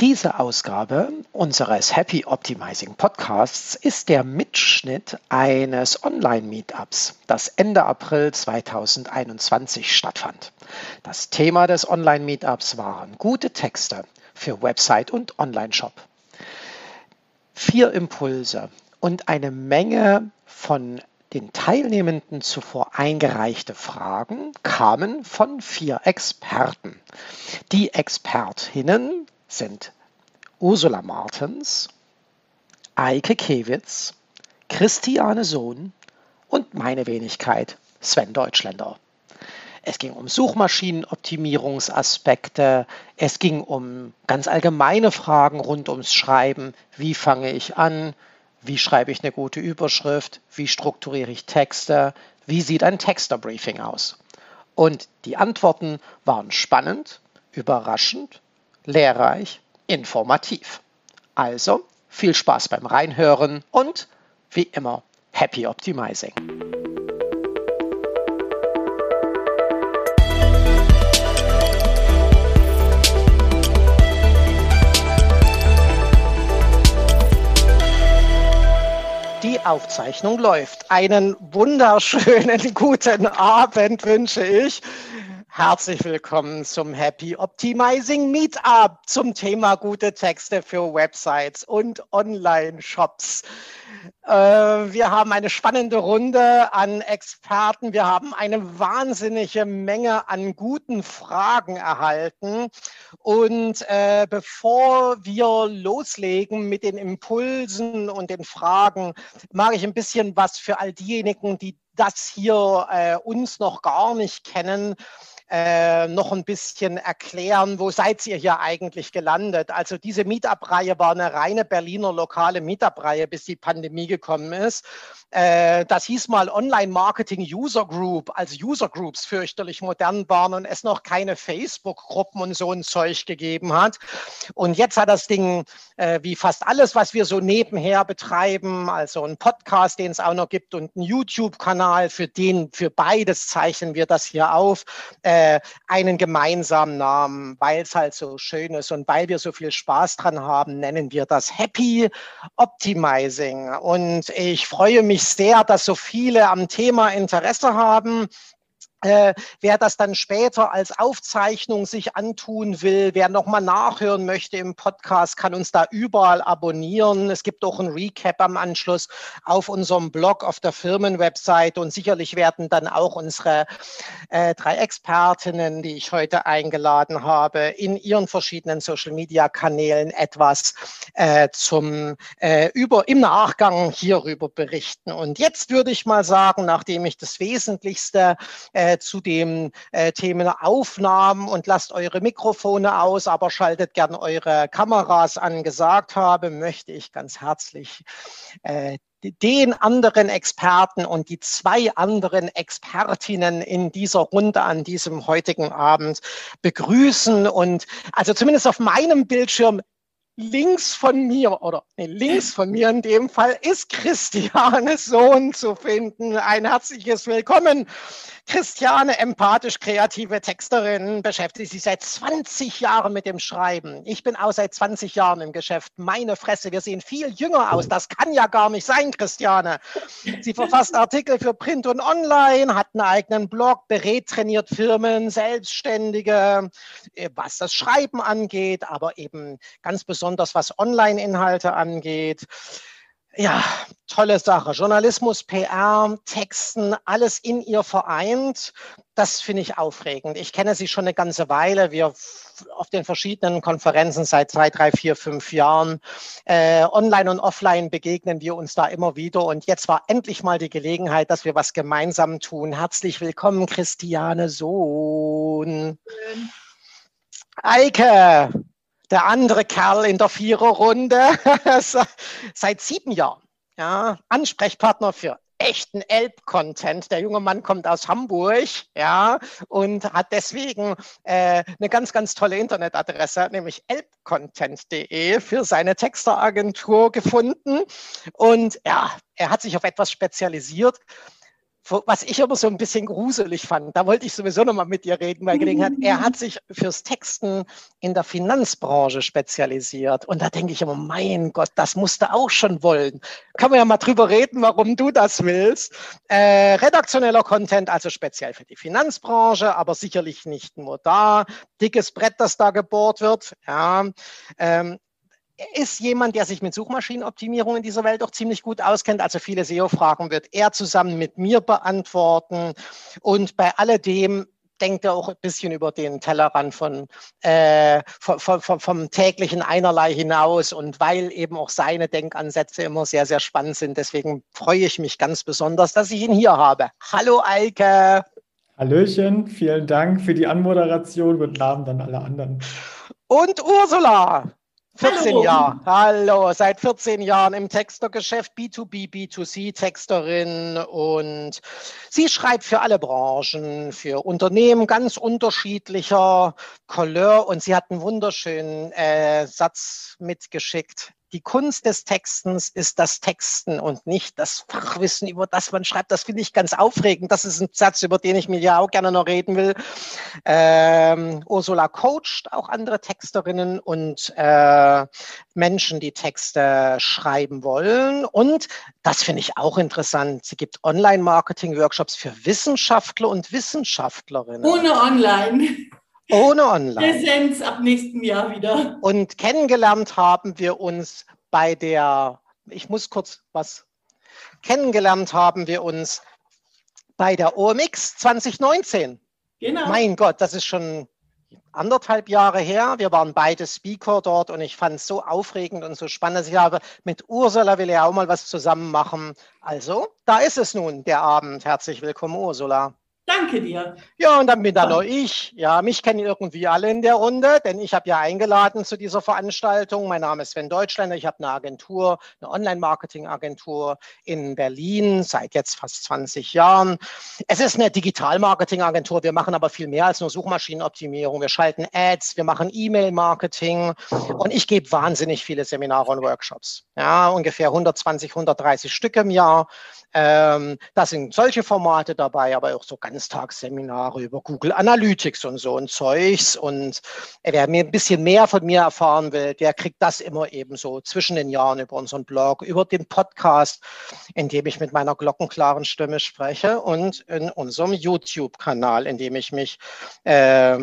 Diese Ausgabe unseres Happy Optimizing Podcasts ist der Mitschnitt eines Online-Meetups, das Ende April 2021 stattfand. Das Thema des Online-Meetups waren gute Texte für Website und Online-Shop. Vier Impulse und eine Menge von den Teilnehmenden zuvor eingereichte Fragen kamen von vier Experten. Die Expertinnen sind Ursula Martens, Eike Kewitz, Christiane Sohn und meine Wenigkeit Sven Deutschländer. Es ging um Suchmaschinenoptimierungsaspekte, es ging um ganz allgemeine Fragen rund ums Schreiben. Wie fange ich an? Wie schreibe ich eine gute Überschrift? Wie strukturiere ich Texte? Wie sieht ein Texterbriefing aus? Und die Antworten waren spannend, überraschend lehrreich, informativ. Also viel Spaß beim Reinhören und wie immer Happy Optimizing. Die Aufzeichnung läuft. Einen wunderschönen guten Abend wünsche ich. Herzlich willkommen zum Happy Optimizing Meetup zum Thema gute Texte für Websites und Online-Shops. Äh, wir haben eine spannende Runde an Experten. Wir haben eine wahnsinnige Menge an guten Fragen erhalten. Und äh, bevor wir loslegen mit den Impulsen und den Fragen, mag ich ein bisschen was für all diejenigen, die das hier äh, uns noch gar nicht kennen, äh, noch ein bisschen erklären, wo seid ihr hier eigentlich gelandet? Also diese Meetup-Reihe war eine reine Berliner lokale Meetup-Reihe, bis die Pandemie gekommen ist. Äh, das hieß mal Online-Marketing User Group, als User Groups fürchterlich modern waren und es noch keine Facebook-Gruppen und so ein Zeug gegeben hat. Und jetzt hat das Ding, äh, wie fast alles, was wir so nebenher betreiben, also ein Podcast, den es auch noch gibt und ein YouTube-Kanal, für den, für beides zeichnen wir das hier auf. Äh, äh, einen gemeinsamen Namen, weil es halt so schön ist und weil wir so viel Spaß dran haben, nennen wir das Happy Optimizing. Und ich freue mich sehr, dass so viele am Thema Interesse haben. Äh, wer das dann später als Aufzeichnung sich antun will, wer nochmal nachhören möchte im Podcast, kann uns da überall abonnieren. Es gibt auch ein Recap am Anschluss auf unserem Blog, auf der Firmenwebsite und sicherlich werden dann auch unsere äh, drei Expertinnen, die ich heute eingeladen habe, in ihren verschiedenen Social-Media-Kanälen etwas äh, zum äh, über im Nachgang hierüber berichten. Und jetzt würde ich mal sagen, nachdem ich das Wesentlichste äh, zu dem äh, Thema Aufnahmen und lasst eure Mikrofone aus, aber schaltet gern eure Kameras an, gesagt habe, möchte ich ganz herzlich äh, den anderen Experten und die zwei anderen Expertinnen in dieser Runde an diesem heutigen Abend begrüßen. Und also zumindest auf meinem Bildschirm links von mir oder nee, links von mir in dem Fall ist Christianes Sohn zu finden. Ein herzliches Willkommen. Christiane, empathisch kreative Texterin, beschäftigt sich seit 20 Jahren mit dem Schreiben. Ich bin auch seit 20 Jahren im Geschäft. Meine Fresse, wir sehen viel jünger aus. Das kann ja gar nicht sein, Christiane. Sie verfasst Artikel für Print und Online, hat einen eigenen Blog, berät, trainiert Firmen, Selbstständige, äh, was das Schreiben angeht, aber eben ganz besonders was Online-Inhalte angeht. Ja, tolle Sache. Journalismus, PR, Texten, alles in ihr vereint. Das finde ich aufregend. Ich kenne sie schon eine ganze Weile. Wir auf den verschiedenen Konferenzen seit zwei, drei, vier, fünf Jahren. Äh, online und offline begegnen wir uns da immer wieder. Und jetzt war endlich mal die Gelegenheit, dass wir was gemeinsam tun. Herzlich willkommen, Christiane Sohn. Schön. Eike, der andere Kerl in der Viererrunde seit sieben Jahren. Ja, Ansprechpartner für echten Elb-Content. Der junge Mann kommt aus Hamburg, ja, und hat deswegen äh, eine ganz, ganz tolle Internetadresse, nämlich elbcontent.de für seine Texteragentur gefunden. Und ja, er hat sich auf etwas spezialisiert was ich aber so ein bisschen gruselig fand, da wollte ich sowieso nochmal mit dir reden, weil Gelegenheit, er hat sich fürs Texten in der Finanzbranche spezialisiert. Und da denke ich immer, mein Gott, das musst du auch schon wollen. Kann man ja mal drüber reden, warum du das willst. Äh, redaktioneller Content, also speziell für die Finanzbranche, aber sicherlich nicht nur da. Dickes Brett, das da gebohrt wird. Ja. Ähm, ist jemand, der sich mit Suchmaschinenoptimierung in dieser Welt auch ziemlich gut auskennt. Also viele SEO-Fragen wird er zusammen mit mir beantworten. Und bei alledem denkt er auch ein bisschen über den Tellerrand von, äh, vom, vom, vom, täglichen Einerlei hinaus und weil eben auch seine Denkansätze immer sehr, sehr spannend sind. Deswegen freue ich mich ganz besonders, dass ich ihn hier habe. Hallo Eike. Hallöchen, vielen Dank für die Anmoderation. Guten Abend an alle anderen. Und Ursula. 14 Hallo. Jahre. Hallo, seit 14 Jahren im Textergeschäft, B2B, B2C Texterin und sie schreibt für alle Branchen, für Unternehmen ganz unterschiedlicher Couleur und sie hat einen wunderschönen äh, Satz mitgeschickt die Kunst des Textens ist das Texten und nicht das Fachwissen, über das man schreibt. Das finde ich ganz aufregend. Das ist ein Satz, über den ich mir ja auch gerne noch reden will. Ähm, Ursula coacht auch andere Texterinnen und äh, Menschen, die Texte schreiben wollen. Und das finde ich auch interessant. Sie gibt Online-Marketing-Workshops für Wissenschaftler und Wissenschaftlerinnen. Ohne Online. Ohne Online. Präsenz ab nächstem Jahr wieder. Und kennengelernt haben wir uns bei der, ich muss kurz was, kennengelernt haben wir uns bei der OMX 2019. Genau. Mein Gott, das ist schon anderthalb Jahre her. Wir waren beide Speaker dort und ich fand es so aufregend und so spannend. Ich habe mit Ursula will ja auch mal was zusammen machen. Also, da ist es nun, der Abend. Herzlich willkommen, Ursula. Danke dir. Ja, und dann bin da noch ich. Ja, mich kennen irgendwie alle in der Runde, denn ich habe ja eingeladen zu dieser Veranstaltung. Mein Name ist Sven Deutschländer. Ich habe eine Agentur, eine Online-Marketing-Agentur in Berlin seit jetzt fast 20 Jahren. Es ist eine Digital-Marketing-Agentur. Wir machen aber viel mehr als nur Suchmaschinenoptimierung. Wir schalten Ads, wir machen E-Mail-Marketing und ich gebe wahnsinnig viele Seminare und Workshops. Ja, ungefähr 120, 130 Stück im Jahr. Ähm, da sind solche Formate dabei, aber auch so Ganztagsseminare über Google Analytics und so ein Zeugs. Und wer mir ein bisschen mehr von mir erfahren will, der kriegt das immer eben so zwischen den Jahren über unseren Blog, über den Podcast, in dem ich mit meiner glockenklaren Stimme spreche und in unserem YouTube-Kanal, in dem ich mich äh,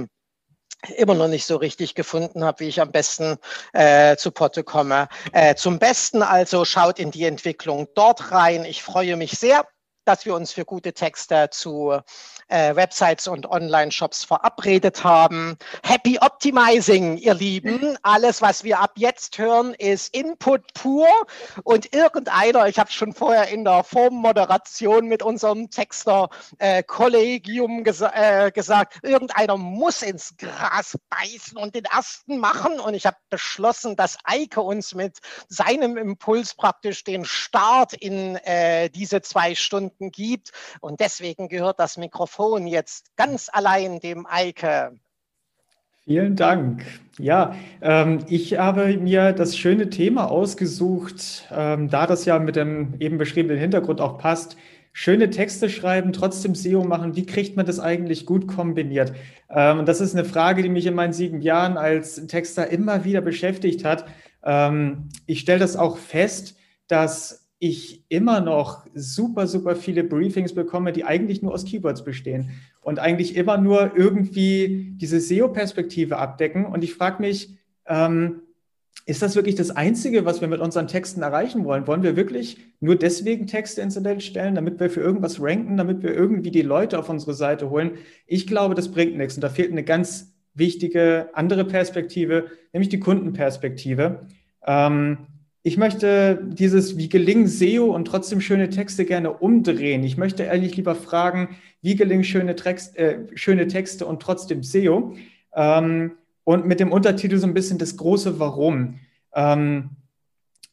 immer noch nicht so richtig gefunden habe, wie ich am besten äh, zu Potte komme. Äh, zum Besten also schaut in die Entwicklung dort rein. Ich freue mich sehr, dass wir uns für gute Texte zu äh, Websites und Online-Shops verabredet haben. Happy Optimizing, ihr Lieben. Alles, was wir ab jetzt hören, ist Input pur und irgendeiner, ich habe schon vorher in der Formmoderation mit unserem Texter-Kollegium äh, ges äh, gesagt, irgendeiner muss ins Gras beißen und den ersten machen und ich habe beschlossen, dass Eike uns mit seinem Impuls praktisch den Start in äh, diese zwei Stunden gibt und deswegen gehört das Mikrofon Mikrofon jetzt ganz allein dem Eike. Vielen Dank. Ja, ähm, ich habe mir das schöne Thema ausgesucht, ähm, da das ja mit dem eben beschriebenen Hintergrund auch passt. Schöne Texte schreiben, trotzdem SEO machen. Wie kriegt man das eigentlich gut kombiniert? Ähm, das ist eine Frage, die mich in meinen sieben Jahren als Texter immer wieder beschäftigt hat. Ähm, ich stelle das auch fest, dass ich immer noch super, super viele Briefings bekomme, die eigentlich nur aus Keywords bestehen und eigentlich immer nur irgendwie diese SEO-Perspektive abdecken. Und ich frage mich, ähm, ist das wirklich das Einzige, was wir mit unseren Texten erreichen wollen? Wollen wir wirklich nur deswegen Texte ins Internet stellen, damit wir für irgendwas ranken, damit wir irgendwie die Leute auf unsere Seite holen? Ich glaube, das bringt nichts. Und da fehlt eine ganz wichtige andere Perspektive, nämlich die Kundenperspektive. Ähm, ich möchte dieses, wie gelingen SEO und trotzdem schöne Texte gerne umdrehen. Ich möchte ehrlich lieber fragen, wie gelingen schöne, Text, äh, schöne Texte und trotzdem SEO? Ähm, und mit dem Untertitel so ein bisschen das große Warum. Ähm,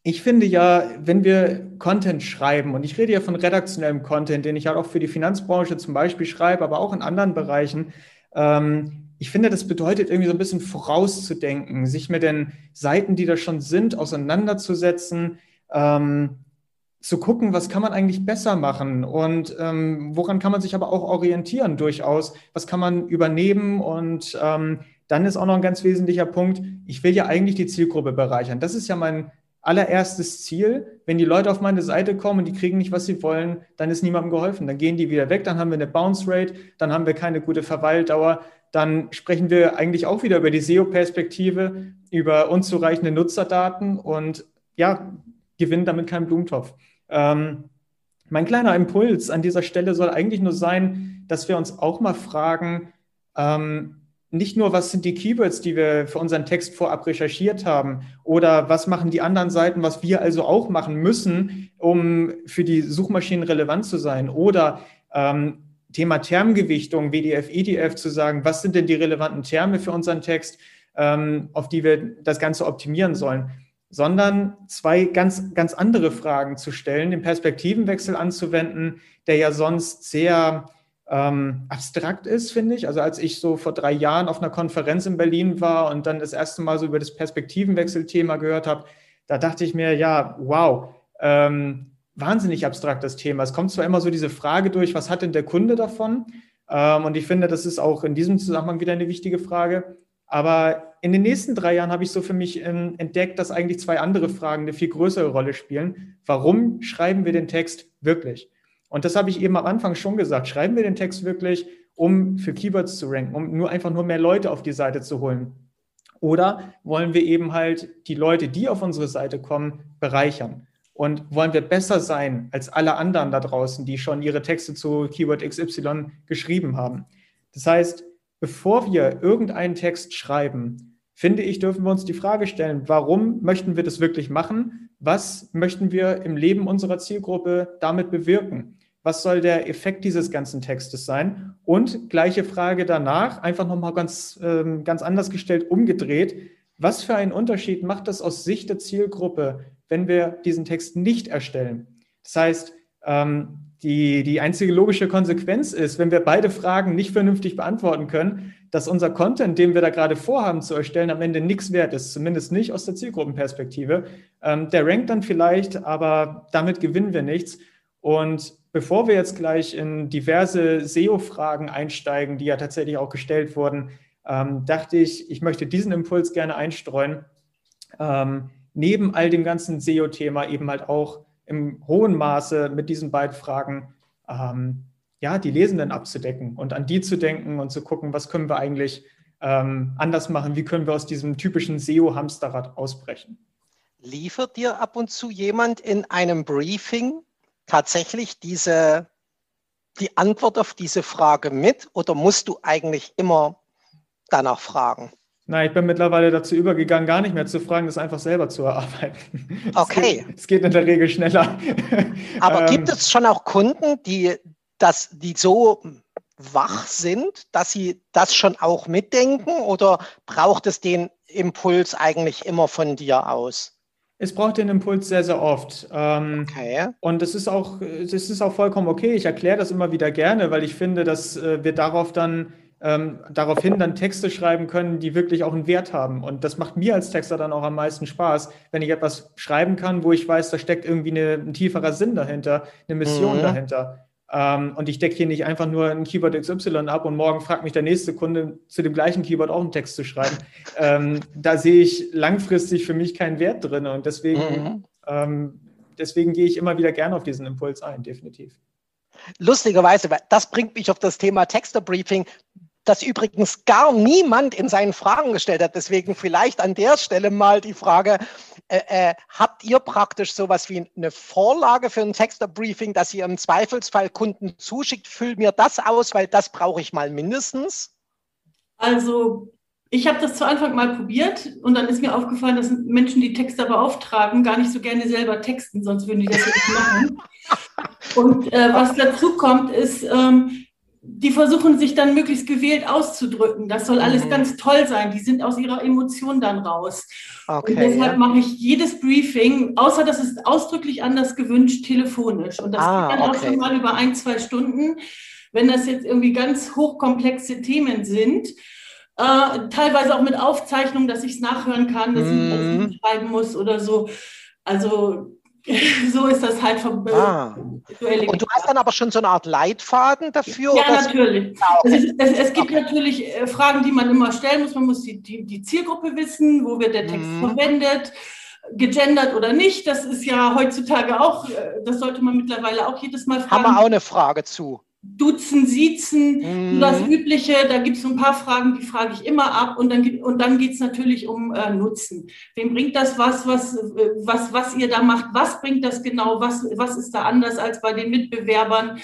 ich finde ja, wenn wir Content schreiben, und ich rede ja von redaktionellem Content, den ich halt auch für die Finanzbranche zum Beispiel schreibe, aber auch in anderen Bereichen, ähm, ich finde, das bedeutet irgendwie so ein bisschen vorauszudenken, sich mit den Seiten, die da schon sind, auseinanderzusetzen, ähm, zu gucken, was kann man eigentlich besser machen und ähm, woran kann man sich aber auch orientieren durchaus, was kann man übernehmen und ähm, dann ist auch noch ein ganz wesentlicher Punkt, ich will ja eigentlich die Zielgruppe bereichern. Das ist ja mein allererstes Ziel. Wenn die Leute auf meine Seite kommen und die kriegen nicht, was sie wollen, dann ist niemandem geholfen. Dann gehen die wieder weg, dann haben wir eine Bounce Rate, dann haben wir keine gute Verweildauer, dann sprechen wir eigentlich auch wieder über die SEO-Perspektive, über unzureichende Nutzerdaten und ja, gewinnen damit keinen Blumentopf. Ähm, mein kleiner Impuls an dieser Stelle soll eigentlich nur sein, dass wir uns auch mal fragen, ähm, nicht nur, was sind die Keywords, die wir für unseren Text vorab recherchiert haben, oder was machen die anderen Seiten, was wir also auch machen müssen, um für die Suchmaschinen relevant zu sein, oder ähm, Thema Termgewichtung, WDF, EDF zu sagen, was sind denn die relevanten Terme für unseren Text, ähm, auf die wir das Ganze optimieren sollen sondern zwei ganz, ganz andere Fragen zu stellen, den Perspektivenwechsel anzuwenden, der ja sonst sehr ähm, abstrakt ist, finde ich. Also als ich so vor drei Jahren auf einer Konferenz in Berlin war und dann das erste Mal so über das Perspektivenwechsel-Thema gehört habe, da dachte ich mir, ja, wow, ähm, wahnsinnig abstraktes Thema. Es kommt zwar immer so diese Frage durch, was hat denn der Kunde davon? Ähm, und ich finde, das ist auch in diesem Zusammenhang wieder eine wichtige Frage. Aber in den nächsten drei Jahren habe ich so für mich ähm, entdeckt, dass eigentlich zwei andere Fragen eine viel größere Rolle spielen. Warum schreiben wir den Text wirklich? Und das habe ich eben am Anfang schon gesagt. Schreiben wir den Text wirklich, um für Keywords zu ranken, um nur einfach nur mehr Leute auf die Seite zu holen? Oder wollen wir eben halt die Leute, die auf unsere Seite kommen, bereichern? Und wollen wir besser sein als alle anderen da draußen, die schon ihre Texte zu Keyword XY geschrieben haben? Das heißt, bevor wir irgendeinen Text schreiben, finde ich, dürfen wir uns die Frage stellen, warum möchten wir das wirklich machen? Was möchten wir im Leben unserer Zielgruppe damit bewirken? Was soll der Effekt dieses ganzen Textes sein? Und gleiche Frage danach, einfach nochmal ganz, ähm, ganz anders gestellt, umgedreht. Was für einen Unterschied macht das aus Sicht der Zielgruppe, wenn wir diesen Text nicht erstellen? Das heißt, ähm, die, die einzige logische Konsequenz ist, wenn wir beide Fragen nicht vernünftig beantworten können, dass unser Content, den wir da gerade vorhaben zu erstellen, am Ende nichts wert ist, zumindest nicht aus der Zielgruppenperspektive. Ähm, der rankt dann vielleicht, aber damit gewinnen wir nichts. Und bevor wir jetzt gleich in diverse SEO-Fragen einsteigen, die ja tatsächlich auch gestellt wurden, ähm, dachte ich, ich möchte diesen Impuls gerne einstreuen. Neben all dem ganzen SEO-Thema eben halt auch im hohen Maße mit diesen beiden Fragen ähm, ja, die Lesenden abzudecken und an die zu denken und zu gucken, was können wir eigentlich ähm, anders machen, wie können wir aus diesem typischen SEO-Hamsterrad ausbrechen. Liefert dir ab und zu jemand in einem Briefing tatsächlich diese, die Antwort auf diese Frage mit oder musst du eigentlich immer danach fragen? Nein, ich bin mittlerweile dazu übergegangen, gar nicht mehr zu fragen, das einfach selber zu erarbeiten. Okay. Es geht, es geht in der Regel schneller. Aber ähm, gibt es schon auch Kunden, die, das, die so wach sind, dass sie das schon auch mitdenken oder braucht es den Impuls eigentlich immer von dir aus? Es braucht den Impuls sehr, sehr oft. Ähm, okay. Und es ist auch, es ist auch vollkommen okay. Ich erkläre das immer wieder gerne, weil ich finde, dass äh, wir darauf dann ähm, daraufhin dann Texte schreiben können, die wirklich auch einen Wert haben. Und das macht mir als Texter dann auch am meisten Spaß, wenn ich etwas schreiben kann, wo ich weiß, da steckt irgendwie eine, ein tieferer Sinn dahinter, eine Mission mhm. dahinter. Ähm, und ich decke hier nicht einfach nur ein Keyword XY ab und morgen fragt mich der nächste Kunde zu dem gleichen Keyword auch einen Text zu schreiben. ähm, da sehe ich langfristig für mich keinen Wert drin. Und deswegen, mhm. Ähm, deswegen gehe ich immer wieder gerne auf diesen Impuls ein, definitiv. Lustigerweise, das bringt mich auf das Thema Texterbriefing das übrigens gar niemand in seinen Fragen gestellt hat. Deswegen vielleicht an der Stelle mal die Frage, äh, äh, habt ihr praktisch sowas wie eine Vorlage für ein Texter-Briefing, dass ihr im Zweifelsfall Kunden zuschickt? Füll mir das aus, weil das brauche ich mal mindestens. Also ich habe das zu Anfang mal probiert und dann ist mir aufgefallen, dass Menschen, die Texter beauftragen, gar nicht so gerne selber texten, sonst würden die das nicht machen. Und äh, was dazu kommt, ist, ähm, die versuchen sich dann möglichst gewählt auszudrücken. Das soll alles mhm. ganz toll sein. Die sind aus ihrer Emotion dann raus. Okay, und deshalb ja. mache ich jedes Briefing, außer das ist ausdrücklich anders gewünscht, telefonisch. Und das ah, geht dann okay. auch schon mal über ein, zwei Stunden. Wenn das jetzt irgendwie ganz hochkomplexe Themen sind, äh, teilweise auch mit Aufzeichnung, dass ich es nachhören kann, dass mhm. ich das schreiben muss oder so. Also so ist das halt vom ah. Und du hast dann aber schon so eine Art Leitfaden dafür? Ja, natürlich. Ah, okay. es, es, es, gibt okay. natürlich äh, Fragen, die man immer stellen muss. Man muss die, die, die Zielgruppe wissen, wo wird der Text mhm. verwendet, gegendert oder nicht. Das ist ja heutzutage auch, äh, das sollte man mittlerweile auch jedes Mal fragen. Haben wir auch eine Frage zu. Duzen, Siezen, mhm. das Übliche. Da gibt es ein paar Fragen, die frage ich immer ab. Und dann, und dann geht es natürlich um äh, Nutzen. Wem bringt das was, was, was, was ihr da macht? Was bringt das genau? Was, was ist da anders als bei den Mitbewerbern?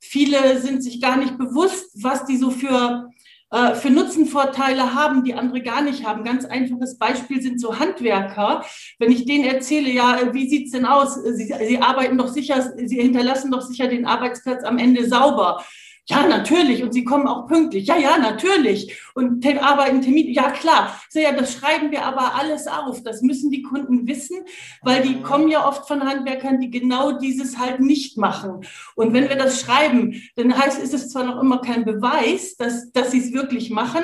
Viele sind sich gar nicht bewusst, was die so für äh, für Nutzenvorteile haben, die andere gar nicht haben. Ganz einfaches Beispiel sind so Handwerker. Wenn ich denen erzähle, ja, äh, wie sieht's denn aus? Sie, sie arbeiten doch sicher, sie hinterlassen doch sicher den Arbeitsplatz am Ende sauber. Ja, natürlich. Und sie kommen auch pünktlich. Ja, ja, natürlich. Und arbeiten Termin. Ja, klar. So, ja, das schreiben wir aber alles auf. Das müssen die Kunden wissen, weil die mhm. kommen ja oft von Handwerkern, die genau dieses halt nicht machen. Und wenn wir das schreiben, dann heißt, ist es zwar noch immer kein Beweis, dass, dass sie es wirklich machen,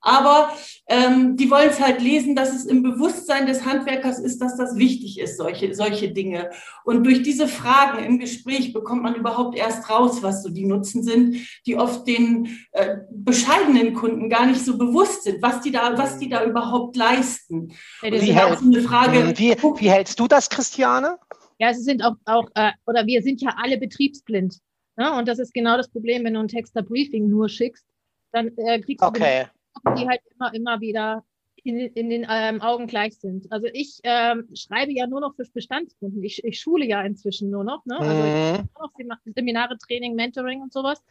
aber ähm, die wollen es halt lesen, dass es im Bewusstsein des Handwerkers ist, dass das wichtig ist, solche, solche Dinge. Und durch diese Fragen im Gespräch bekommt man überhaupt erst raus, was so die Nutzen sind, die oft den äh, bescheidenen Kunden gar nicht so bewusst sind, was die da, was die da überhaupt leisten. Ja, wie, hält, eine Frage, hm, wie, wie hältst du das, Christiane? Ja, sie sind auch, auch äh, oder wir sind ja alle betriebsblind. Ne? Und das ist genau das Problem, wenn du ein Texter-Briefing nur schickst, dann äh, kriegst du okay die halt immer, immer wieder in, in den ähm, Augen gleich sind. Also ich ähm, schreibe ja nur noch für Bestandskunden. Ich, ich schule ja inzwischen nur noch. Ne? Also ich mhm. nur noch Seminare, Training, Mentoring und sowas.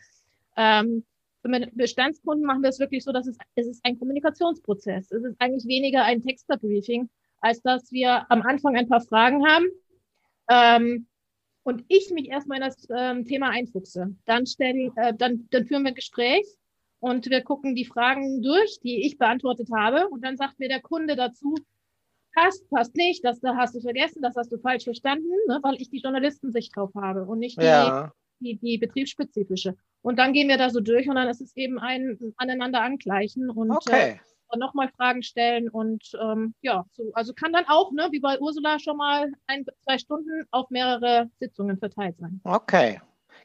Ähm, für Bestandskunden machen wir es wirklich so, dass es, es ist ein Kommunikationsprozess. Es ist eigentlich weniger ein Texterbriefing, als dass wir am Anfang ein paar Fragen haben. Ähm, und ich mich erstmal in das ähm, Thema einfuchse. Dann, stell, äh, dann, dann führen wir ein Gespräch und wir gucken die Fragen durch, die ich beantwortet habe. Und dann sagt mir der Kunde dazu, passt, passt nicht, das da hast du vergessen, das hast du falsch verstanden, ne, weil ich die Journalistensicht drauf habe und nicht die, ja. die, die, betriebsspezifische. Und dann gehen wir da so durch und dann ist es eben ein aneinander angleichen und okay. äh, nochmal Fragen stellen und ähm, ja, so, also kann dann auch, ne, wie bei Ursula, schon mal ein, zwei Stunden auf mehrere Sitzungen verteilt sein. Okay.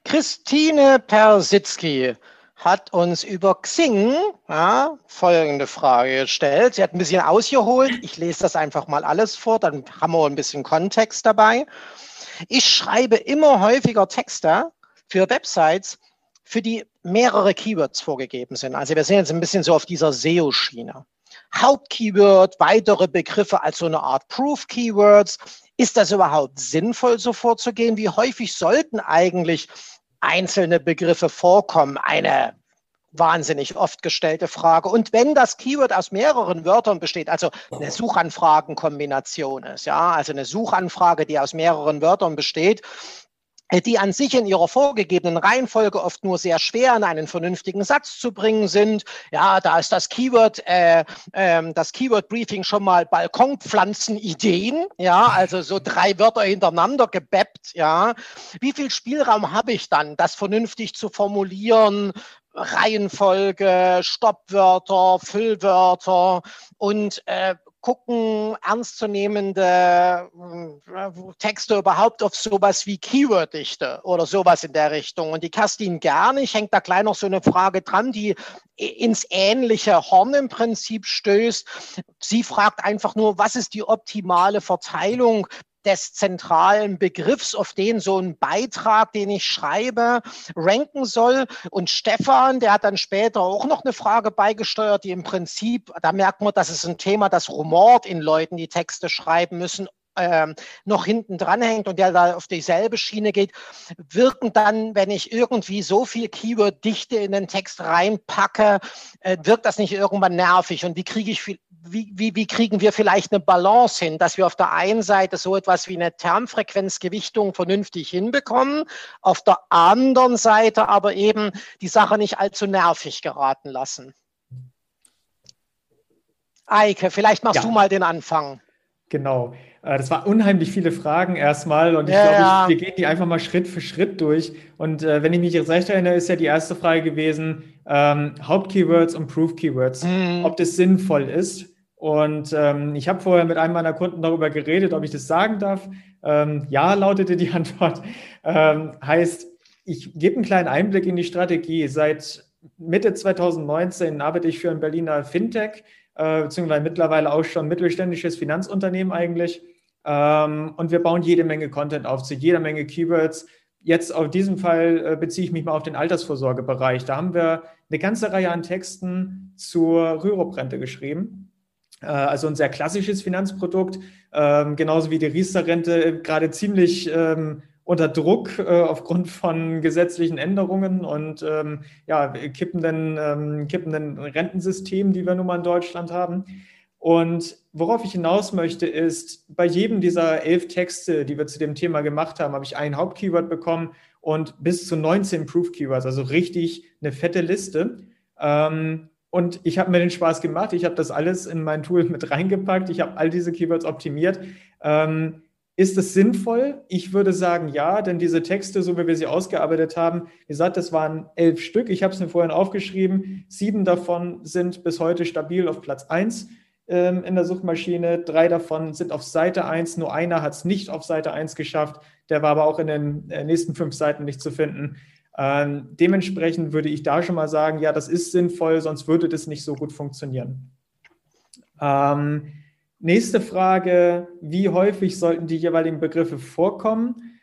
Christine Persitzky hat uns über Xing ja, folgende Frage gestellt. Sie hat ein bisschen ausgeholt. Ich lese das einfach mal alles vor, dann haben wir ein bisschen Kontext dabei. Ich schreibe immer häufiger Texte für Websites, für die mehrere Keywords vorgegeben sind. Also wir sind jetzt ein bisschen so auf dieser SEO-Schiene. Hauptkeyword, weitere Begriffe als so eine Art Proof-Keywords. Ist das überhaupt sinnvoll, so vorzugehen? Wie häufig sollten eigentlich einzelne Begriffe vorkommen. Eine wahnsinnig oft gestellte Frage. Und wenn das Keyword aus mehreren Wörtern besteht, also eine Suchanfragenkombination ist, ja, also eine Suchanfrage, die aus mehreren Wörtern besteht, die an sich in ihrer vorgegebenen Reihenfolge oft nur sehr schwer in einen vernünftigen Satz zu bringen sind. Ja, da ist das Keyword, äh, äh, das Keyword Briefing schon mal Balkonpflanzenideen. Ja, also so drei Wörter hintereinander gebappt. Ja, wie viel Spielraum habe ich dann, das vernünftig zu formulieren? Reihenfolge, Stoppwörter, Füllwörter und äh, gucken ernstzunehmende äh, Texte überhaupt auf sowas wie Keyworddichte oder sowas in der Richtung. Und die Kerstin Gernig hängt da gleich noch so eine Frage dran, die ins ähnliche Horn im Prinzip stößt. Sie fragt einfach nur, was ist die optimale Verteilung des zentralen Begriffs, auf den so ein Beitrag, den ich schreibe, ranken soll. Und Stefan, der hat dann später auch noch eine Frage beigesteuert, die im Prinzip, da merkt man, das ist ein Thema, das rumort in Leuten, die Texte schreiben müssen, ähm, noch hinten dran hängt und der da auf dieselbe Schiene geht, wirken dann, wenn ich irgendwie so viel Keyword-Dichte in den Text reinpacke, äh, wirkt das nicht irgendwann nervig und wie kriege ich viel, wie, wie, wie kriegen wir vielleicht eine Balance hin, dass wir auf der einen Seite so etwas wie eine Termfrequenzgewichtung vernünftig hinbekommen, auf der anderen Seite aber eben die Sache nicht allzu nervig geraten lassen. Eike, vielleicht machst ja. du mal den Anfang. Genau. Äh, das waren unheimlich viele Fragen erstmal und ich ja, glaube, ja. wir gehen die einfach mal Schritt für Schritt durch. Und äh, wenn ich mich jetzt recht erinnere, ist ja die erste Frage gewesen, ähm, Hauptkeywords und Proof-Keywords, mhm. ob das sinnvoll ist. Und ähm, ich habe vorher mit einem meiner Kunden darüber geredet, ob ich das sagen darf. Ähm, ja, lautete die Antwort. Ähm, heißt, ich gebe einen kleinen Einblick in die Strategie. Seit Mitte 2019 arbeite ich für ein Berliner Fintech, äh, beziehungsweise mittlerweile auch schon mittelständisches Finanzunternehmen eigentlich. Ähm, und wir bauen jede Menge Content auf zu jeder Menge Keywords. Jetzt auf diesem Fall äh, beziehe ich mich mal auf den Altersvorsorgebereich. Da haben wir eine ganze Reihe an Texten zur Rürup-Rente geschrieben. Äh, also ein sehr klassisches Finanzprodukt, ähm, genauso wie die Riester-Rente, gerade ziemlich ähm, unter Druck äh, aufgrund von gesetzlichen Änderungen und ähm, ja, kippenden, ähm, kippenden Rentensystemen, die wir nun mal in Deutschland haben. Und worauf ich hinaus möchte, ist, bei jedem dieser elf Texte, die wir zu dem Thema gemacht haben, habe ich ein Hauptkeyword bekommen und bis zu 19 Proof-Keywords, also richtig eine fette Liste. Ähm, und ich habe mir den Spaß gemacht. Ich habe das alles in mein Tool mit reingepackt. Ich habe all diese Keywords optimiert. Ähm, ist es sinnvoll? Ich würde sagen, ja, denn diese Texte, so wie wir sie ausgearbeitet haben, wie gesagt, das waren elf Stück. Ich habe es mir vorhin aufgeschrieben. Sieben davon sind bis heute stabil auf Platz 1 ähm, in der Suchmaschine. Drei davon sind auf Seite 1. Nur einer hat es nicht auf Seite 1 geschafft. Der war aber auch in den äh, nächsten fünf Seiten nicht zu finden. Ähm, dementsprechend würde ich da schon mal sagen, ja, das ist sinnvoll, sonst würde das nicht so gut funktionieren. Ähm, nächste Frage, wie häufig sollten die jeweiligen Begriffe vorkommen?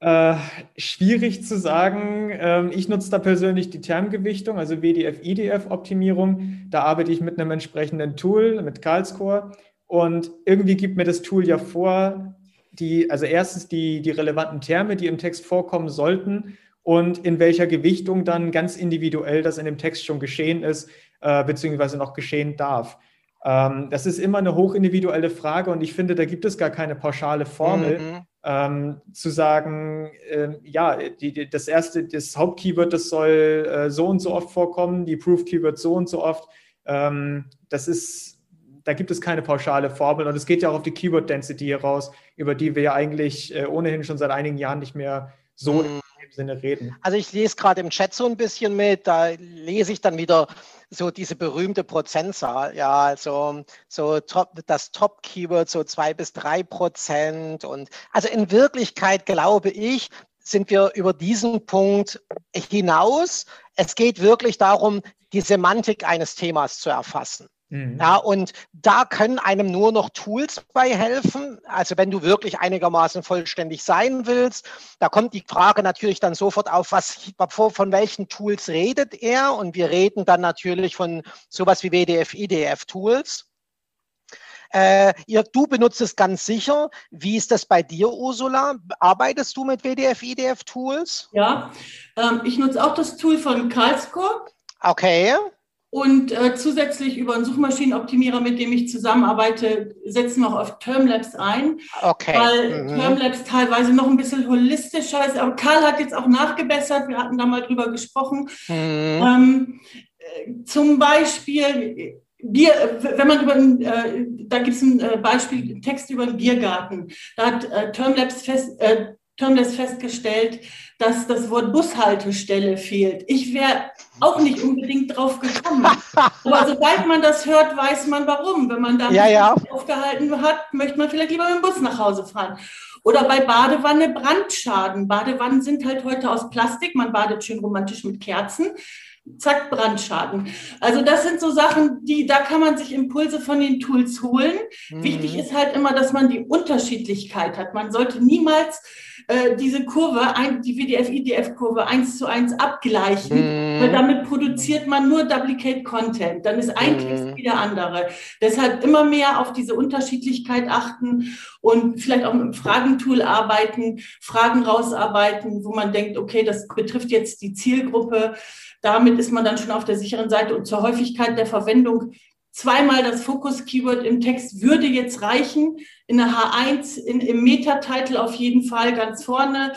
Äh, schwierig zu sagen. Ähm, ich nutze da persönlich die Termgewichtung, also WDF-IDF-Optimierung. Da arbeite ich mit einem entsprechenden Tool, mit Karlscore. Und irgendwie gibt mir das Tool ja vor, die, also erstens die, die relevanten Terme, die im Text vorkommen sollten und in welcher Gewichtung dann ganz individuell das in dem Text schon geschehen ist, äh, beziehungsweise noch geschehen darf. Ähm, das ist immer eine hochindividuelle Frage und ich finde, da gibt es gar keine pauschale Formel. Mhm ähm, zu sagen, äh, ja, die, die, das erste, das Hauptkeyword, das soll äh, so und so oft vorkommen, die Proof-Keyword so und so oft. Ähm, das ist, da gibt es keine pauschale Formel und es geht ja auch auf die Keyword-Density heraus, über die wir ja eigentlich äh, ohnehin schon seit einigen Jahren nicht mehr so mhm. Im Sinne reden. Also ich lese gerade im Chat so ein bisschen mit, da lese ich dann wieder so diese berühmte Prozentzahl, ja, also so top, das Top-Keyword so zwei bis drei Prozent. Und also in Wirklichkeit glaube ich, sind wir über diesen Punkt hinaus. Es geht wirklich darum, die Semantik eines Themas zu erfassen. Mhm. Ja, und da können einem nur noch Tools bei helfen. Also wenn du wirklich einigermaßen vollständig sein willst, da kommt die Frage natürlich dann sofort auf, was, von welchen Tools redet er? Und wir reden dann natürlich von sowas wie WDF, IDF Tools. Äh, ihr, du benutzt es ganz sicher. Wie ist das bei dir, Ursula? Arbeitest du mit WDF, IDF Tools? Ja, ähm, ich nutze auch das Tool von Karlscore. Okay. Und äh, zusätzlich über einen Suchmaschinenoptimierer, mit dem ich zusammenarbeite, setzen wir auch auf Termlabs ein. Okay. Weil mhm. Termlabs teilweise noch ein bisschen holistischer ist. Aber Karl hat jetzt auch nachgebessert. Wir hatten da mal drüber gesprochen. Mhm. Ähm, äh, zum Beispiel, Bier, wenn man über, äh, da gibt es ein äh, Beispiel, einen Text über einen Biergarten. Da hat äh, Termlabs fest, äh, Termlabs festgestellt, dass das Wort Bushaltestelle fehlt. Ich wäre auch nicht unbedingt drauf gekommen. Aber sobald man das hört, weiß man warum. Wenn man da ja, ja. aufgehalten hat, möchte man vielleicht lieber mit dem Bus nach Hause fahren. Oder bei Badewanne Brandschaden. Badewannen sind halt heute aus Plastik. Man badet schön romantisch mit Kerzen zack, Brandschaden. Also das sind so Sachen, die, da kann man sich Impulse von den Tools holen. Mhm. Wichtig ist halt immer, dass man die Unterschiedlichkeit hat. Man sollte niemals äh, diese Kurve, ein, die WDF-IDF-Kurve eins zu eins abgleichen, mhm. weil damit produziert man nur Duplicate Content. Dann ist ein mhm. Text wie der andere. Deshalb immer mehr auf diese Unterschiedlichkeit achten und vielleicht auch mit einem Fragentool arbeiten, Fragen rausarbeiten, wo man denkt, okay, das betrifft jetzt die Zielgruppe. Damit ist man dann schon auf der sicheren Seite und zur Häufigkeit der Verwendung zweimal das Fokus-Keyword im Text würde jetzt reichen. In der H1, in, im Meta-Title auf jeden Fall ganz vorne.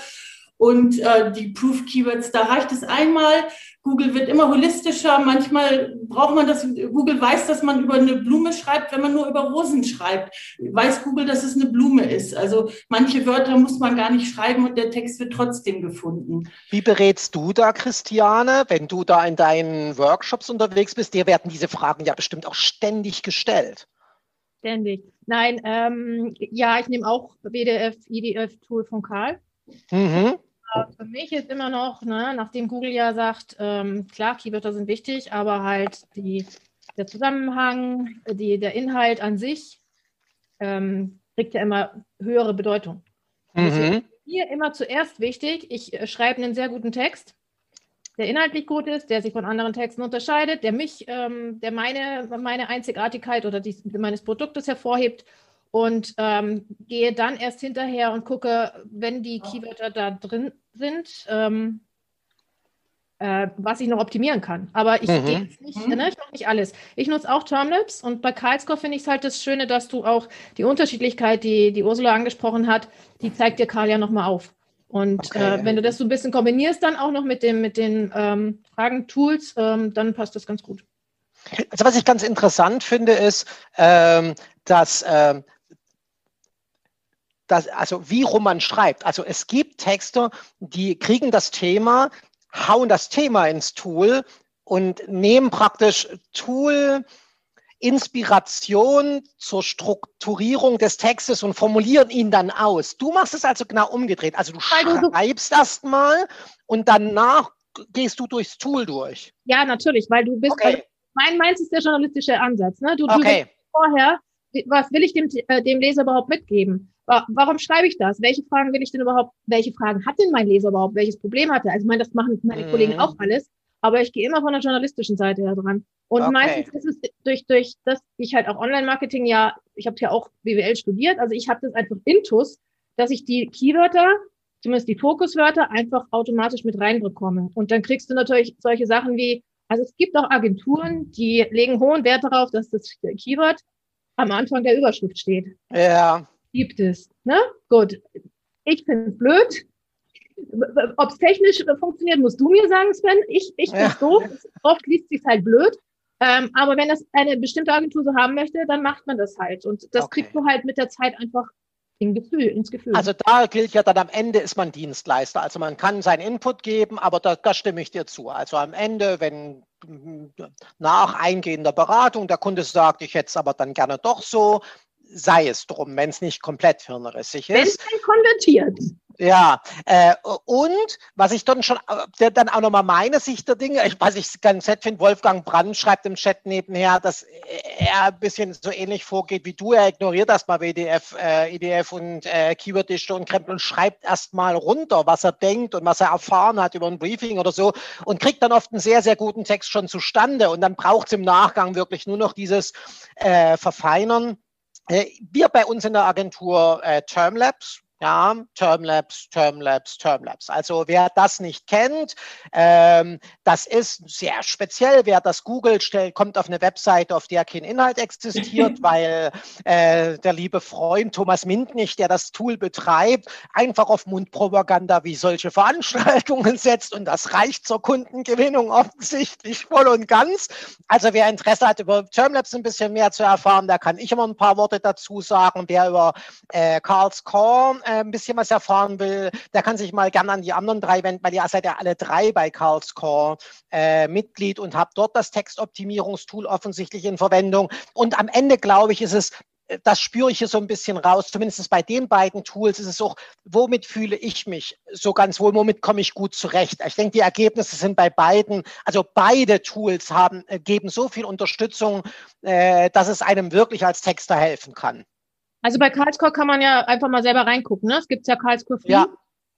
Und äh, die Proof Keywords, da reicht es einmal. Google wird immer holistischer. Manchmal braucht man das, Google weiß, dass man über eine Blume schreibt, wenn man nur über Rosen schreibt. Weiß Google, dass es eine Blume ist. Also manche Wörter muss man gar nicht schreiben und der Text wird trotzdem gefunden. Wie berätst du da, Christiane, wenn du da in deinen Workshops unterwegs bist? Dir werden diese Fragen ja bestimmt auch ständig gestellt. Ständig. Nein, ähm, ja, ich nehme auch WDF, IDF-Tool von Karl. Mhm. Für mich ist immer noch, ne, nachdem Google ja sagt, ähm, klar, Keywörter sind wichtig, aber halt die, der Zusammenhang, die, der Inhalt an sich ähm, kriegt ja immer höhere Bedeutung. Mhm. Mir immer zuerst wichtig, ich äh, schreibe einen sehr guten Text, der inhaltlich gut ist, der sich von anderen Texten unterscheidet, der mich, ähm, der meine, meine Einzigartigkeit oder die, meines Produktes hervorhebt und ähm, gehe dann erst hinterher und gucke, wenn die Keywörter da drin sind, ähm, äh, was ich noch optimieren kann. Aber ich mhm. gehe nicht, ne, ich mache nicht alles. Ich nutze auch Termlabs und bei Karlscore finde ich es halt das Schöne, dass du auch die Unterschiedlichkeit, die, die Ursula angesprochen hat, die zeigt dir Karl ja nochmal auf. Und okay. äh, wenn du das so ein bisschen kombinierst, dann auch noch mit, dem, mit den ähm, Fragen-Tools, ähm, dann passt das ganz gut. Also was ich ganz interessant finde, ist, ähm, dass ähm, das, also wie rum man schreibt. Also es gibt Texte, die kriegen das Thema, hauen das Thema ins Tool und nehmen praktisch Tool Inspiration zur Strukturierung des Textes und formulieren ihn dann aus. Du machst es also genau umgedreht. Also du schreibst erstmal und danach gehst du durchs Tool durch. Ja, natürlich, weil du bist, okay. also mein meins ist der journalistische Ansatz. Ne? Du, okay. du vorher, was will ich dem, äh, dem Leser überhaupt mitgeben? Warum schreibe ich das? Welche Fragen will ich denn überhaupt, welche Fragen hat denn mein Leser überhaupt? Welches Problem hat er? Also ich meine, das machen meine mhm. Kollegen auch alles, aber ich gehe immer von der journalistischen Seite her dran. Und okay. meistens ist es durch, durch das, ich halt auch Online-Marketing ja, ich habe ja auch BWL studiert, also ich habe das einfach intus, dass ich die Keywörter, zumindest die Fokuswörter, einfach automatisch mit reinbekomme. Und dann kriegst du natürlich solche Sachen wie, also es gibt auch Agenturen, die legen hohen Wert darauf, dass das Keyword am Anfang der Überschrift steht. Ja gibt es. Ne? Gut. Ich finde es blöd. Ob es technisch funktioniert, musst du mir sagen, Sven. Ich, ich finde es ja. doof. Oft liest sich halt blöd. Ähm, aber wenn das eine bestimmte Agentur so haben möchte, dann macht man das halt. Und das okay. kriegst du halt mit der Zeit einfach in Gefühl, ins Gefühl. Also da gilt ja dann am Ende ist man Dienstleister. Also man kann seinen Input geben, aber da, da stimme ich dir zu. Also am Ende, wenn nach eingehender Beratung der Kunde sagt, ich hätte es aber dann gerne doch so, sei es drum, wenn es nicht komplett hirnrissig ist. Wenn es dann konvertiert. Ja, äh, und was ich dann schon, äh, dann auch nochmal meine Sicht der Dinge, ich, was ich ganz nett finde, Wolfgang Brand schreibt im Chat nebenher, dass er ein bisschen so ähnlich vorgeht wie du. Er ignoriert erstmal WDF, äh, IDF und äh, Keyworddichte und Krempel und schreibt erstmal runter, was er denkt und was er erfahren hat über ein Briefing oder so und kriegt dann oft einen sehr, sehr guten Text schon zustande. Und dann braucht es im Nachgang wirklich nur noch dieses äh, Verfeinern. Äh, wir bei uns in der Agentur äh, Termlabs, ja, Termlabs, Termlabs, Termlabs. Also wer das nicht kennt, ähm, das ist sehr speziell. Wer das googelt, stellt, kommt auf eine Webseite, auf der kein Inhalt existiert, weil äh, der liebe Freund Thomas Mintnich, der das Tool betreibt, einfach auf Mundpropaganda wie solche Veranstaltungen setzt und das reicht zur Kundengewinnung offensichtlich voll und ganz. Also wer Interesse hat, über Termlabs ein bisschen mehr zu erfahren, da kann ich immer ein paar Worte dazu sagen. Wer über äh, Karls Core äh, ein bisschen was erfahren will, der kann sich mal gerne an die anderen drei wenden, weil ihr seid ja alle drei bei Carl's Core äh, Mitglied und habt dort das Textoptimierungstool offensichtlich in Verwendung. Und am Ende, glaube ich, ist es äh, das spüre ich hier so ein bisschen raus, zumindest bei den beiden Tools ist es auch, womit fühle ich mich so ganz wohl, womit komme ich gut zurecht. Ich denke, die Ergebnisse sind bei beiden, also beide Tools haben, äh, geben so viel Unterstützung, dass es einem wirklich als Texter helfen kann. Also bei Karlscore kann man ja einfach mal selber reingucken. Ne? Es gibt ja Karlscore Free. Ja.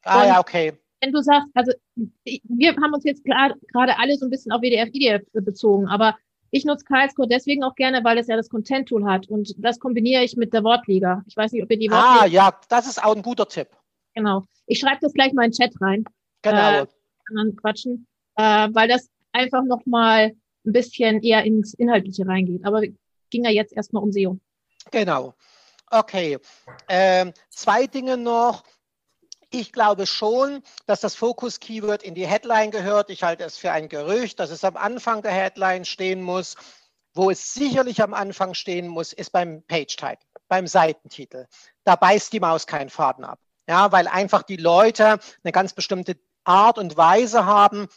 Ah, ja, okay. Wenn du sagst, also wir haben uns jetzt gerade alle so ein bisschen auf WDF, IDF bezogen, aber ich nutze Karlscore deswegen auch gerne, weil es ja das Content-Tool hat und das kombiniere ich mit der Wortliga. Ich weiß nicht, ob ihr die Wortliga... Ah, ja, das ist auch ein guter Tipp. Genau. Ich schreibe das gleich mal in den Chat rein. Genau. Äh, quatschen, äh, weil das einfach nochmal ein bisschen eher ins Inhaltliche reingeht. Aber ging ja jetzt erstmal um SEO. Genau. Okay. Ähm, zwei Dinge noch. Ich glaube schon, dass das Fokus-Keyword in die Headline gehört. Ich halte es für ein Gerücht, dass es am Anfang der Headline stehen muss. Wo es sicherlich am Anfang stehen muss, ist beim Page-Type, beim Seitentitel. Da beißt die Maus keinen Faden ab. Ja, weil einfach die Leute eine ganz bestimmte Art und Weise haben,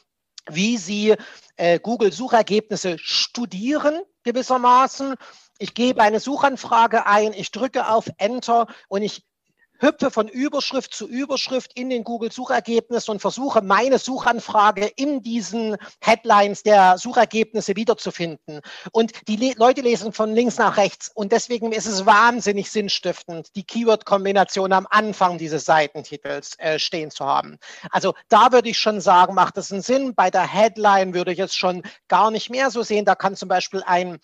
wie sie äh, Google-Suchergebnisse studieren gewissermaßen. Ich gebe eine Suchanfrage ein, ich drücke auf Enter und ich hüpfe von Überschrift zu Überschrift in den Google-Suchergebnissen und versuche meine Suchanfrage in diesen Headlines der Suchergebnisse wiederzufinden. Und die Le Leute lesen von links nach rechts und deswegen ist es wahnsinnig sinnstiftend, die Keyword-Kombination am Anfang dieses Seitentitels äh, stehen zu haben. Also da würde ich schon sagen, macht es einen Sinn. Bei der Headline würde ich es schon gar nicht mehr so sehen. Da kann zum Beispiel ein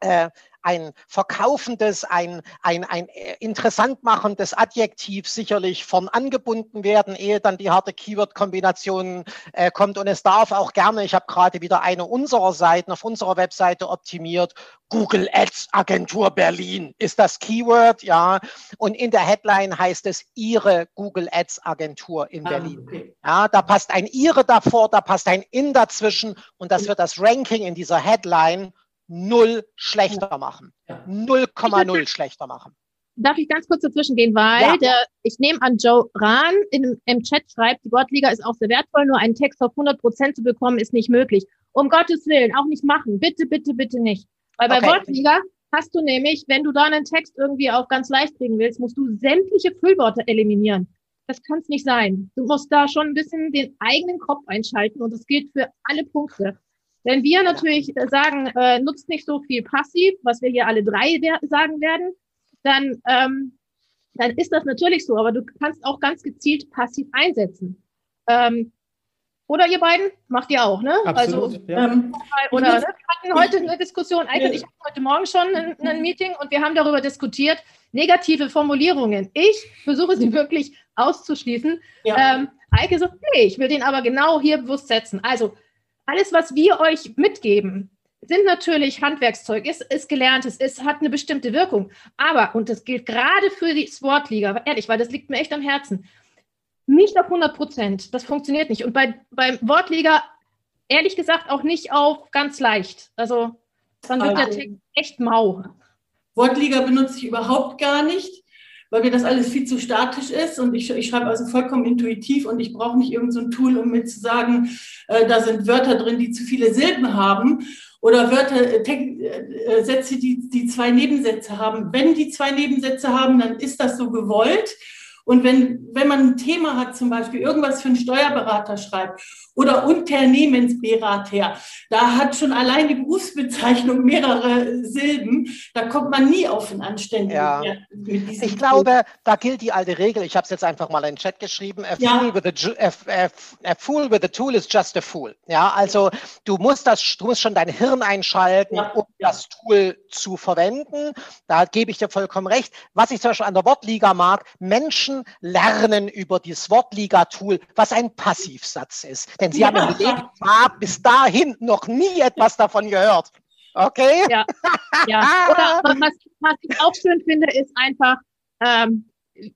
äh, ein verkaufendes, ein, ein, ein äh, interessant machendes Adjektiv sicherlich von angebunden werden, ehe dann die harte Keyword-Kombination äh, kommt. Und es darf auch gerne, ich habe gerade wieder eine unserer Seiten auf unserer Webseite optimiert, Google Ads Agentur Berlin ist das Keyword, ja. Und in der Headline heißt es Ihre Google Ads Agentur in ah, Berlin. Okay. Ja, da passt ein Ihre davor, da passt ein In dazwischen und das wird das Ranking in dieser Headline null schlechter machen. 0,0 schlechter machen. Darf ich ganz kurz dazwischen gehen, weil ja. der, ich nehme an, Joe Rahn in, im Chat schreibt, die Wortliga ist auch sehr wertvoll, nur einen Text auf 100 Prozent zu bekommen, ist nicht möglich. Um Gottes Willen, auch nicht machen. Bitte, bitte, bitte nicht. Weil bei okay. Wortliga hast du nämlich, wenn du da einen Text irgendwie auch ganz leicht kriegen willst, musst du sämtliche Füllworte eliminieren. Das kann es nicht sein. Du musst da schon ein bisschen den eigenen Kopf einschalten und das gilt für alle Punkte. Wenn wir natürlich sagen, äh, nutzt nicht so viel passiv, was wir hier alle drei sagen werden, dann, ähm, dann ist das natürlich so, aber du kannst auch ganz gezielt passiv einsetzen. Ähm, oder ihr beiden macht ihr auch, ne? Absolut, also, ja. ähm, oder ne? wir hatten heute eine Diskussion, Eike ich hatte heute Morgen schon ein, ein, Meeting und wir haben darüber diskutiert, negative Formulierungen. Ich versuche sie wirklich auszuschließen. Ja. Ähm, Eike sagt, nee, ich will den aber genau hier bewusst setzen. Also alles, was wir euch mitgeben, sind natürlich Handwerkszeug, ist, ist gelerntes, ist, hat eine bestimmte Wirkung. Aber, und das gilt gerade für die Sportliga, ehrlich, weil das liegt mir echt am Herzen, nicht auf 100 Prozent. Das funktioniert nicht. Und bei, beim Wortliga, ehrlich gesagt, auch nicht auf ganz leicht. Also, dann wird also, der Text echt mau. Wortliga benutze ich überhaupt gar nicht weil mir das alles viel zu statisch ist und ich, ich schreibe also vollkommen intuitiv und ich brauche nicht irgendein so Tool, um mir zu sagen, äh, da sind Wörter drin, die zu viele Silben haben oder Wörter, äh, äh, Sätze, die, die zwei Nebensätze haben. Wenn die zwei Nebensätze haben, dann ist das so gewollt. Und wenn, wenn man ein Thema hat, zum Beispiel irgendwas für einen Steuerberater schreibt oder Unternehmensberater, da hat schon allein die Berufsbezeichnung mehrere Silben, da kommt man nie auf einen anständigen ja. Ich glaube, da gilt die alte Regel, ich habe es jetzt einfach mal in den Chat geschrieben, a, ja. fool with a, a, a, fool with a tool is just a fool. Ja, also du musst, das, du musst schon dein Hirn einschalten, ja. um das Tool zu verwenden. Da gebe ich dir vollkommen recht. Was ich zum Beispiel an der Wortliga mag, Menschen lernen über das Wortliga-Tool, was ein Passivsatz ist. Denn sie ja. haben im Leben bis dahin noch nie etwas davon gehört. Okay? Ja. ja. Oder was, was ich auch schön finde, ist einfach, ähm,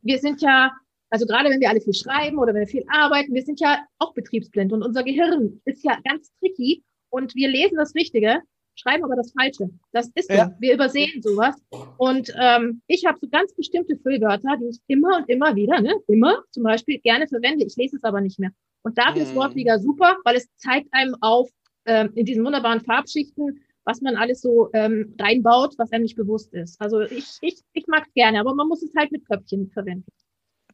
wir sind ja, also gerade wenn wir alle viel schreiben oder wenn wir viel arbeiten, wir sind ja auch betriebsblind und unser Gehirn ist ja ganz tricky und wir lesen das Richtige schreiben aber das Falsche. Das ist so. Ja. Wir übersehen sowas. Und ähm, ich habe so ganz bestimmte Füllwörter, die ich immer und immer wieder, ne, immer zum Beispiel gerne verwende. Ich lese es aber nicht mehr. Und dafür ist mhm. Wortliga super, weil es zeigt einem auf ähm, in diesen wunderbaren Farbschichten, was man alles so ähm, reinbaut, was einem nicht bewusst ist. Also ich, ich, ich mag es gerne, aber man muss es halt mit Köpfchen verwenden.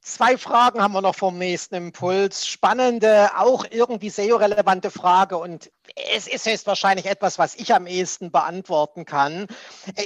Zwei Fragen haben wir noch vom nächsten Impuls. Spannende, auch irgendwie SEO-relevante Frage und es ist höchstwahrscheinlich etwas, was ich am ehesten beantworten kann.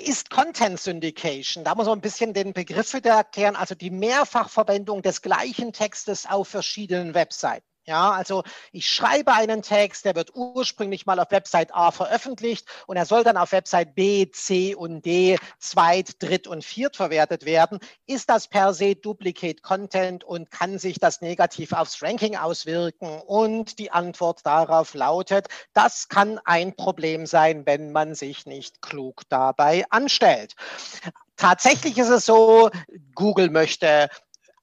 Ist Content Syndication, da muss man ein bisschen den Begriff wieder erklären, also die Mehrfachverwendung des gleichen Textes auf verschiedenen Webseiten. Ja, also ich schreibe einen Text, der wird ursprünglich mal auf Website A veröffentlicht und er soll dann auf Website B, C und D zweit, dritt und viert verwertet werden. Ist das per se Duplicate Content und kann sich das negativ aufs Ranking auswirken? Und die Antwort darauf lautet, das kann ein Problem sein, wenn man sich nicht klug dabei anstellt. Tatsächlich ist es so, Google möchte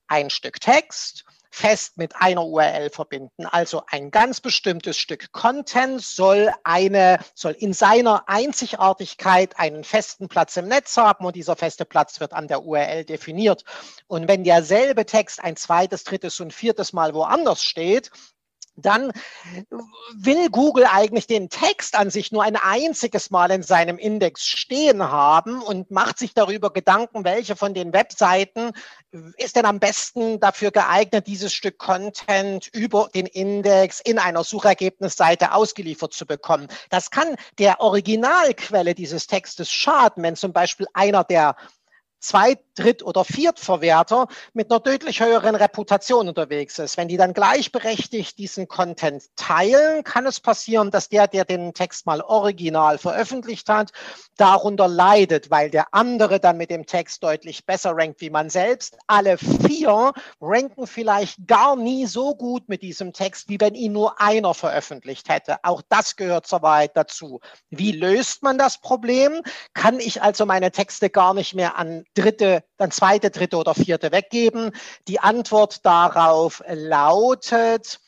ein Stück Text fest mit einer URL verbinden. Also ein ganz bestimmtes Stück Content soll eine, soll in seiner Einzigartigkeit einen festen Platz im Netz haben und dieser feste Platz wird an der URL definiert. Und wenn derselbe Text ein zweites, drittes und viertes Mal woanders steht, dann will Google eigentlich den Text an sich nur ein einziges Mal in seinem Index stehen haben und macht sich darüber Gedanken, welche von den Webseiten ist denn am besten dafür geeignet, dieses Stück Content über den Index in einer Suchergebnisseite ausgeliefert zu bekommen. Das kann der Originalquelle dieses Textes schaden, wenn zum Beispiel einer der Zweit-, Dritt- oder Viertverwerter mit einer deutlich höheren Reputation unterwegs ist. Wenn die dann gleichberechtigt diesen Content teilen, kann es passieren, dass der, der den Text mal original veröffentlicht hat, darunter leidet, weil der andere dann mit dem Text deutlich besser rankt wie man selbst. Alle vier ranken vielleicht gar nie so gut mit diesem Text, wie wenn ihn nur einer veröffentlicht hätte. Auch das gehört zur Wahrheit dazu. Wie löst man das Problem? Kann ich also meine Texte gar nicht mehr an dritte, dann zweite, dritte oder vierte weggeben. Die Antwort darauf lautet,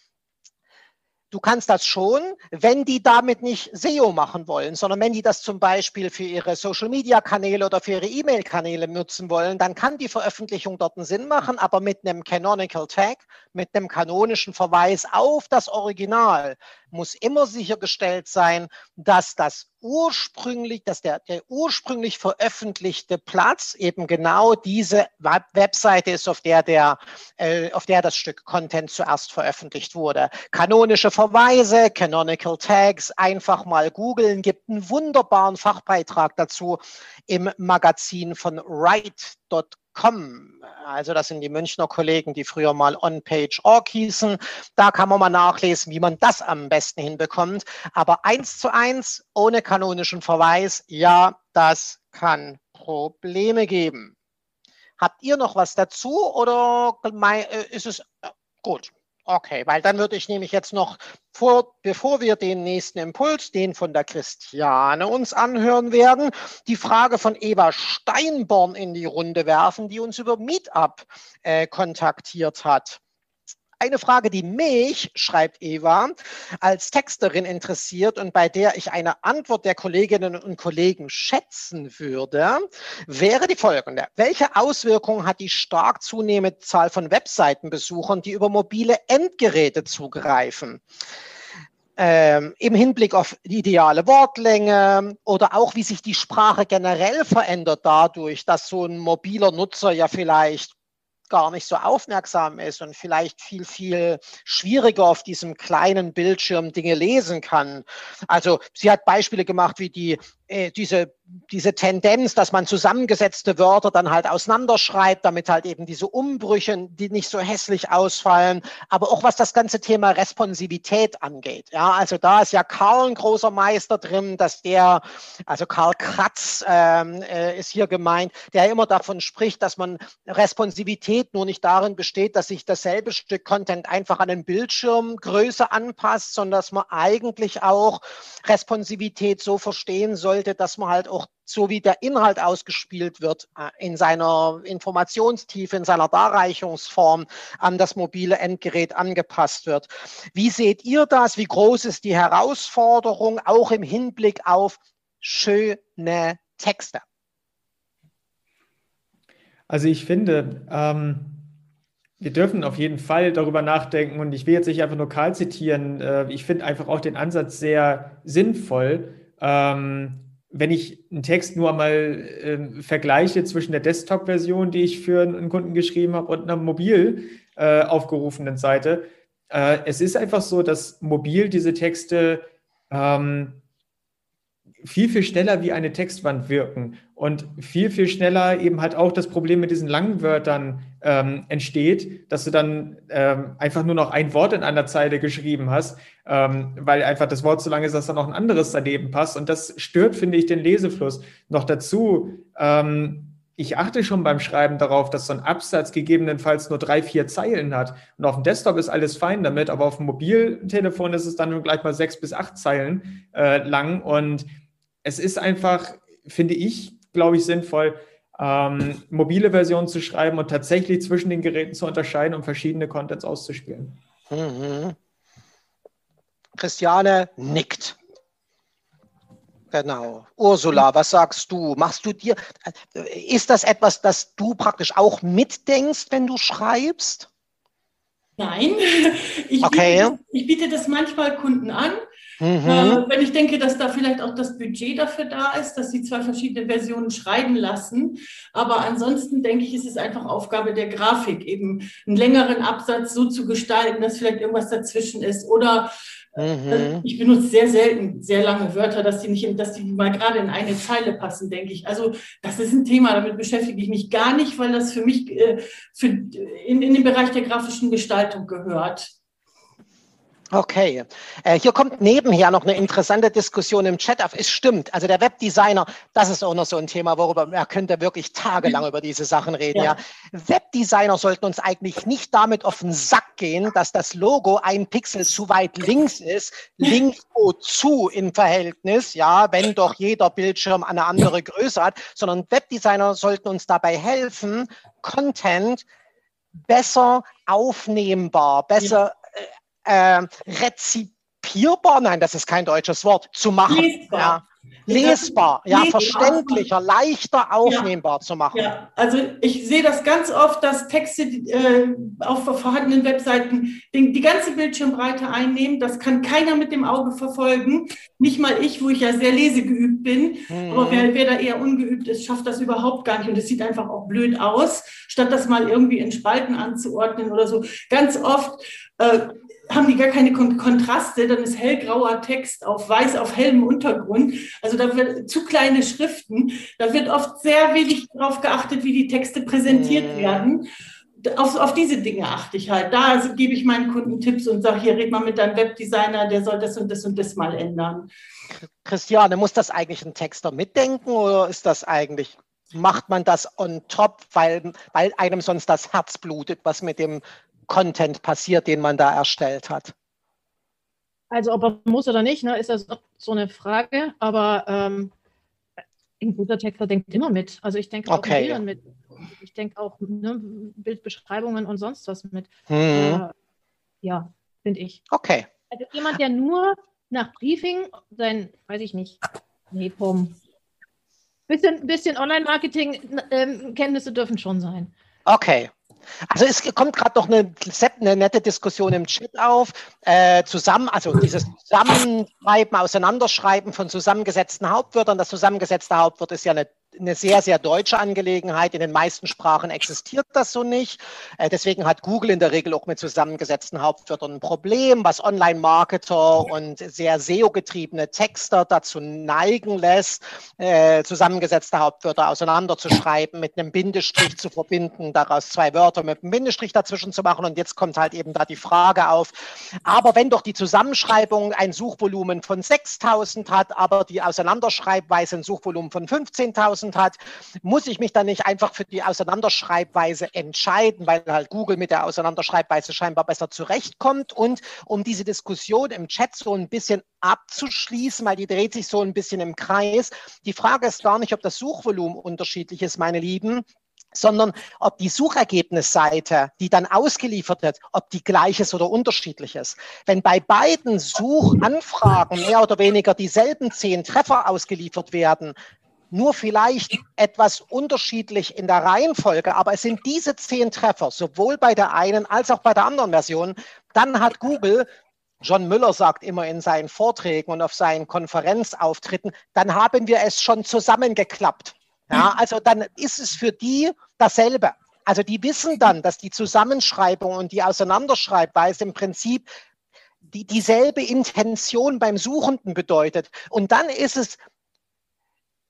Du kannst das schon, wenn die damit nicht SEO machen wollen, sondern wenn die das zum Beispiel für ihre Social-Media-Kanäle oder für ihre E-Mail-Kanäle nutzen wollen, dann kann die Veröffentlichung dort einen Sinn machen, aber mit einem Canonical Tag, mit einem kanonischen Verweis auf das Original muss immer sichergestellt sein, dass das ursprünglich, dass der, der ursprünglich veröffentlichte Platz eben genau diese Web Webseite ist, auf der der, äh, auf der das Stück Content zuerst veröffentlicht wurde. Kanonische Verweise, Canonical Tags, einfach mal googeln, gibt einen wunderbaren Fachbeitrag dazu im Magazin von Write.com. Also das sind die Münchner Kollegen, die früher mal On-Page-Org hießen. Da kann man mal nachlesen, wie man das am besten hinbekommt. Aber eins zu eins, ohne kanonischen Verweis, ja, das kann Probleme geben. Habt ihr noch was dazu oder äh, ist es äh, gut? Okay, weil dann würde ich nämlich jetzt noch vor, bevor wir den nächsten Impuls, den von der Christiane uns anhören werden, die Frage von Eva Steinborn in die Runde werfen, die uns über Meetup äh, kontaktiert hat. Eine Frage, die mich, schreibt Eva, als Texterin interessiert und bei der ich eine Antwort der Kolleginnen und Kollegen schätzen würde, wäre die folgende. Welche Auswirkungen hat die stark zunehmende Zahl von Webseitenbesuchern, die über mobile Endgeräte zugreifen? Ähm, im Hinblick auf die ideale Wortlänge oder auch wie sich die Sprache generell verändert dadurch, dass so ein mobiler Nutzer ja vielleicht gar nicht so aufmerksam ist und vielleicht viel, viel schwieriger auf diesem kleinen Bildschirm Dinge lesen kann. Also sie hat Beispiele gemacht, wie die äh, diese, diese Tendenz, dass man zusammengesetzte Wörter dann halt auseinanderschreibt, damit halt eben diese Umbrüche, die nicht so hässlich ausfallen, aber auch was das ganze Thema Responsivität angeht. Ja, also da ist ja Karl ein großer Meister drin, dass der, also Karl Kratz ähm, äh, ist hier gemeint, der immer davon spricht, dass man Responsivität nur nicht darin besteht, dass sich dasselbe Stück Content einfach an den Bildschirmgröße anpasst, sondern dass man eigentlich auch Responsivität so verstehen soll, sollte, dass man halt auch so wie der Inhalt ausgespielt wird, äh, in seiner Informationstiefe, in seiner Darreichungsform an das mobile Endgerät angepasst wird. Wie seht ihr das? Wie groß ist die Herausforderung auch im Hinblick auf schöne Texte? Also ich finde, ähm, wir dürfen auf jeden Fall darüber nachdenken und ich will jetzt nicht einfach nur Karl zitieren. Äh, ich finde einfach auch den Ansatz sehr sinnvoll, ähm, wenn ich einen Text nur einmal äh, vergleiche zwischen der Desktop-Version, die ich für einen Kunden geschrieben habe, und einer mobil äh, aufgerufenen Seite, äh, es ist einfach so, dass mobil diese Texte ähm, viel, viel schneller wie eine Textwand wirken und viel, viel schneller eben halt auch das Problem mit diesen langen Wörtern ähm, entsteht, dass du dann ähm, einfach nur noch ein Wort in einer Zeile geschrieben hast, ähm, weil einfach das Wort so lang ist, dass dann noch ein anderes daneben passt und das stört, finde ich, den Lesefluss. Noch dazu, ähm, ich achte schon beim Schreiben darauf, dass so ein Absatz gegebenenfalls nur drei, vier Zeilen hat. Und auf dem Desktop ist alles fein damit, aber auf dem Mobiltelefon ist es dann gleich mal sechs bis acht Zeilen äh, lang und es ist einfach, finde ich, glaube ich, sinnvoll, ähm, mobile Versionen zu schreiben und tatsächlich zwischen den Geräten zu unterscheiden und verschiedene Contents auszuspielen. Mhm. Christiane nickt. Genau. Ursula, was sagst du? Machst du dir, ist das etwas, das du praktisch auch mitdenkst, wenn du schreibst? Nein, ich, okay. biete, ich biete das manchmal Kunden an. Mhm. Äh, wenn ich denke, dass da vielleicht auch das Budget dafür da ist, dass sie zwei verschiedene Versionen schreiben lassen. Aber ansonsten denke ich, ist es einfach Aufgabe der Grafik, eben einen längeren Absatz so zu gestalten, dass vielleicht irgendwas dazwischen ist. Oder Mhm. Ich benutze sehr selten sehr lange Wörter, dass die nicht, dass die mal gerade in eine Zeile passen, denke ich. Also das ist ein Thema, damit beschäftige ich mich gar nicht, weil das für mich äh, für, in, in den Bereich der grafischen Gestaltung gehört. Okay, äh, hier kommt nebenher noch eine interessante Diskussion im Chat auf. Es stimmt, also der Webdesigner, das ist auch noch so ein Thema, worüber er könnte wirklich tagelang über diese Sachen reden. Ja. ja. Webdesigner sollten uns eigentlich nicht damit auf den Sack gehen, dass das Logo ein Pixel zu weit links ist, links zu im Verhältnis, ja, wenn doch jeder Bildschirm eine andere Größe hat, sondern Webdesigner sollten uns dabei helfen, Content besser aufnehmbar, besser äh, rezipierbar, nein, das ist kein deutsches Wort, zu machen. Lesbar. Ja. Lesbar, ja, lesbar. verständlicher, leichter aufnehmbar ja. zu machen. Ja, also ich sehe das ganz oft, dass Texte äh, auf vorhandenen Webseiten die, die, ganze Bildschirmbreite einnehmen. Das kann keiner mit dem Auge verfolgen. Nicht mal ich, wo ich ja sehr lesegeübt bin. Mhm. Aber wer, wer da eher ungeübt ist, schafft das überhaupt gar nicht. Und es sieht einfach auch blöd aus, statt das mal irgendwie in Spalten anzuordnen oder so. Ganz oft äh, haben die gar keine Kontraste, dann ist hellgrauer Text auf weiß auf hellem Untergrund. Also da wird zu kleine Schriften. Da wird oft sehr wenig darauf geachtet, wie die Texte präsentiert mhm. werden. Auf, auf, diese Dinge achte ich halt. Da also gebe ich meinen Kunden Tipps und sage, hier red mal mit deinem Webdesigner, der soll das und das und das mal ändern. Christiane, muss das eigentlich ein Texter mitdenken oder ist das eigentlich, macht man das on top, weil, weil einem sonst das Herz blutet, was mit dem Content passiert, den man da erstellt hat? Also ob er muss oder nicht, ne, ist das so eine Frage. Aber ähm, ein guter Texter denkt immer mit. Also ich denke auch okay. Bildern mit. Ich denke auch ne, Bildbeschreibungen und sonst was mit. Mhm. Äh, ja, finde ich. Okay. Also jemand, der nur nach Briefing sein, weiß ich nicht, nee, komm. Bisschen, bisschen Online-Marketing-Kenntnisse ähm, dürfen schon sein. Okay. Also es kommt gerade noch eine, eine, nette Diskussion im Chat auf. Äh, zusammen, also dieses Zusammenschreiben, Auseinanderschreiben von zusammengesetzten Hauptwörtern. Das zusammengesetzte Hauptwort ist ja eine eine sehr, sehr deutsche Angelegenheit. In den meisten Sprachen existiert das so nicht. Äh, deswegen hat Google in der Regel auch mit zusammengesetzten Hauptwörtern ein Problem, was Online-Marketer und sehr SEO-getriebene Texter dazu neigen lässt, äh, zusammengesetzte Hauptwörter auseinanderzuschreiben, mit einem Bindestrich zu verbinden, daraus zwei Wörter mit einem Bindestrich dazwischen zu machen. Und jetzt kommt halt eben da die Frage auf, aber wenn doch die Zusammenschreibung ein Suchvolumen von 6000 hat, aber die Auseinanderschreibweise ein Suchvolumen von 15.000 1000 hat, muss ich mich dann nicht einfach für die Auseinanderschreibweise entscheiden, weil halt Google mit der Auseinanderschreibweise scheinbar besser zurechtkommt. Und um diese Diskussion im Chat so ein bisschen abzuschließen, weil die dreht sich so ein bisschen im Kreis. Die Frage ist gar nicht, ob das Suchvolumen unterschiedlich ist, meine Lieben sondern ob die Suchergebnisseite, die dann ausgeliefert wird, ob die gleich ist oder unterschiedlich ist. Wenn bei beiden Suchanfragen mehr oder weniger dieselben zehn Treffer ausgeliefert werden, nur vielleicht etwas unterschiedlich in der Reihenfolge, aber es sind diese zehn Treffer, sowohl bei der einen als auch bei der anderen Version. Dann hat Google, John Müller sagt immer in seinen Vorträgen und auf seinen Konferenzauftritten, dann haben wir es schon zusammengeklappt. Ja, also dann ist es für die dasselbe. Also die wissen dann, dass die Zusammenschreibung und die Auseinanderschreibweise im Prinzip die, dieselbe Intention beim Suchenden bedeutet. Und dann ist es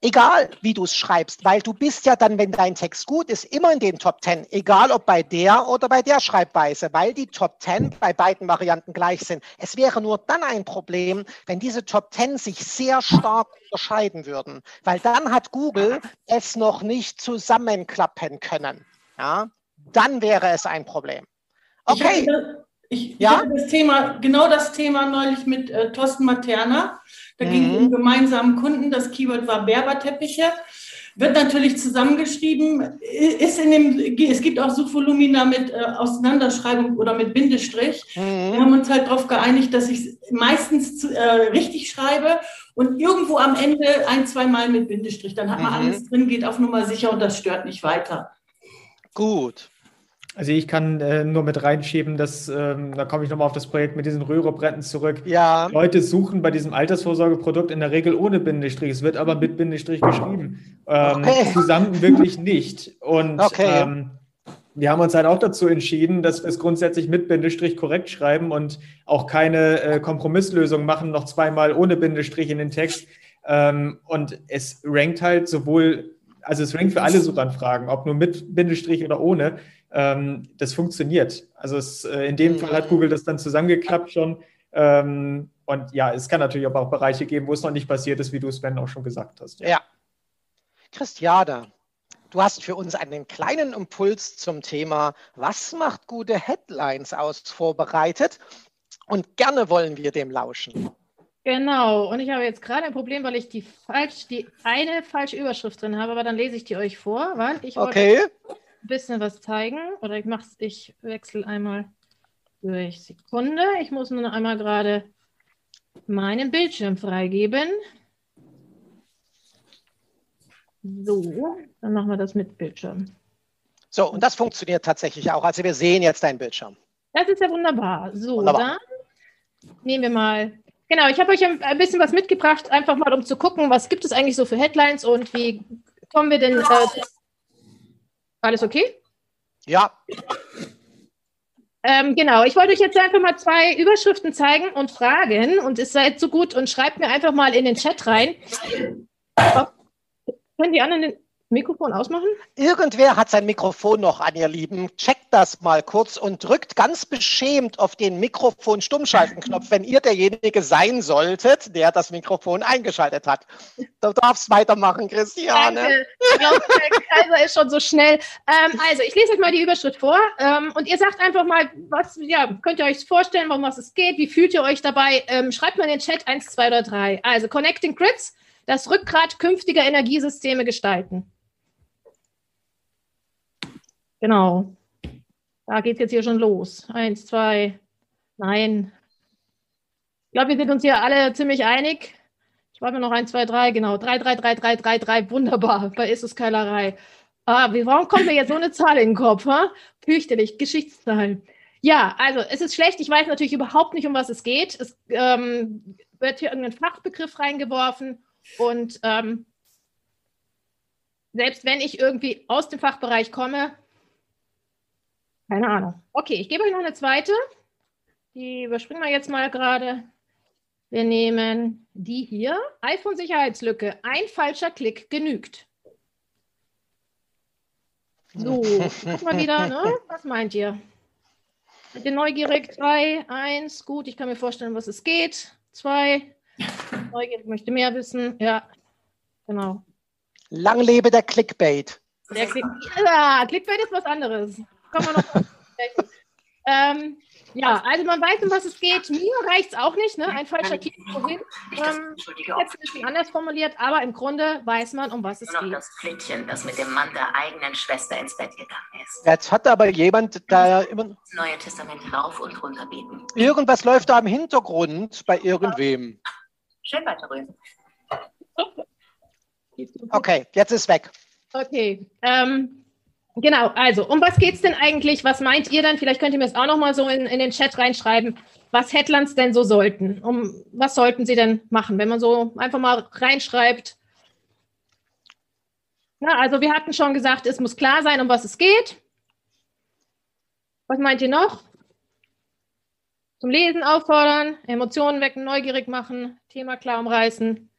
egal wie du es schreibst, weil du bist ja dann, wenn dein Text gut ist, immer in den Top 10, egal ob bei der oder bei der Schreibweise, weil die Top 10 bei beiden Varianten gleich sind. Es wäre nur dann ein Problem, wenn diese Top 10 sich sehr stark unterscheiden würden, weil dann hat Google es noch nicht zusammenklappen können. Ja, dann wäre es ein Problem. Okay. Ich, ich ja? hatte das Thema, genau das Thema neulich mit äh, Thorsten Materna. Da mhm. ging es um gemeinsamen Kunden. Das Keyword war Berberteppiche. wird natürlich zusammengeschrieben, ist in dem, es gibt auch Suchvolumina mit äh, Auseinanderschreibung oder mit Bindestrich. Mhm. Wir haben uns halt darauf geeinigt, dass ich meistens zu, äh, richtig schreibe und irgendwo am Ende ein, zwei Mal mit Bindestrich. Dann hat man mhm. alles drin, geht auf Nummer sicher und das stört nicht weiter. Gut. Also ich kann äh, nur mit reinschieben, dass, ähm, da komme ich nochmal auf das Projekt mit diesen Röhrebretten zurück. Ja. Leute suchen bei diesem Altersvorsorgeprodukt in der Regel ohne Bindestrich. Es wird aber mit Bindestrich geschrieben. Ähm, okay. Zusammen wirklich nicht. Und okay. ähm, wir haben uns halt auch dazu entschieden, dass wir es grundsätzlich mit Bindestrich korrekt schreiben und auch keine äh, Kompromisslösung machen, noch zweimal ohne Bindestrich in den Text. Ähm, und es rankt halt sowohl, also es rankt für alle Suchanfragen, ob nur mit Bindestrich oder ohne ähm, das funktioniert. Also es, äh, in dem Fall hat Google das dann zusammengeklappt schon. Ähm, und ja, es kann natürlich aber auch Bereiche geben, wo es noch nicht passiert ist, wie du Sven auch schon gesagt hast. Ja. ja. Christiane, du hast für uns einen kleinen Impuls zum Thema, was macht gute Headlines aus, vorbereitet. Und gerne wollen wir dem lauschen. Genau, und ich habe jetzt gerade ein Problem, weil ich die falsch, die eine falsche Überschrift drin habe, aber dann lese ich die euch vor. Weil ich okay ein bisschen was zeigen. Oder ich mache ich wechsle einmal durch Sekunde. Ich muss nur noch einmal gerade meinen Bildschirm freigeben. So, dann machen wir das mit Bildschirm. So, und das funktioniert tatsächlich auch. Also wir sehen jetzt deinen Bildschirm. Das ist ja wunderbar. So, wunderbar. dann nehmen wir mal. Genau, ich habe euch ein bisschen was mitgebracht, einfach mal um zu gucken, was gibt es eigentlich so für Headlines und wie kommen wir denn äh, alles okay? Ja. Ähm, genau, ich wollte euch jetzt einfach mal zwei Überschriften zeigen und fragen und es seid so gut und schreibt mir einfach mal in den Chat rein. Können die anderen Mikrofon ausmachen? Irgendwer hat sein Mikrofon noch an, ihr Lieben. Checkt das mal kurz und drückt ganz beschämt auf den Mikrofon-Stummschalten-Knopf, wenn ihr derjenige sein solltet, der das Mikrofon eingeschaltet hat. Du darfst weitermachen, Christiane. Danke. Ich glaube, der Kaiser ist schon so schnell. Ähm, also, ich lese euch mal die Überschrift vor ähm, und ihr sagt einfach mal, was, ja, könnt ihr euch vorstellen, worum was es geht? Wie fühlt ihr euch dabei? Ähm, schreibt mal in den Chat 1, 2 oder 3. Also, Connecting Grids, das Rückgrat künftiger Energiesysteme gestalten. Genau. Da geht es jetzt hier schon los. Eins, zwei, nein. Ich glaube, wir sind uns hier alle ziemlich einig. Ich warte noch eins, zwei, drei, genau. Drei, drei, drei, drei, drei, drei, wunderbar. Bei Issus Keilerei. Ah, warum kommt mir jetzt so eine Zahl in den Kopf? Ha? Fürchterlich, Geschichtszahl. Ja, also es ist schlecht. Ich weiß natürlich überhaupt nicht, um was es geht. Es ähm, wird hier irgendein Fachbegriff reingeworfen und ähm, selbst wenn ich irgendwie aus dem Fachbereich komme, keine Ahnung. Okay, ich gebe euch noch eine zweite. Die überspringen wir jetzt mal gerade. Wir nehmen die hier. iPhone-Sicherheitslücke. Ein falscher Klick genügt. So, gucken wir wieder. Ne? Was meint ihr? Seid ihr neugierig? Zwei, eins. Gut, ich kann mir vorstellen, was es geht. Zwei. Neugierig möchte mehr wissen. Ja, genau. Lang lebe der Clickbait. Der Click ja, Clickbait ist was anderes kommen wir noch ähm, ja, also man weiß, um was es geht. Mir reicht es auch nicht, ne? Ein falscher Titel vorhin. Ähm, jetzt ein bisschen anders formuliert, aber im Grunde weiß man, um was es noch geht. das Flittchen, das mit dem Mann der eigenen Schwester ins Bett gegangen ist. Jetzt hat aber jemand da immer. Das Neue Testament rauf und runter beten. Irgendwas läuft da im Hintergrund bei irgendwem. Schön weiterrühren. Okay, jetzt ist weg. Okay. Ähm, Genau, also um was geht es denn eigentlich? Was meint ihr dann? Vielleicht könnt ihr mir das auch nochmal so in, in den Chat reinschreiben, was Headlands denn so sollten. Um, was sollten sie denn machen, wenn man so einfach mal reinschreibt? Na, also wir hatten schon gesagt, es muss klar sein, um was es geht. Was meint ihr noch? Zum Lesen auffordern, Emotionen wecken, neugierig machen, Thema klar umreißen.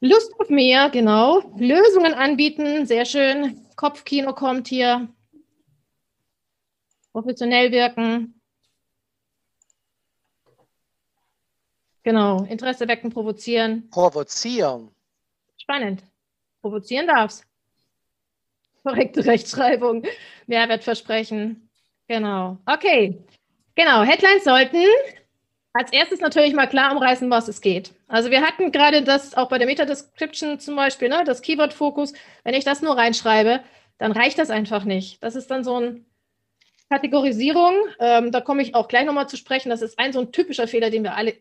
Lust auf mehr, genau. Lösungen anbieten, sehr schön. Kopfkino kommt hier. Professionell wirken. Genau. Interesse wecken, provozieren. Provozieren. Spannend. Provozieren darf's. Korrekte Rechtschreibung. Mehrwert versprechen. Genau. Okay. Genau. Headlines sollten als erstes natürlich mal klar umreißen, was es geht. Also wir hatten gerade das auch bei der Meta-Description zum Beispiel, ne, das Keyword-Fokus. Wenn ich das nur reinschreibe, dann reicht das einfach nicht. Das ist dann so ein Kategorisierung. Ähm, da komme ich auch gleich nochmal zu sprechen. Das ist ein so ein typischer Fehler, den wir alle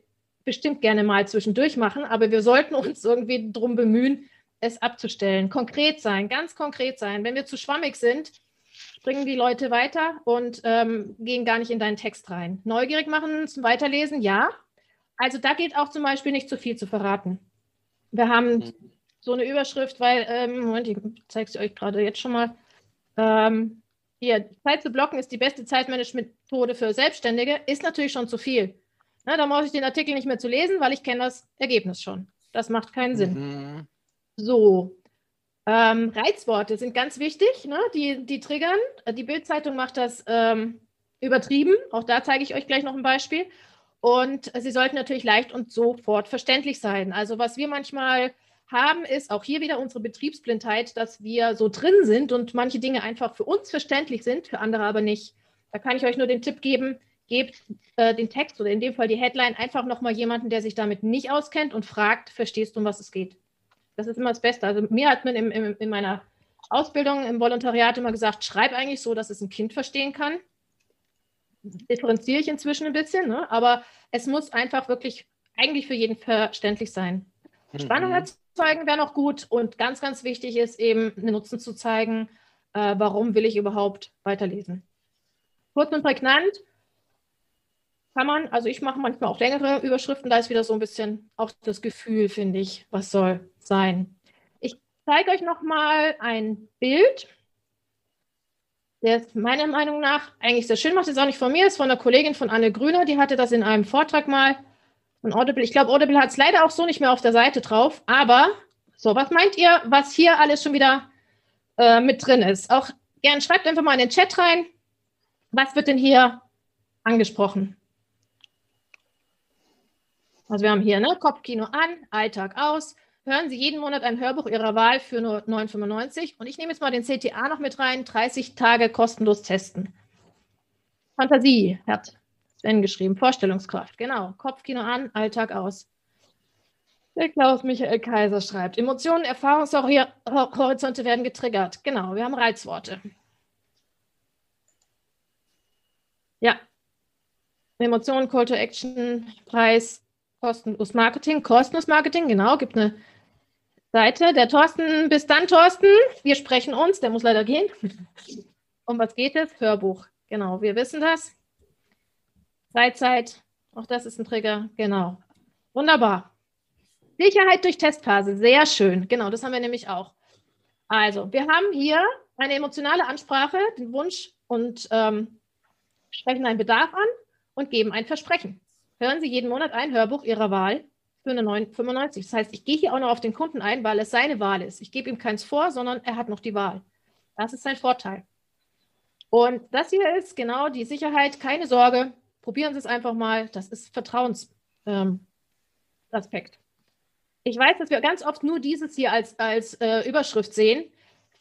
bestimmt gerne mal zwischendurch machen. Aber wir sollten uns irgendwie darum bemühen, es abzustellen. Konkret sein, ganz konkret sein. Wenn wir zu schwammig sind, springen die Leute weiter und ähm, gehen gar nicht in deinen Text rein. Neugierig machen zum Weiterlesen, ja. Also da geht auch zum Beispiel nicht zu viel zu verraten. Wir haben mhm. so eine Überschrift, weil, ähm, Moment, ich zeige sie euch gerade jetzt schon mal. Ähm, hier, Zeit zu blocken ist die beste Zeitmanagement-Methode für Selbstständige, ist natürlich schon zu viel. Na, da brauche ich den Artikel nicht mehr zu lesen, weil ich kenne das Ergebnis schon. Das macht keinen Sinn. Mhm. So, ähm, Reizworte sind ganz wichtig, ne? die, die triggern. Die Bildzeitung macht das ähm, übertrieben. Auch da zeige ich euch gleich noch ein Beispiel. Und sie sollten natürlich leicht und sofort verständlich sein. Also was wir manchmal haben, ist auch hier wieder unsere Betriebsblindheit, dass wir so drin sind und manche Dinge einfach für uns verständlich sind, für andere aber nicht. Da kann ich euch nur den Tipp geben, gebt äh, den Text oder in dem Fall die Headline einfach nochmal jemanden, der sich damit nicht auskennt und fragt, verstehst du, um was es geht. Das ist immer das Beste. Also mir hat man im, im, in meiner Ausbildung im Volontariat immer gesagt, schreib eigentlich so, dass es ein Kind verstehen kann. Differenziere ich inzwischen ein bisschen, ne? aber es muss einfach wirklich eigentlich für jeden verständlich sein. Mhm. Spannung erzeugen wäre noch gut und ganz, ganz wichtig ist eben, einen Nutzen zu zeigen, äh, warum will ich überhaupt weiterlesen. Kurz und prägnant, kann man, also ich mache manchmal auch längere Überschriften, da ist wieder so ein bisschen auch das Gefühl, finde ich, was soll sein. Ich zeige euch nochmal ein Bild, der ist meiner Meinung nach eigentlich sehr schön macht. Ist auch nicht von mir, ist von einer Kollegin von Anne Grüner, die hatte das in einem Vortrag mal von Audible. Ich glaube, Audible hat es leider auch so nicht mehr auf der Seite drauf, aber so, was meint ihr, was hier alles schon wieder äh, mit drin ist? Auch gern schreibt einfach mal in den Chat rein, was wird denn hier angesprochen? Also wir haben hier ne, Kopfkino an, Alltag aus. Hören Sie jeden Monat ein Hörbuch Ihrer Wahl für nur 9,95. Und ich nehme jetzt mal den CTA noch mit rein. 30 Tage kostenlos testen. Fantasie hat Sven geschrieben. Vorstellungskraft, genau. Kopfkino an, Alltag aus. Der Klaus Michael Kaiser schreibt, Emotionen, Erfahrungshorizonte werden getriggert. Genau, wir haben Reizworte. Ja. Emotionen, to Action, Preis, Kostenlos Marketing, kostenlos Marketing, genau, gibt eine Seite. Der Thorsten, bis dann, Thorsten. Wir sprechen uns, der muss leider gehen. Um was geht es? Hörbuch. Genau, wir wissen das. Freizeit, auch das ist ein Trigger. Genau. Wunderbar. Sicherheit durch Testphase, sehr schön. Genau, das haben wir nämlich auch. Also, wir haben hier eine emotionale Ansprache, den Wunsch und ähm, sprechen einen Bedarf an und geben ein Versprechen hören Sie jeden Monat ein Hörbuch Ihrer Wahl für eine 9,95. Das heißt, ich gehe hier auch noch auf den Kunden ein, weil es seine Wahl ist. Ich gebe ihm keins vor, sondern er hat noch die Wahl. Das ist sein Vorteil. Und das hier ist genau die Sicherheit. Keine Sorge, probieren Sie es einfach mal. Das ist Vertrauensaspekt. Ähm, ich weiß, dass wir ganz oft nur dieses hier als, als äh, Überschrift sehen,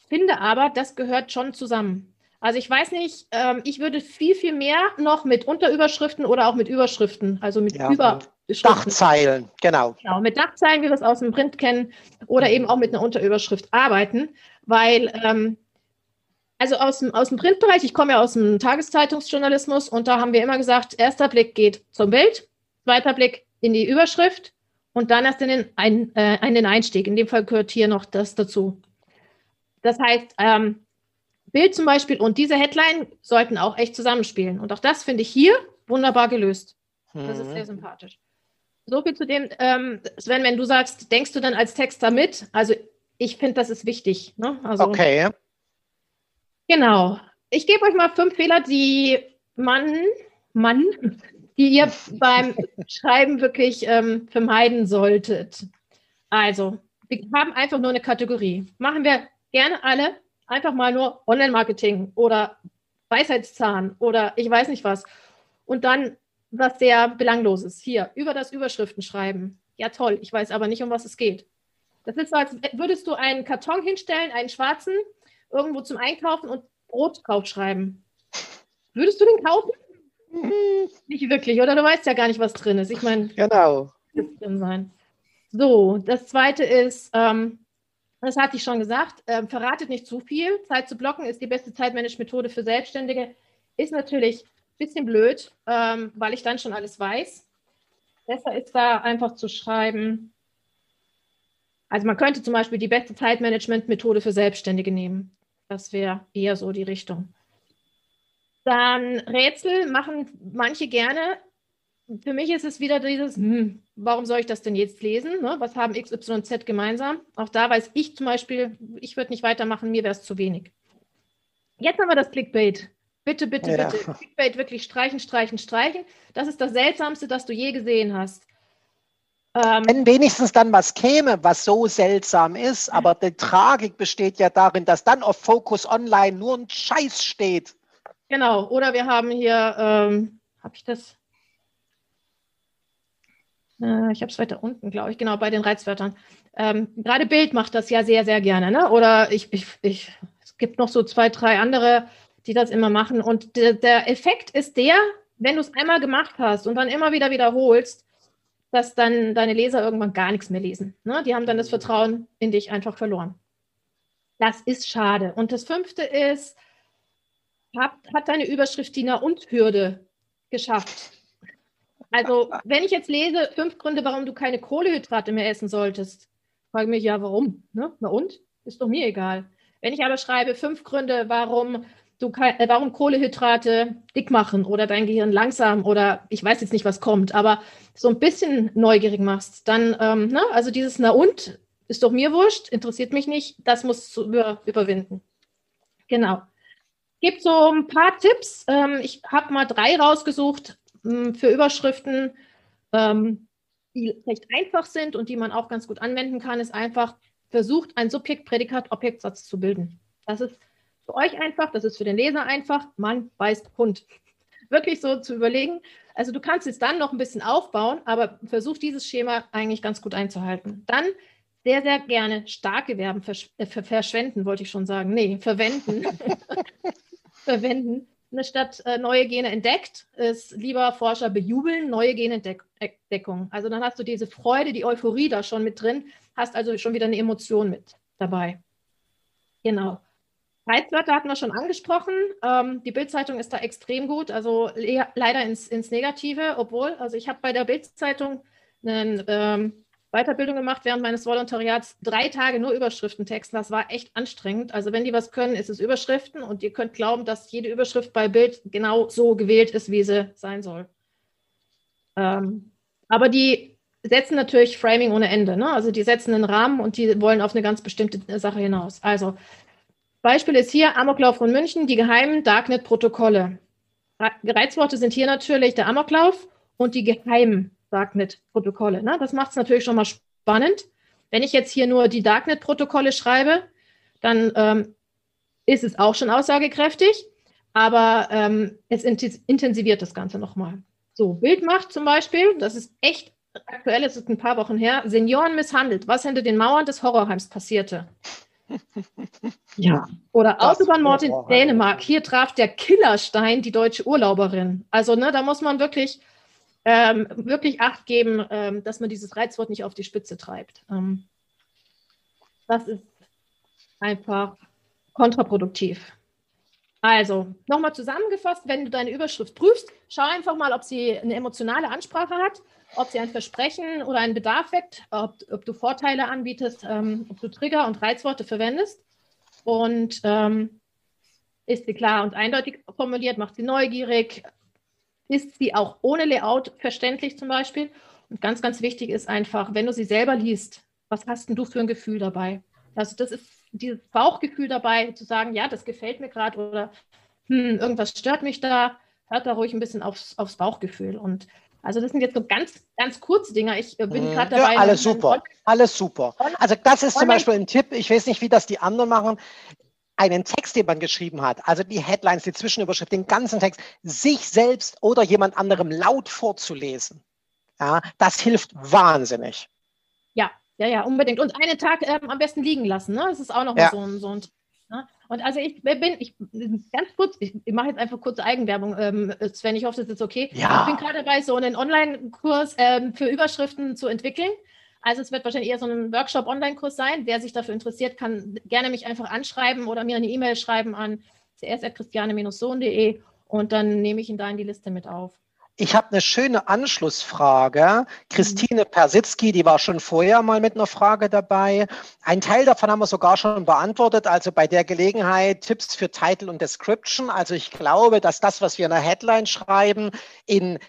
finde aber, das gehört schon zusammen. Also ich weiß nicht, ähm, ich würde viel, viel mehr noch mit Unterüberschriften oder auch mit Überschriften, also mit ja, Überschriften. Dachzeilen, genau. Genau, mit Dachzeilen, wie wir es aus dem Print kennen, oder eben auch mit einer Unterüberschrift arbeiten, weil, ähm, also aus dem, aus dem Printbereich, ich komme ja aus dem Tageszeitungsjournalismus und da haben wir immer gesagt, erster Blick geht zum Bild, zweiter Blick in die Überschrift und dann erst in den, ein, äh, in den Einstieg. In dem Fall gehört hier noch das dazu. Das heißt, ähm, Bild zum Beispiel und diese Headline sollten auch echt zusammenspielen. Und auch das finde ich hier wunderbar gelöst. Das ist sehr mhm. sympathisch. So viel zu dem, ähm, Sven, wenn du sagst, denkst du dann als Texter mit? Also ich finde, das ist wichtig. Ne? Also, okay. Genau. Ich gebe euch mal fünf Fehler, die man, Mann, die ihr beim Schreiben wirklich ähm, vermeiden solltet. Also, wir haben einfach nur eine Kategorie. Machen wir gerne alle einfach mal nur Online-Marketing oder Weisheitszahn oder ich weiß nicht was. Und dann was sehr belangloses. Hier, über das Überschriften schreiben. Ja, toll, ich weiß aber nicht, um was es geht. Das ist so, als würdest du einen Karton hinstellen, einen schwarzen, irgendwo zum Einkaufen und Brot draufschreiben. Würdest du den kaufen? Mhm. Nicht wirklich, oder? Du weißt ja gar nicht, was drin ist. Ich meine, genau. drin sein. So, das zweite ist, ähm, das hatte ich schon gesagt, äh, verratet nicht zu viel. Zeit zu blocken ist die beste Zeitmanagement-Methode für Selbstständige. Ist natürlich ein bisschen blöd, ähm, weil ich dann schon alles weiß. Besser ist da einfach zu schreiben. Also man könnte zum Beispiel die beste Zeitmanagement-Methode für Selbstständige nehmen. Das wäre eher so die Richtung. Dann Rätsel machen manche gerne. Für mich ist es wieder dieses, hm, warum soll ich das denn jetzt lesen? Ne? Was haben X, Y, Z gemeinsam? Auch da weiß ich zum Beispiel, ich würde nicht weitermachen, mir wäre es zu wenig. Jetzt haben wir das Clickbait. Bitte, bitte, ja. bitte. Clickbait wirklich streichen, streichen, streichen. Das ist das Seltsamste, das du je gesehen hast. Ähm, Wenn wenigstens dann was käme, was so seltsam ist, aber die Tragik besteht ja darin, dass dann auf Focus Online nur ein Scheiß steht. Genau, oder wir haben hier, ähm, habe ich das? Äh, ich habe es weiter unten, glaube ich, genau, bei den Reizwörtern. Ähm, Gerade Bild macht das ja sehr, sehr gerne, ne? Oder ich, ich, ich, es gibt noch so zwei, drei andere, die das immer machen. Und der, der Effekt ist der, wenn du es einmal gemacht hast und dann immer wieder wiederholst, dass dann deine Leser irgendwann gar nichts mehr lesen. Ne? Die haben dann das Vertrauen in dich einfach verloren. Das ist schade. Und das fünfte ist, hat, hat deine Überschrift die und Hürde geschafft. Also, wenn ich jetzt lese, fünf Gründe, warum du keine Kohlehydrate mehr essen solltest, frage ich mich ja, warum? Ne? Na und? Ist doch mir egal. Wenn ich aber schreibe, fünf Gründe, warum du äh, warum Kohlehydrate dick machen oder dein Gehirn langsam oder ich weiß jetzt nicht, was kommt, aber so ein bisschen neugierig machst, dann, ähm, ne, also dieses Na und ist doch mir wurscht, interessiert mich nicht, das muss du über, überwinden. Genau. Gibt so ein paar Tipps. Ähm, ich habe mal drei rausgesucht für Überschriften, ähm, die recht einfach sind und die man auch ganz gut anwenden kann, ist einfach, versucht, einen Subjekt-Prädikat-Objektsatz zu bilden. Das ist für euch einfach, das ist für den Leser einfach, Mann beißt Hund. Wirklich so zu überlegen. Also du kannst es dann noch ein bisschen aufbauen, aber versuch dieses Schema eigentlich ganz gut einzuhalten. Dann sehr, sehr gerne starke Verben versch äh, verschwenden, wollte ich schon sagen. Nee, verwenden. verwenden. Statt äh, neue Gene entdeckt, ist lieber Forscher bejubeln, neue Genentdeckung. Also dann hast du diese Freude, die Euphorie da schon mit drin, hast also schon wieder eine Emotion mit dabei. Genau. Reizwörter hatten wir schon angesprochen. Ähm, die Bildzeitung ist da extrem gut, also le leider ins, ins Negative, obwohl, also ich habe bei der Bildzeitung eine ähm, Weiterbildung gemacht während meines Volontariats, drei Tage nur Überschriften texten. Das war echt anstrengend. Also wenn die was können, ist es Überschriften und ihr könnt glauben, dass jede Überschrift bei Bild genau so gewählt ist, wie sie sein soll. Ähm, aber die setzen natürlich Framing ohne Ende. Ne? Also die setzen einen Rahmen und die wollen auf eine ganz bestimmte Sache hinaus. Also Beispiel ist hier Amoklauf von München, die geheimen Darknet-Protokolle. Reizworte sind hier natürlich der Amoklauf und die geheimen Darknet-Protokolle. Ne? Das macht es natürlich schon mal spannend. Wenn ich jetzt hier nur die Darknet-Protokolle schreibe, dann ähm, ist es auch schon aussagekräftig, aber ähm, es intensiviert das Ganze nochmal. So, Bildmacht zum Beispiel, das ist echt aktuell, es ist ein paar Wochen her, Senioren misshandelt, was hinter den Mauern des Horrorheims passierte. Ja. Oder Autobahnmord in Dänemark. Hier traf der Killerstein die deutsche Urlauberin. Also, ne, da muss man wirklich, ähm, wirklich Acht geben, ähm, dass man dieses Reizwort nicht auf die Spitze treibt. Ähm, das ist einfach kontraproduktiv. Also, nochmal zusammengefasst, wenn du deine Überschrift prüfst, schau einfach mal, ob sie eine emotionale Ansprache hat ob sie ein Versprechen oder einen Bedarf weckt, ob, ob du Vorteile anbietest, ähm, ob du Trigger und Reizworte verwendest. Und ähm, ist sie klar und eindeutig formuliert, macht sie neugierig, ist sie auch ohne Layout verständlich zum Beispiel. Und ganz, ganz wichtig ist einfach, wenn du sie selber liest, was hast denn du für ein Gefühl dabei? Also das ist dieses Bauchgefühl dabei, zu sagen, ja, das gefällt mir gerade oder hm, irgendwas stört mich da, hört da ruhig ein bisschen aufs, aufs Bauchgefühl. Und also das sind jetzt so ganz, ganz kurze Dinger. Ich äh, bin mhm. gerade dabei. Ja, alles super, alles super. Also das ist zum Beispiel ein Tipp. Ich weiß nicht, wie das die anderen machen. Einen Text, den man geschrieben hat, also die Headlines, die Zwischenüberschrift, den ganzen Text, sich selbst oder jemand anderem laut vorzulesen. Ja, das hilft wahnsinnig. Ja, ja, ja, unbedingt. Und einen Tag ähm, am besten liegen lassen. Ne? Das ist auch noch ja. so ein, so ein Ne? Und also ich bin, ich ganz kurz, ich, ich mache jetzt einfach kurze Eigenwerbung, ähm, Sven, ich hoffe, das ist okay. Ja. Ich bin gerade dabei, so einen Online-Kurs ähm, für Überschriften zu entwickeln. Also es wird wahrscheinlich eher so ein Workshop-Online-Kurs sein. Wer sich dafür interessiert, kann gerne mich einfach anschreiben oder mir eine E-Mail schreiben an cs.christiane-sohn.de und dann nehme ich ihn da in die Liste mit auf. Ich habe eine schöne Anschlussfrage. Christine Persitzky, die war schon vorher mal mit einer Frage dabei. Ein Teil davon haben wir sogar schon beantwortet, also bei der Gelegenheit Tipps für Title und Description. Also ich glaube, dass das, was wir in der Headline schreiben, in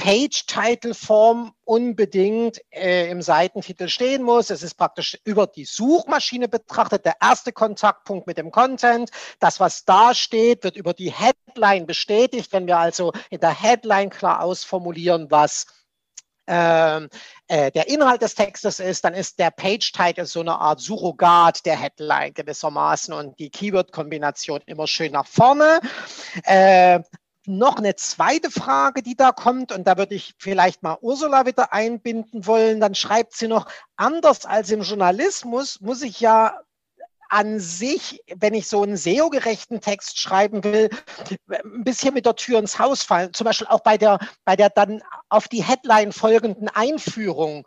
Page-Title-Form unbedingt äh, im Seitentitel stehen muss. Es ist praktisch über die Suchmaschine betrachtet der erste Kontaktpunkt mit dem Content. Das, was da steht, wird über die Headline bestätigt. Wenn wir also in der Headline klar ausformulieren, was ähm, äh, der Inhalt des Textes ist, dann ist der Page-Title so eine Art Surrogat der Headline gewissermaßen und die Keyword-Kombination immer schön nach vorne. Äh, noch eine zweite Frage, die da kommt, und da würde ich vielleicht mal Ursula wieder einbinden wollen. Dann schreibt sie noch, anders als im Journalismus muss ich ja an sich, wenn ich so einen SEO-gerechten Text schreiben will, ein bisschen mit der Tür ins Haus fallen. Zum Beispiel auch bei der, bei der dann auf die Headline folgenden Einführung.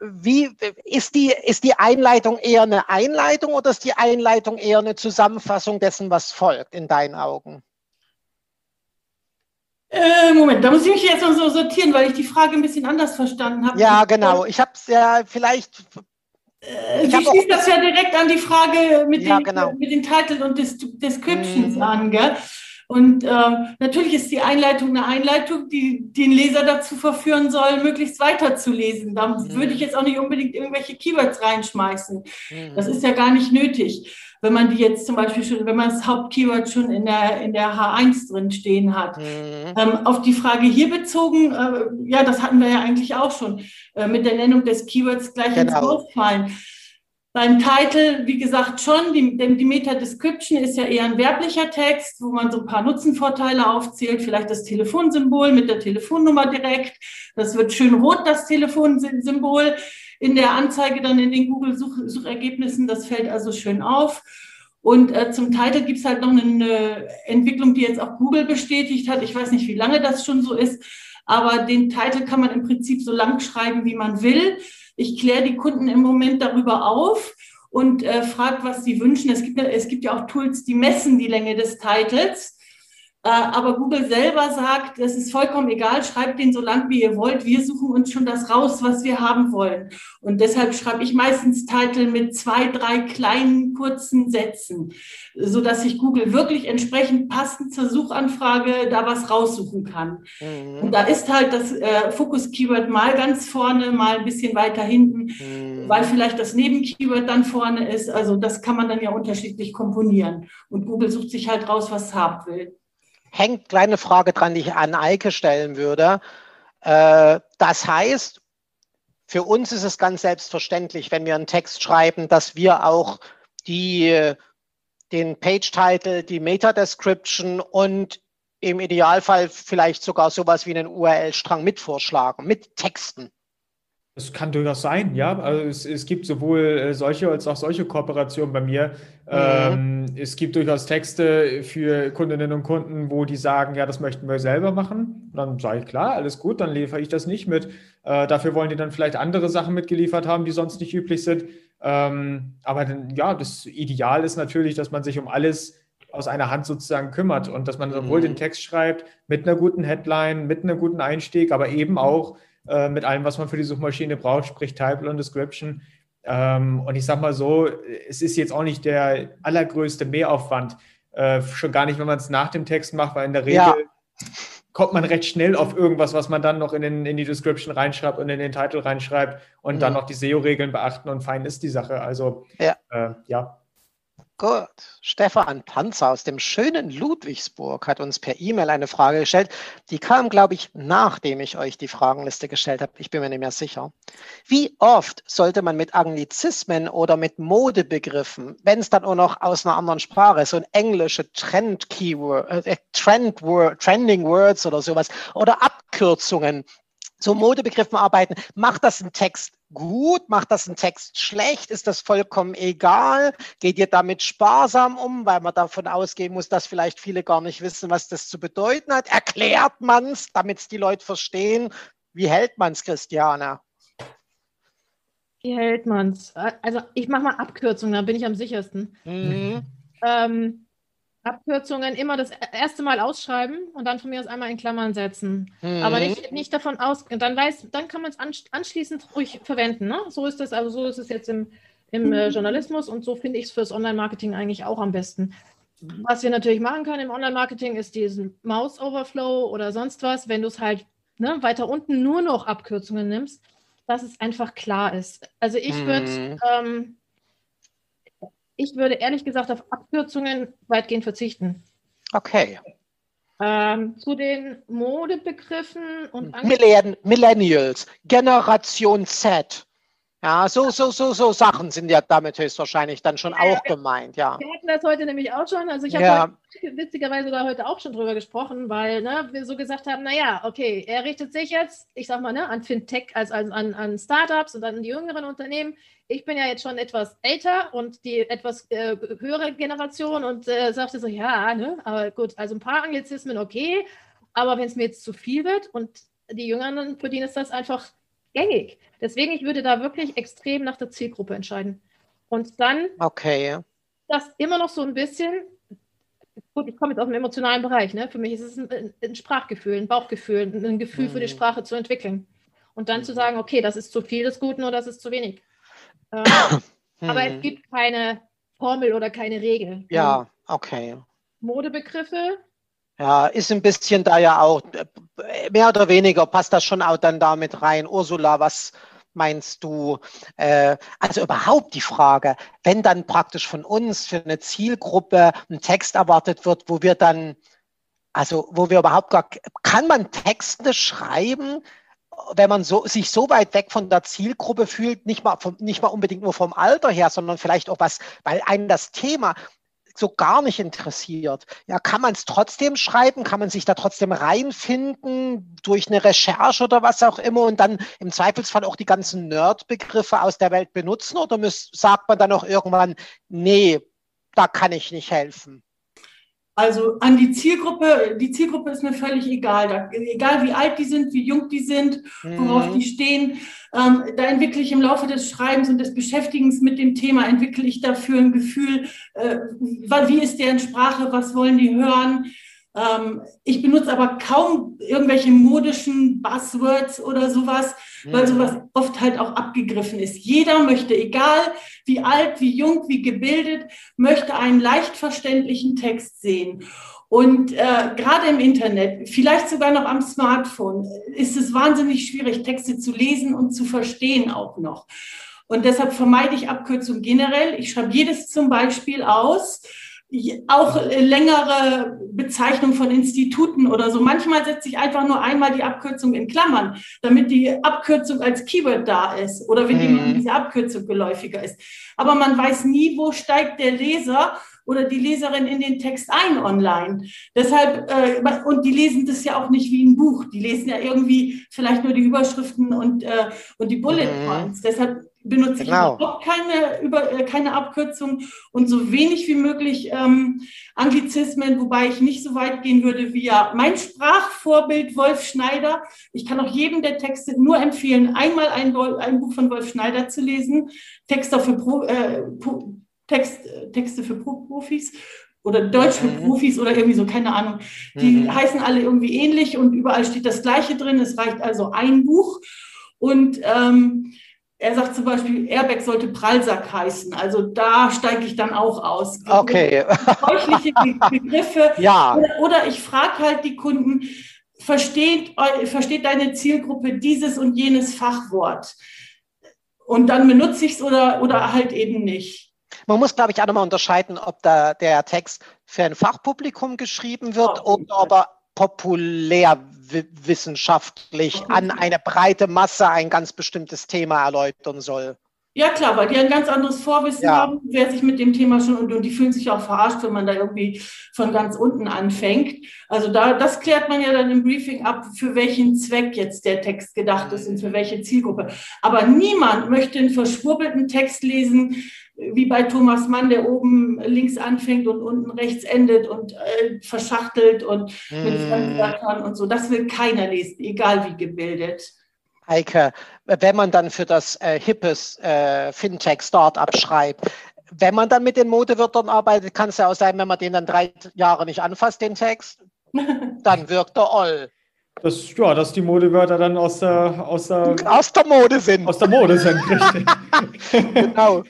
Wie ist die, ist die Einleitung eher eine Einleitung oder ist die Einleitung eher eine Zusammenfassung dessen, was folgt, in deinen Augen? Äh, Moment, da muss ich mich jetzt mal so sortieren, weil ich die Frage ein bisschen anders verstanden habe. Ja, genau. Ich habe es ja vielleicht. Äh, Sie schließt das ja direkt an die Frage mit, ja, den, genau. mit den Titel und Des Descriptions mhm. an, gell? Und äh, natürlich ist die Einleitung eine Einleitung, die den Leser dazu verführen soll, möglichst weiterzulesen. Da mhm. würde ich jetzt auch nicht unbedingt irgendwelche Keywords reinschmeißen. Mhm. Das ist ja gar nicht nötig wenn man die jetzt zum Beispiel schon, wenn man das Hauptkeyword schon in der, in der H1 drin stehen hat. Mhm. Ähm, auf die Frage hier bezogen, äh, ja, das hatten wir ja eigentlich auch schon, äh, mit der Nennung des Keywords gleich genau. ins Auffallen. Beim Titel, wie gesagt, schon, die, die Meta-Description ist ja eher ein werblicher Text, wo man so ein paar Nutzenvorteile aufzählt, vielleicht das Telefonsymbol mit der Telefonnummer direkt. Das wird schön rot, das Telefonsymbol in der Anzeige dann in den Google-Suchergebnissen. Das fällt also schön auf. Und äh, zum Titel gibt es halt noch eine Entwicklung, die jetzt auch Google bestätigt hat. Ich weiß nicht, wie lange das schon so ist, aber den Titel kann man im Prinzip so lang schreiben, wie man will. Ich kläre die Kunden im Moment darüber auf und äh, frage, was sie wünschen. Es gibt, es gibt ja auch Tools, die messen die Länge des Titels. Äh, aber Google selber sagt, es ist vollkommen egal, schreibt den so lang wie ihr wollt. Wir suchen uns schon das raus, was wir haben wollen. Und deshalb schreibe ich meistens Titel mit zwei, drei kleinen, kurzen Sätzen, so dass ich Google wirklich entsprechend passend zur Suchanfrage da was raussuchen kann. Mhm. Und da ist halt das äh, Fokus-Keyword mal ganz vorne, mal ein bisschen weiter hinten, mhm. weil vielleicht das Nebenkeyword dann vorne ist. Also das kann man dann ja unterschiedlich komponieren. Und Google sucht sich halt raus, was es haben will hängt kleine Frage dran, die ich an Eike stellen würde. Äh, das heißt, für uns ist es ganz selbstverständlich, wenn wir einen Text schreiben, dass wir auch die, den Page-Title, die Meta-Description und im Idealfall vielleicht sogar sowas wie einen URL-Strang mit vorschlagen, mit Texten. Das kann durchaus sein, ja. Also es, es gibt sowohl äh, solche als auch solche Kooperationen bei mir. Mhm. Ähm, es gibt durchaus Texte für Kundinnen und Kunden, wo die sagen, ja, das möchten wir selber machen. Und dann sage ich, klar, alles gut, dann liefere ich das nicht mit. Äh, dafür wollen die dann vielleicht andere Sachen mitgeliefert haben, die sonst nicht üblich sind. Ähm, aber dann, ja, das Ideal ist natürlich, dass man sich um alles aus einer Hand sozusagen kümmert und dass man sowohl mhm. den Text schreibt mit einer guten Headline, mit einem guten Einstieg, aber eben auch äh, mit allem, was man für die Suchmaschine braucht, sprich Title und Description. Ähm, und ich sage mal so, es ist jetzt auch nicht der allergrößte Mehraufwand, äh, schon gar nicht, wenn man es nach dem Text macht, weil in der Regel ja. kommt man recht schnell auf irgendwas, was man dann noch in, den, in die Description reinschreibt und in den Titel reinschreibt und mhm. dann noch die SEO-Regeln beachten und fein ist die Sache. Also ja. Äh, ja. Gut. Stefan Panzer aus dem schönen Ludwigsburg hat uns per E-Mail eine Frage gestellt. Die kam, glaube ich, nachdem ich euch die Fragenliste gestellt habe. Ich bin mir nicht mehr sicher. Wie oft sollte man mit Anglizismen oder mit Modebegriffen, wenn es dann auch noch aus einer anderen Sprache, so ein englische Trend-Keyword, äh, Trend -Word, Trending Words oder sowas oder Abkürzungen so Modebegriffen arbeiten. Macht das ein Text gut? Macht das ein Text schlecht? Ist das vollkommen egal? Geht ihr damit sparsam um, weil man davon ausgehen muss, dass vielleicht viele gar nicht wissen, was das zu bedeuten hat? Erklärt man es, damit es die Leute verstehen? Wie hält man es, Christiane? Wie hält man es? Also ich mache mal Abkürzungen, da bin ich am sichersten. Mhm. Ähm, Abkürzungen immer das erste Mal ausschreiben und dann von mir aus einmal in Klammern setzen. Mhm. Aber nicht, nicht davon aus, dann weiß, dann kann man es anschließend ruhig verwenden. Ne? So ist das, also so ist es jetzt im, im äh, Journalismus und so finde ich es fürs Online-Marketing eigentlich auch am besten. Was wir natürlich machen können im Online-Marketing ist diesen Mouse-Overflow oder sonst was, wenn du es halt ne, weiter unten nur noch Abkürzungen nimmst, dass es einfach klar ist. Also ich würde mhm. ähm, ich würde ehrlich gesagt auf Abkürzungen weitgehend verzichten. Okay. Ähm, zu den Modebegriffen und Millennials, Generation Z. Ja, so, so, so, so Sachen sind ja damit höchstwahrscheinlich dann schon ja, auch wir, gemeint, ja. Wir hatten das heute nämlich auch schon. Also ich habe ja. witzigerweise da heute auch schon drüber gesprochen, weil ne, wir so gesagt haben, naja, okay, er richtet sich jetzt, ich sag mal, ne, an Fintech, also an, an Startups und an die jüngeren Unternehmen. Ich bin ja jetzt schon etwas älter und die etwas äh, höhere Generation und äh, sagte so, ja, ne, aber gut, also ein paar Anglizismen okay, aber wenn es mir jetzt zu viel wird und die Jüngeren, für die ist das einfach gängig. Deswegen, ich würde da wirklich extrem nach der Zielgruppe entscheiden. Und dann okay. das immer noch so ein bisschen, gut, ich komme jetzt aus dem emotionalen Bereich, ne? für mich ist es ein, ein Sprachgefühl, ein Bauchgefühl, ein Gefühl mhm. für die mhm. Sprache zu entwickeln. Und dann mhm. zu sagen, okay, das ist zu viel des Guten oder das ist zu wenig. Ähm, mhm. Aber es gibt keine Formel oder keine Regel. Ja, okay. Modebegriffe ja, ist ein bisschen da ja auch, äh, mehr oder weniger passt das schon auch dann damit rein. Ursula, was meinst du? Äh, also überhaupt die Frage, wenn dann praktisch von uns für eine Zielgruppe ein Text erwartet wird, wo wir dann, also wo wir überhaupt gar, kann man Texte schreiben, wenn man so, sich so weit weg von der Zielgruppe fühlt, nicht mal, vom, nicht mal unbedingt nur vom Alter her, sondern vielleicht auch was, weil einem das Thema so gar nicht interessiert. Ja, kann man es trotzdem schreiben? Kann man sich da trotzdem reinfinden durch eine Recherche oder was auch immer und dann im Zweifelsfall auch die ganzen Nerd-Begriffe aus der Welt benutzen? Oder muss, sagt man dann auch irgendwann, nee, da kann ich nicht helfen? Also an die Zielgruppe, die Zielgruppe ist mir völlig egal. Da, egal wie alt die sind, wie jung die sind, worauf mhm. die stehen. Ähm, da entwickle ich im Laufe des Schreibens und des Beschäftigens mit dem Thema, entwickle ich dafür ein Gefühl, äh, wie ist deren Sprache, was wollen die hören. Ähm, ich benutze aber kaum irgendwelche modischen Buzzwords oder sowas, weil mhm. sowas oft halt auch abgegriffen ist. Jeder möchte, egal wie alt, wie jung, wie gebildet, möchte einen leicht verständlichen Text sehen. Und äh, gerade im Internet, vielleicht sogar noch am Smartphone, ist es wahnsinnig schwierig, Texte zu lesen und zu verstehen auch noch. Und deshalb vermeide ich Abkürzungen generell. Ich schreibe jedes zum Beispiel aus auch äh, längere Bezeichnung von Instituten oder so. Manchmal setze ich einfach nur einmal die Abkürzung in Klammern, damit die Abkürzung als Keyword da ist oder wenn mhm. diese Abkürzung geläufiger ist. Aber man weiß nie, wo steigt der Leser oder die Leserin in den Text ein online. Deshalb, äh, und die lesen das ja auch nicht wie ein Buch. Die lesen ja irgendwie vielleicht nur die Überschriften und, äh, und die Bullet mhm. Points. Mhm. Deshalb benutze genau. ich überhaupt keine, über, äh, keine Abkürzung und so wenig wie möglich ähm, Anglizismen, wobei ich nicht so weit gehen würde wie ja mein Sprachvorbild Wolf Schneider. Ich kann auch jedem der Texte nur empfehlen, einmal ein, ein Buch von Wolf Schneider zu lesen, Texte für, Pro, äh, Text, Texte für Profis oder Deutsch für mhm. Profis oder irgendwie so, keine Ahnung. Die mhm. heißen alle irgendwie ähnlich und überall steht das Gleiche drin. Es reicht also ein Buch und ähm, er sagt zum Beispiel, Airbag sollte Prallsack heißen. Also da steige ich dann auch aus. Okay. Deutliche Begriffe. ja. Oder, oder ich frage halt die Kunden, versteht, versteht deine Zielgruppe dieses und jenes Fachwort? Und dann benutze ich es oder, oder halt eben nicht. Man muss, glaube ich, auch nochmal unterscheiden, ob da der Text für ein Fachpublikum geschrieben wird oh, oder ob er populärwissenschaftlich an eine breite Masse ein ganz bestimmtes Thema erläutern soll. Ja, klar, weil die ein ganz anderes Vorwissen ja. haben, wer sich mit dem Thema schon und, und die fühlen sich auch verarscht, wenn man da irgendwie von ganz unten anfängt. Also da, das klärt man ja dann im Briefing ab, für welchen Zweck jetzt der Text gedacht ist und für welche Zielgruppe. Aber niemand möchte einen verschwurbelten Text lesen, wie bei Thomas Mann, der oben links anfängt und unten rechts endet und äh, verschachtelt und mm. mit Fremdwörtern und so. Das will keiner lesen, egal wie gebildet. Heike, wenn man dann für das äh, hippes äh, Fintech-Startup schreibt, wenn man dann mit den Modewörtern arbeitet, kann es ja auch sein, wenn man den dann drei Jahre nicht anfasst, den Text, dann wirkt er all. Das, ja, dass die Modewörter dann aus der, aus der, aus der Mode sind. Aus der Mode sind, richtig. genau.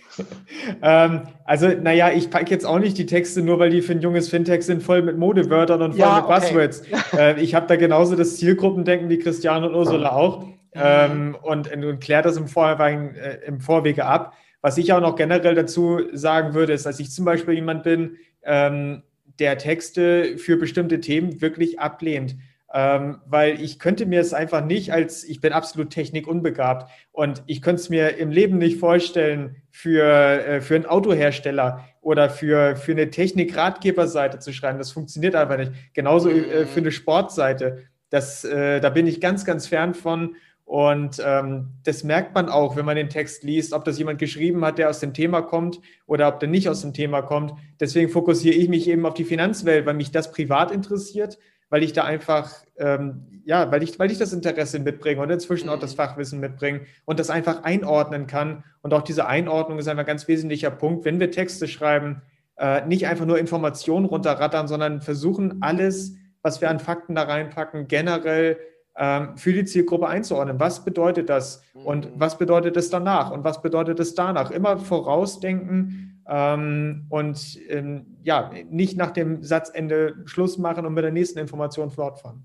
ähm, also, naja, ich packe jetzt auch nicht die Texte, nur weil die für ein junges Fintech sind, voll mit Modewörtern und voll ja, mit okay. Buzzwords. äh, ich habe da genauso das Zielgruppendenken wie Christian und Ursula auch ähm, und, und klärt das im, Vorwege, äh, im Vorwege ab. Was ich auch noch generell dazu sagen würde, ist, dass ich zum Beispiel jemand bin, ähm, der Texte für bestimmte Themen wirklich ablehnt. Ähm, weil ich könnte mir es einfach nicht als, ich bin absolut technikunbegabt und ich könnte es mir im Leben nicht vorstellen, für, äh, für einen Autohersteller oder für, für eine Technik-Ratgeberseite zu schreiben. Das funktioniert einfach nicht. Genauso äh, für eine Sportseite. Das, äh, da bin ich ganz, ganz fern von. Und ähm, das merkt man auch, wenn man den Text liest, ob das jemand geschrieben hat, der aus dem Thema kommt oder ob der nicht aus dem Thema kommt. Deswegen fokussiere ich mich eben auf die Finanzwelt, weil mich das privat interessiert weil ich da einfach, ähm, ja, weil ich, weil ich das Interesse mitbringe und inzwischen auch das mhm. Fachwissen mitbringe und das einfach einordnen kann. Und auch diese Einordnung ist einfach ein ganz wesentlicher Punkt, wenn wir Texte schreiben, äh, nicht einfach nur Informationen runterrattern, sondern versuchen, alles, was wir an Fakten da reinpacken, generell ähm, für die Zielgruppe einzuordnen. Was bedeutet das und mhm. was bedeutet es danach und was bedeutet es danach? Immer vorausdenken, und ähm, ja, nicht nach dem Satzende Schluss machen und mit der nächsten Information fortfahren.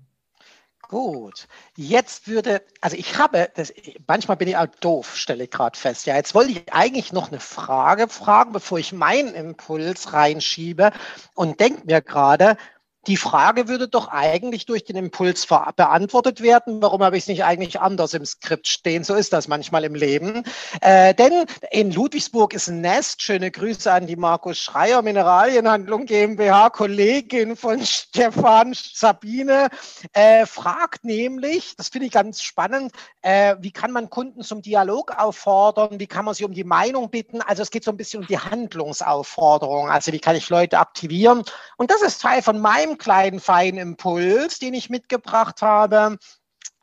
Gut, jetzt würde, also ich habe, das, manchmal bin ich auch doof, stelle ich gerade fest. Ja, jetzt wollte ich eigentlich noch eine Frage fragen, bevor ich meinen Impuls reinschiebe und denke mir gerade, die Frage würde doch eigentlich durch den Impuls beantwortet werden. Warum habe ich es nicht eigentlich anders im Skript stehen? So ist das manchmal im Leben. Äh, denn in Ludwigsburg ist ein Nest. Schöne Grüße an die Markus Schreier Mineralienhandlung GmbH, Kollegin von Stefan Sabine, äh, fragt nämlich, das finde ich ganz spannend, äh, wie kann man Kunden zum Dialog auffordern? Wie kann man sie um die Meinung bitten? Also es geht so ein bisschen um die Handlungsaufforderung. Also wie kann ich Leute aktivieren? Und das ist Teil von meinem kleinen feinen Impuls, den ich mitgebracht habe.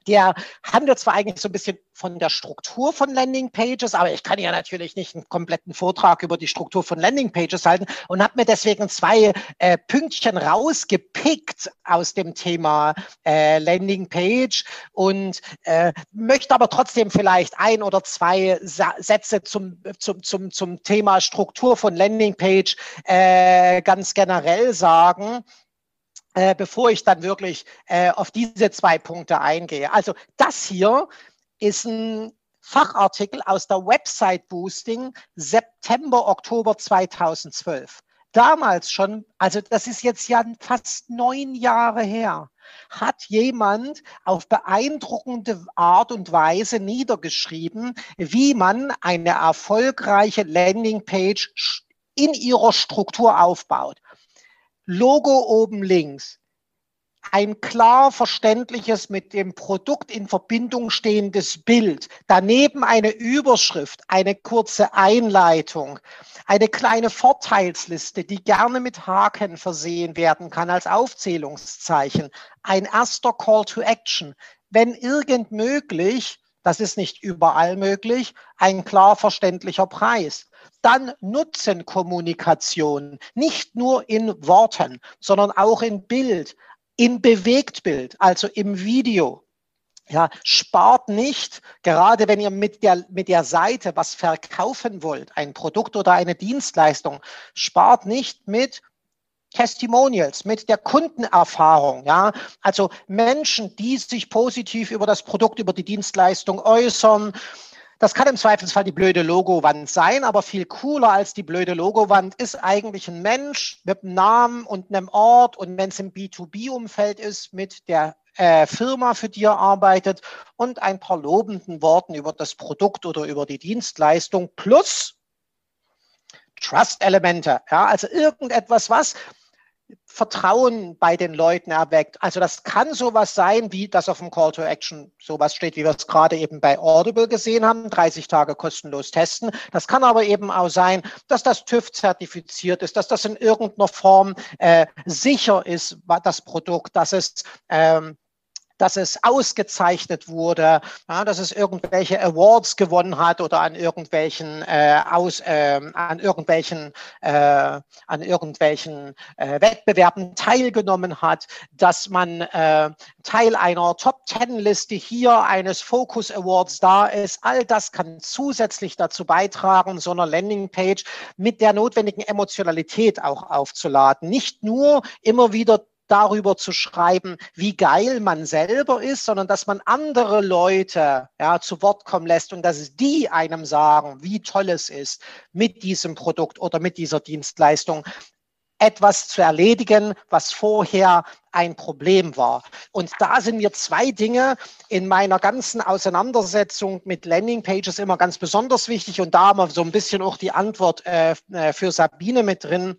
Der handelt zwar eigentlich so ein bisschen von der Struktur von Landingpages, aber ich kann ja natürlich nicht einen kompletten Vortrag über die Struktur von Landingpages halten und habe mir deswegen zwei äh, Pünktchen rausgepickt aus dem Thema äh, Landingpage und äh, möchte aber trotzdem vielleicht ein oder zwei Sa Sätze zum, zum, zum, zum Thema Struktur von Landingpage äh, ganz generell sagen äh, bevor ich dann wirklich äh, auf diese zwei Punkte eingehe. Also das hier ist ein Fachartikel aus der Website Boosting September, Oktober 2012. Damals schon, also das ist jetzt ja fast neun Jahre her, hat jemand auf beeindruckende Art und Weise niedergeschrieben, wie man eine erfolgreiche Landingpage in ihrer Struktur aufbaut. Logo oben links. Ein klar verständliches mit dem Produkt in Verbindung stehendes Bild. Daneben eine Überschrift, eine kurze Einleitung, eine kleine Vorteilsliste, die gerne mit Haken versehen werden kann als Aufzählungszeichen. Ein erster Call to Action. Wenn irgend möglich, das ist nicht überall möglich, ein klar verständlicher Preis dann Nutzenkommunikation, nicht nur in Worten, sondern auch in Bild, in Bewegtbild, also im Video. Ja, spart nicht, gerade wenn ihr mit der, mit der Seite was verkaufen wollt, ein Produkt oder eine Dienstleistung, spart nicht mit Testimonials, mit der Kundenerfahrung, ja. Also Menschen, die sich positiv über das Produkt, über die Dienstleistung äußern, das kann im Zweifelsfall die blöde Logowand sein, aber viel cooler als die blöde Logowand ist eigentlich ein Mensch mit einem Namen und einem Ort und wenn es im B2B-Umfeld ist, mit der äh, Firma, für die er arbeitet und ein paar lobenden Worten über das Produkt oder über die Dienstleistung plus Trust-Elemente. Ja, also irgendetwas, was Vertrauen bei den Leuten erweckt. Also das kann sowas sein, wie das auf dem Call to Action sowas steht, wie wir es gerade eben bei Audible gesehen haben, 30 Tage kostenlos testen. Das kann aber eben auch sein, dass das TÜV zertifiziert ist, dass das in irgendeiner Form äh, sicher ist, das Produkt, dass es ähm, dass es ausgezeichnet wurde, ja, dass es irgendwelche Awards gewonnen hat oder an irgendwelchen äh, aus, äh, an irgendwelchen äh, an irgendwelchen äh, Wettbewerben teilgenommen hat, dass man äh, Teil einer Top Ten Liste hier eines Focus Awards da ist. All das kann zusätzlich dazu beitragen, so einer Landingpage mit der notwendigen Emotionalität auch aufzuladen. Nicht nur immer wieder darüber zu schreiben, wie geil man selber ist, sondern dass man andere Leute ja, zu Wort kommen lässt und dass die einem sagen, wie toll es ist, mit diesem Produkt oder mit dieser Dienstleistung etwas zu erledigen, was vorher ein Problem war. Und da sind mir zwei Dinge in meiner ganzen Auseinandersetzung mit Landingpages immer ganz besonders wichtig. Und da haben wir so ein bisschen auch die Antwort äh, äh für Sabine mit drin.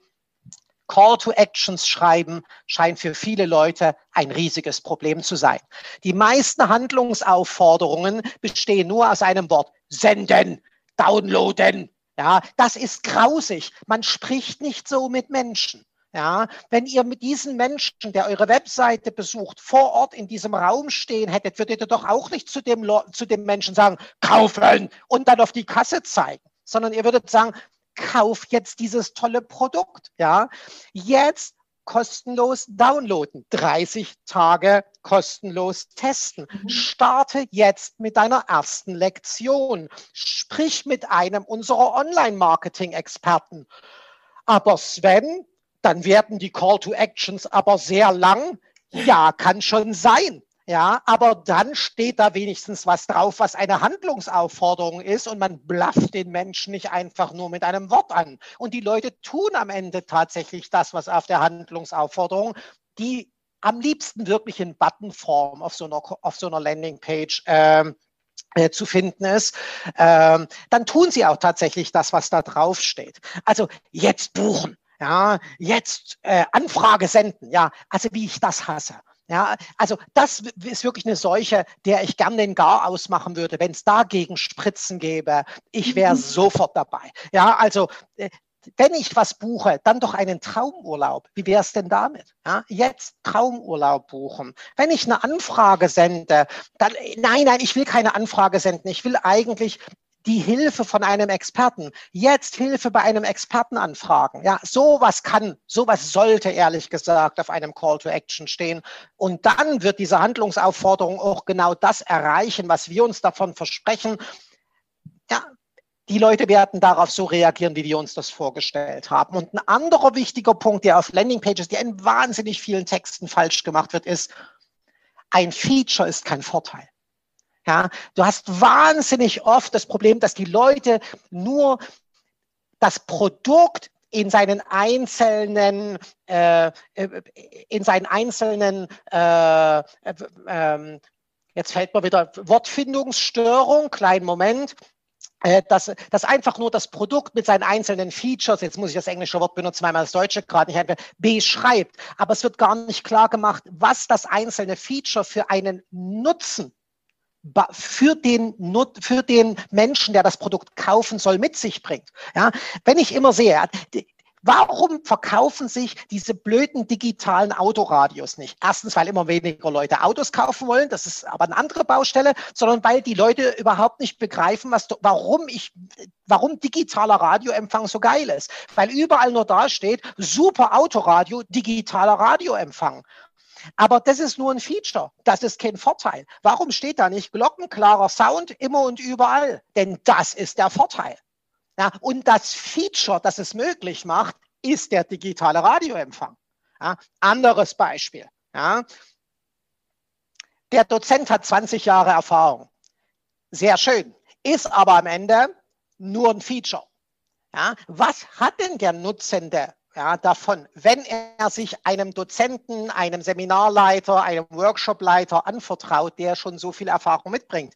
Call to Actions schreiben scheint für viele Leute ein riesiges Problem zu sein. Die meisten Handlungsaufforderungen bestehen nur aus einem Wort. Senden, downloaden. Ja, das ist grausig. Man spricht nicht so mit Menschen. Ja, wenn ihr mit diesen Menschen, der eure Webseite besucht, vor Ort in diesem Raum stehen hättet, würdet ihr doch auch nicht zu dem, zu dem Menschen sagen, kaufen und dann auf die Kasse zeigen, sondern ihr würdet sagen, kauf jetzt dieses tolle Produkt. Ja, jetzt kostenlos downloaden, 30 Tage kostenlos testen. Mhm. Starte jetzt mit deiner ersten Lektion. Sprich mit einem unserer Online-Marketing-Experten. Aber Sven, dann werden die Call to Actions aber sehr lang. Ja, kann schon sein. Ja, aber dann steht da wenigstens was drauf, was eine Handlungsaufforderung ist und man blafft den Menschen nicht einfach nur mit einem Wort an. Und die Leute tun am Ende tatsächlich das, was auf der Handlungsaufforderung, die am liebsten wirklich in Buttonform auf so einer, auf so einer Landingpage ähm, äh, zu finden ist, ähm, dann tun sie auch tatsächlich das, was da drauf steht. Also jetzt buchen, ja, jetzt äh, Anfrage senden, ja, also wie ich das hasse. Ja, also das ist wirklich eine Seuche, der ich gern den Gar ausmachen würde, wenn es dagegen Spritzen gäbe. Ich wäre mhm. sofort dabei. Ja, also äh, wenn ich was buche, dann doch einen Traumurlaub. Wie wäre es denn damit? Ja, jetzt Traumurlaub buchen. Wenn ich eine Anfrage sende, dann, nein, nein, ich will keine Anfrage senden. Ich will eigentlich die Hilfe von einem Experten. Jetzt Hilfe bei einem Experten anfragen. Ja, sowas kann, sowas sollte ehrlich gesagt auf einem Call to Action stehen. Und dann wird diese Handlungsaufforderung auch genau das erreichen, was wir uns davon versprechen. Ja, die Leute werden darauf so reagieren, wie wir uns das vorgestellt haben. Und ein anderer wichtiger Punkt, der auf Landingpages, der in wahnsinnig vielen Texten falsch gemacht wird, ist, ein Feature ist kein Vorteil. Ja, du hast wahnsinnig oft das Problem, dass die Leute nur das Produkt in seinen einzelnen äh, in seinen einzelnen äh, äh, jetzt fällt mir wieder Wortfindungsstörung, kleinen Moment, äh, dass, dass einfach nur das Produkt mit seinen einzelnen Features, jetzt muss ich das englische Wort benutzen, weil man das deutsche gerade nicht einfach beschreibt, aber es wird gar nicht klar gemacht, was das einzelne Feature für einen Nutzen für den, für den Menschen, der das Produkt kaufen soll, mit sich bringt. Ja, wenn ich immer sehe, Warum verkaufen sich diese blöden digitalen Autoradios nicht? Erstens, weil immer weniger Leute Autos kaufen wollen, das ist aber eine andere Baustelle, sondern weil die Leute überhaupt nicht begreifen, was, warum ich, warum digitaler Radioempfang so geil ist. Weil überall nur da steht, super Autoradio, digitaler Radioempfang. Aber das ist nur ein Feature. Das ist kein Vorteil. Warum steht da nicht glockenklarer Sound immer und überall? Denn das ist der Vorteil. Ja, und das Feature, das es möglich macht, ist der digitale Radioempfang. Ja, anderes Beispiel. Ja. Der Dozent hat 20 Jahre Erfahrung. Sehr schön. Ist aber am Ende nur ein Feature. Ja, was hat denn der Nutzende ja, davon, wenn er sich einem Dozenten, einem Seminarleiter, einem Workshopleiter anvertraut, der schon so viel Erfahrung mitbringt.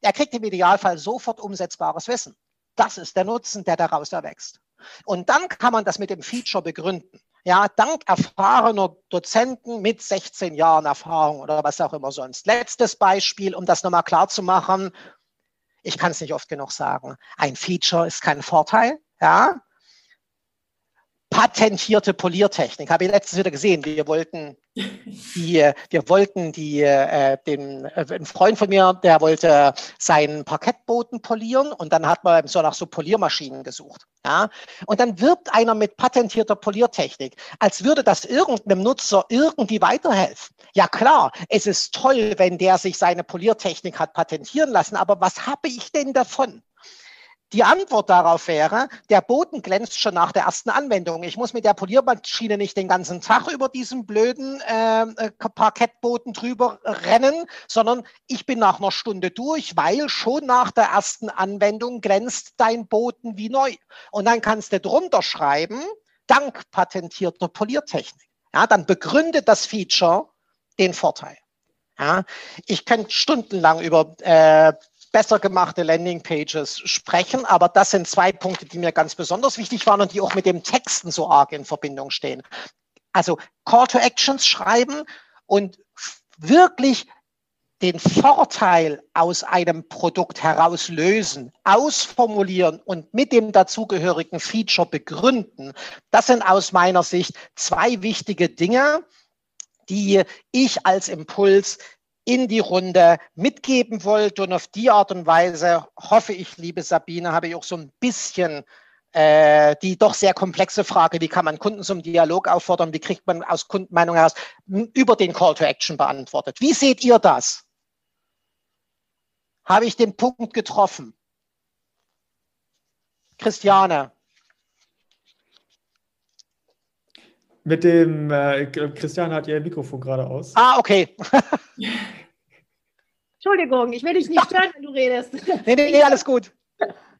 Er kriegt im Idealfall sofort umsetzbares Wissen. Das ist der Nutzen, der daraus erwächst. Und dann kann man das mit dem Feature begründen. Ja, dank erfahrener Dozenten mit 16 Jahren Erfahrung oder was auch immer sonst. Letztes Beispiel, um das nochmal klar zu machen. Ich kann es nicht oft genug sagen. Ein Feature ist kein Vorteil. Ja, patentierte Poliertechnik. Habe ich letztens wieder gesehen. Wir wollten Die, wir wollten die, äh, den, äh, ein Freund von mir, der wollte seinen Parkettboden polieren und dann hat man so nach so Poliermaschinen gesucht. Ja? Und dann wirbt einer mit patentierter Poliertechnik, als würde das irgendeinem Nutzer irgendwie weiterhelfen. Ja klar, es ist toll, wenn der sich seine Poliertechnik hat patentieren lassen, aber was habe ich denn davon? Die Antwort darauf wäre, der Boden glänzt schon nach der ersten Anwendung. Ich muss mit der Poliermaschine nicht den ganzen Tag über diesen blöden äh, äh, Parkettboden drüber rennen, sondern ich bin nach einer Stunde durch, weil schon nach der ersten Anwendung glänzt dein Boden wie neu. Und dann kannst du drunter schreiben, dank patentierter Poliertechnik. Ja, dann begründet das Feature den Vorteil. Ja, ich könnte stundenlang über äh, besser gemachte Landingpages sprechen. Aber das sind zwei Punkte, die mir ganz besonders wichtig waren und die auch mit dem Texten so arg in Verbindung stehen. Also Call to Actions schreiben und wirklich den Vorteil aus einem Produkt herauslösen, ausformulieren und mit dem dazugehörigen Feature begründen. Das sind aus meiner Sicht zwei wichtige Dinge, die ich als Impuls in die Runde mitgeben wollte. Und auf die Art und Weise hoffe ich, liebe Sabine, habe ich auch so ein bisschen äh, die doch sehr komplexe Frage, wie kann man Kunden zum Dialog auffordern, wie kriegt man aus Kundenmeinung heraus, über den Call to Action beantwortet. Wie seht ihr das? Habe ich den Punkt getroffen? Christiane. Mit dem, äh, Christian hat ihr Mikrofon gerade aus. Ah, okay. Entschuldigung, ich will dich nicht stören, wenn du redest. Nee, nee, nee alles gut.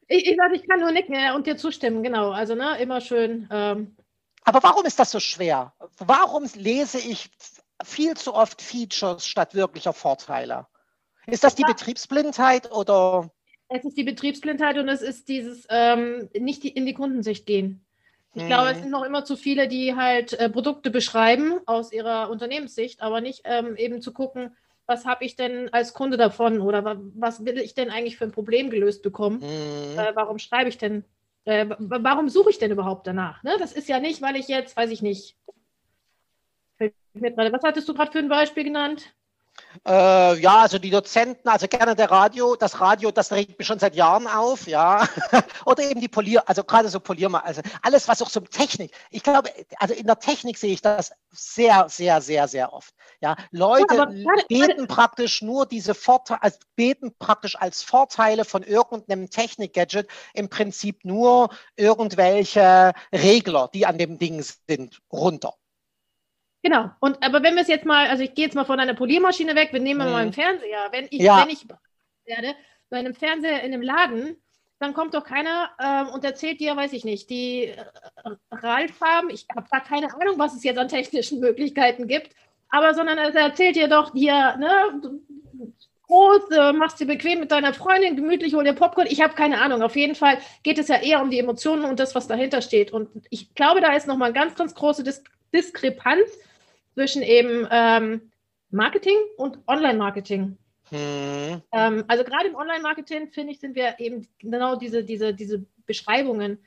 Ich, ich, ich kann nur nicken und dir zustimmen, genau. Also, ne, immer schön. Ähm. Aber warum ist das so schwer? Warum lese ich viel zu oft Features statt wirklicher Vorteile? Ist das die ja. Betriebsblindheit oder? Es ist die Betriebsblindheit und es ist dieses ähm, nicht die, in die Kundensicht gehen. Ich mhm. glaube, es sind noch immer zu viele, die halt äh, Produkte beschreiben aus ihrer Unternehmenssicht, aber nicht ähm, eben zu gucken, was habe ich denn als Kunde davon oder was will ich denn eigentlich für ein Problem gelöst bekommen? Mhm. Äh, warum schreibe ich denn, äh, warum suche ich denn überhaupt danach? Ne? Das ist ja nicht, weil ich jetzt, weiß ich nicht, was hattest du gerade für ein Beispiel genannt? Äh, ja, also die Dozenten, also gerne der Radio, das Radio, das regt mich schon seit Jahren auf, ja. Oder eben die Polier, also gerade so Poliermal, also alles, was auch so Technik. Ich glaube, also in der Technik sehe ich das sehr, sehr, sehr, sehr oft. Ja, Leute ja, grade, beten praktisch nur diese Vorteile, also beten praktisch als Vorteile von irgendeinem Technik-Gadget im Prinzip nur irgendwelche Regler, die an dem Ding sind, runter. Genau. Und aber wenn wir es jetzt mal, also ich gehe jetzt mal von einer Poliermaschine weg, wir nehmen mhm. mal einen Fernseher. Wenn ich, ja. wenn ich werde bei einem Fernseher in einem Laden, dann kommt doch keiner ähm, und erzählt dir, weiß ich nicht, die äh, Ralfarben, ich habe da keine Ahnung, was es jetzt an technischen Möglichkeiten gibt, aber sondern er erzählt dir doch hier, ne, groß, äh, machst dir bequem mit deiner Freundin, gemütlich, hol dir Popcorn. Ich habe keine Ahnung. Auf jeden Fall geht es ja eher um die Emotionen und das, was dahinter steht. Und ich glaube, da ist nochmal eine ganz, ganz große Dis Diskrepanz zwischen eben ähm, Marketing und Online-Marketing. Hm. Ähm, also gerade im Online-Marketing, finde ich, sind wir eben genau diese, diese, diese Beschreibungen.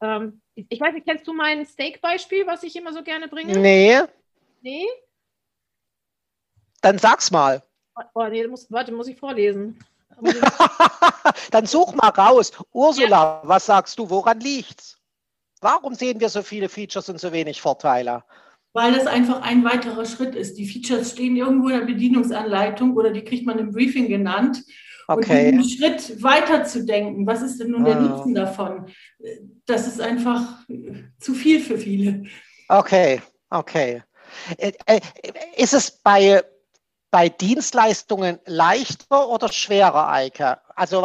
Ähm, ich weiß nicht, kennst du mein Steak-Beispiel, was ich immer so gerne bringe? Nee. Nee? Dann sag's mal. Oh, nee, muss, warte, muss ich vorlesen. Dann such mal raus. Ursula, ja. was sagst du, woran liegt's? Warum sehen wir so viele Features und so wenig Vorteile? Weil das einfach ein weiterer Schritt ist. Die Features stehen irgendwo in der Bedienungsanleitung oder die kriegt man im Briefing genannt. Okay. Und einen Schritt weiter zu denken, was ist denn nun der ah. Nutzen davon? Das ist einfach zu viel für viele. Okay, okay. Äh, äh, ist es bei, bei Dienstleistungen leichter oder schwerer, Eike? Also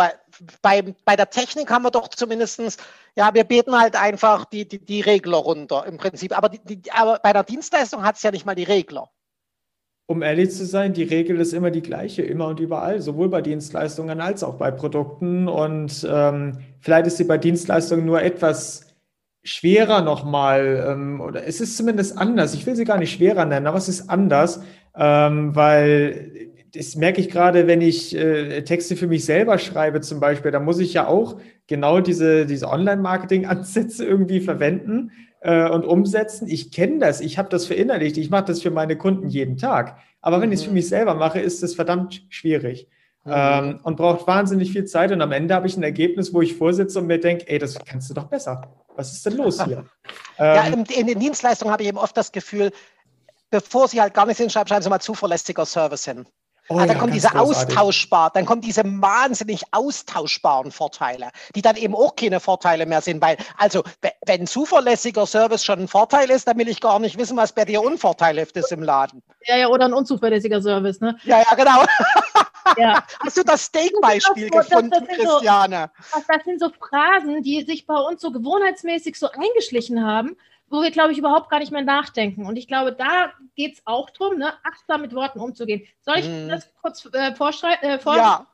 bei, bei der Technik haben wir doch zumindestens ja, wir beten halt einfach die, die, die Regler runter im Prinzip. Aber, die, die, aber bei der Dienstleistung hat es ja nicht mal die Regler. Um ehrlich zu sein, die Regel ist immer die gleiche, immer und überall, sowohl bei Dienstleistungen als auch bei Produkten. Und ähm, vielleicht ist sie bei Dienstleistungen nur etwas schwerer nochmal, ähm, oder es ist zumindest anders. Ich will sie gar nicht schwerer nennen, aber es ist anders, ähm, weil das merke ich gerade, wenn ich äh, Texte für mich selber schreibe zum Beispiel, da muss ich ja auch genau diese, diese Online-Marketing-Ansätze irgendwie verwenden. äh, und umsetzen. Ich kenne das, ich habe das verinnerlicht, ich mache das für meine Kunden jeden Tag. Aber wenn mhm. ich es für mich selber mache, ist es verdammt schwierig. Mhm. Ähm, und braucht wahnsinnig viel Zeit. Und am Ende habe ich ein Ergebnis, wo ich vorsitze und mir denke, ey, das kannst du doch besser. Was ist denn los hier? ja, ähm, in, in den Dienstleistungen habe ich eben oft das Gefühl, bevor sie halt gar nicht hinschreiben, schreiben sie mal zuverlässiger Service hin. Oh, ah, dann ja, kommt diese großartig. austauschbar, dann kommen diese wahnsinnig austauschbaren Vorteile, die dann eben auch keine Vorteile mehr sind, weil, also, wenn zuverlässiger Service schon ein Vorteil ist, dann will ich gar nicht wissen, was bei dir unvorteilhaft ist im Laden. Ja, ja, oder ein unzuverlässiger Service, ne? Ja, ja, genau. Ja. Hast du das Steak-Beispiel gefunden, das, das Christiane? So, das sind so Phrasen, die sich bei uns so gewohnheitsmäßig so eingeschlichen haben, wo wir, glaube ich, überhaupt gar nicht mehr nachdenken. Und ich glaube, da geht es auch darum, ne, achtsam mit Worten umzugehen. Soll ich hm. das kurz äh, äh, vorlesen? Ja.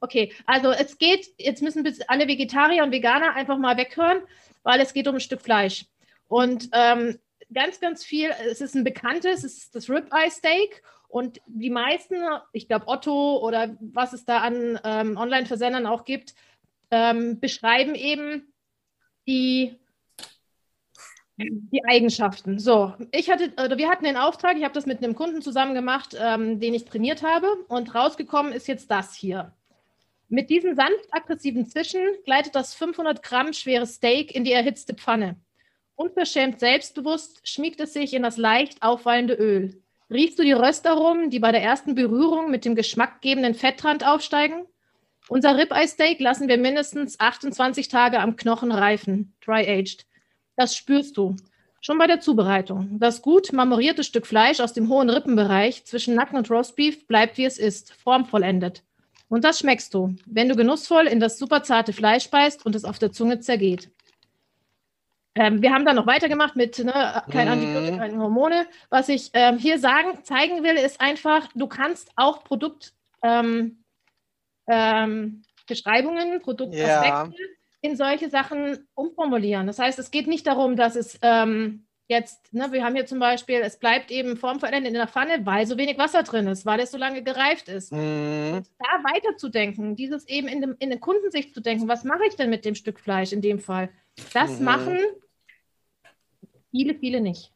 Okay, also es geht, jetzt müssen alle Vegetarier und Veganer einfach mal weghören, weil es geht um ein Stück Fleisch. Und ähm, ganz, ganz viel, es ist ein bekanntes, es ist das Ribeye Steak. Und die meisten, ich glaube Otto oder was es da an ähm, Online-Versendern auch gibt, ähm, beschreiben eben die die Eigenschaften. So, ich hatte, oder wir hatten den Auftrag, ich habe das mit einem Kunden zusammen gemacht, ähm, den ich trainiert habe, und rausgekommen ist jetzt das hier. Mit diesem sanft aggressiven Zischen gleitet das 500 Gramm schwere Steak in die erhitzte Pfanne. Unverschämt selbstbewusst schmiegt es sich in das leicht aufwallende Öl. Riechst du die Röstaromen, die bei der ersten Berührung mit dem geschmackgebenden Fettrand aufsteigen? Unser Ribeye Steak lassen wir mindestens 28 Tage am Knochen reifen, dry-aged. Das spürst du. Schon bei der Zubereitung. Das gut marmorierte Stück Fleisch aus dem hohen Rippenbereich zwischen Nacken und Roastbeef bleibt wie es ist, formvollendet. Und das schmeckst du, wenn du genussvoll in das superzarte Fleisch beißt und es auf der Zunge zergeht. Ähm, wir haben dann noch weitergemacht mit ne, kein mhm. Antibiotika, keine Hormone. Was ich ähm, hier sagen, zeigen will, ist einfach, du kannst auch Produktbeschreibungen, ähm, ähm, Produktaspekte ja in solche Sachen umformulieren. Das heißt, es geht nicht darum, dass es ähm, jetzt, ne, wir haben hier zum Beispiel, es bleibt eben formvollendet in der Pfanne, weil so wenig Wasser drin ist, weil es so lange gereift ist. Mhm. Da weiterzudenken, dieses eben in, dem, in der Kundensicht zu denken, was mache ich denn mit dem Stück Fleisch in dem Fall? Das mhm. machen viele, viele nicht.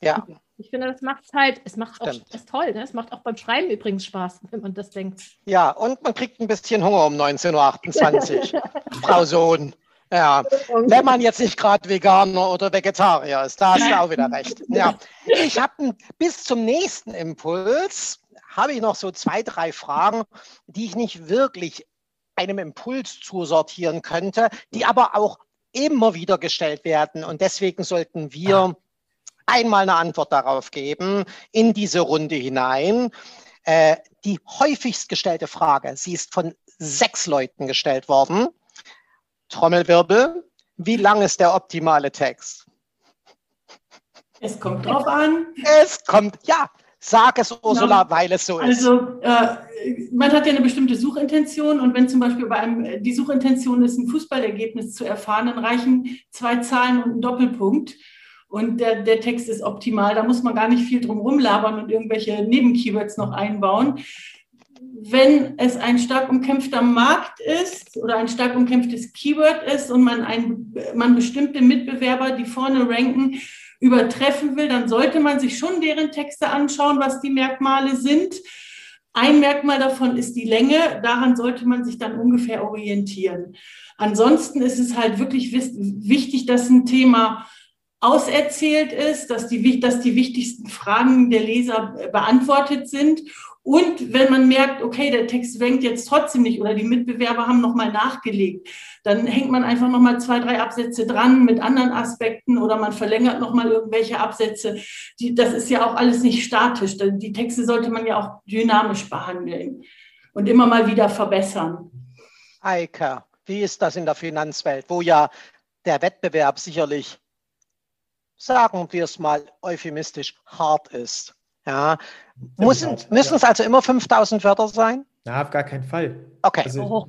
Ja. Ich finde, das macht es halt, es macht auch, ist toll, ne? es macht auch beim Schreiben übrigens Spaß, wenn man das denkt. Ja, und man kriegt ein bisschen Hunger um 19.28 Uhr, Frau Sohn. Ja, wenn man jetzt nicht gerade Veganer oder Vegetarier ist, da hast du auch wieder recht. Ja, ich habe bis zum nächsten Impuls habe ich noch so zwei, drei Fragen, die ich nicht wirklich einem Impuls zusortieren könnte, die aber auch immer wieder gestellt werden. Und deswegen sollten wir einmal eine Antwort darauf geben in diese Runde hinein. Äh, die häufigst gestellte Frage, sie ist von sechs Leuten gestellt worden. Trommelwirbel, wie lang ist der optimale Text? Es kommt drauf an. Es kommt, ja, sag es Ursula, ja. weil es so ist. Also äh, man hat ja eine bestimmte Suchintention und wenn zum Beispiel bei einem die Suchintention ist, ein Fußballergebnis zu erfahren, dann reichen zwei Zahlen und ein Doppelpunkt und der, der Text ist optimal. Da muss man gar nicht viel drum rumlabern und irgendwelche Nebenkeywords noch einbauen. Wenn es ein stark umkämpfter Markt ist oder ein stark umkämpftes Keyword ist und man, ein, man bestimmte Mitbewerber, die vorne ranken, übertreffen will, dann sollte man sich schon deren Texte anschauen, was die Merkmale sind. Ein Merkmal davon ist die Länge. Daran sollte man sich dann ungefähr orientieren. Ansonsten ist es halt wirklich wichtig, dass ein Thema auserzählt ist, dass die, dass die wichtigsten Fragen der Leser beantwortet sind. Und wenn man merkt, okay, der Text wenkt jetzt trotzdem nicht oder die Mitbewerber haben nochmal nachgelegt, dann hängt man einfach nochmal zwei, drei Absätze dran mit anderen Aspekten oder man verlängert nochmal irgendwelche Absätze. Die, das ist ja auch alles nicht statisch. Die Texte sollte man ja auch dynamisch behandeln und immer mal wieder verbessern. Eike, wie ist das in der Finanzwelt, wo ja der Wettbewerb sicherlich sagen wir es mal euphemistisch, hart ist. Ja. Müssen, müssen es also immer 5000 Wörter sein? Na, auf gar keinen Fall. Okay. Also, oh.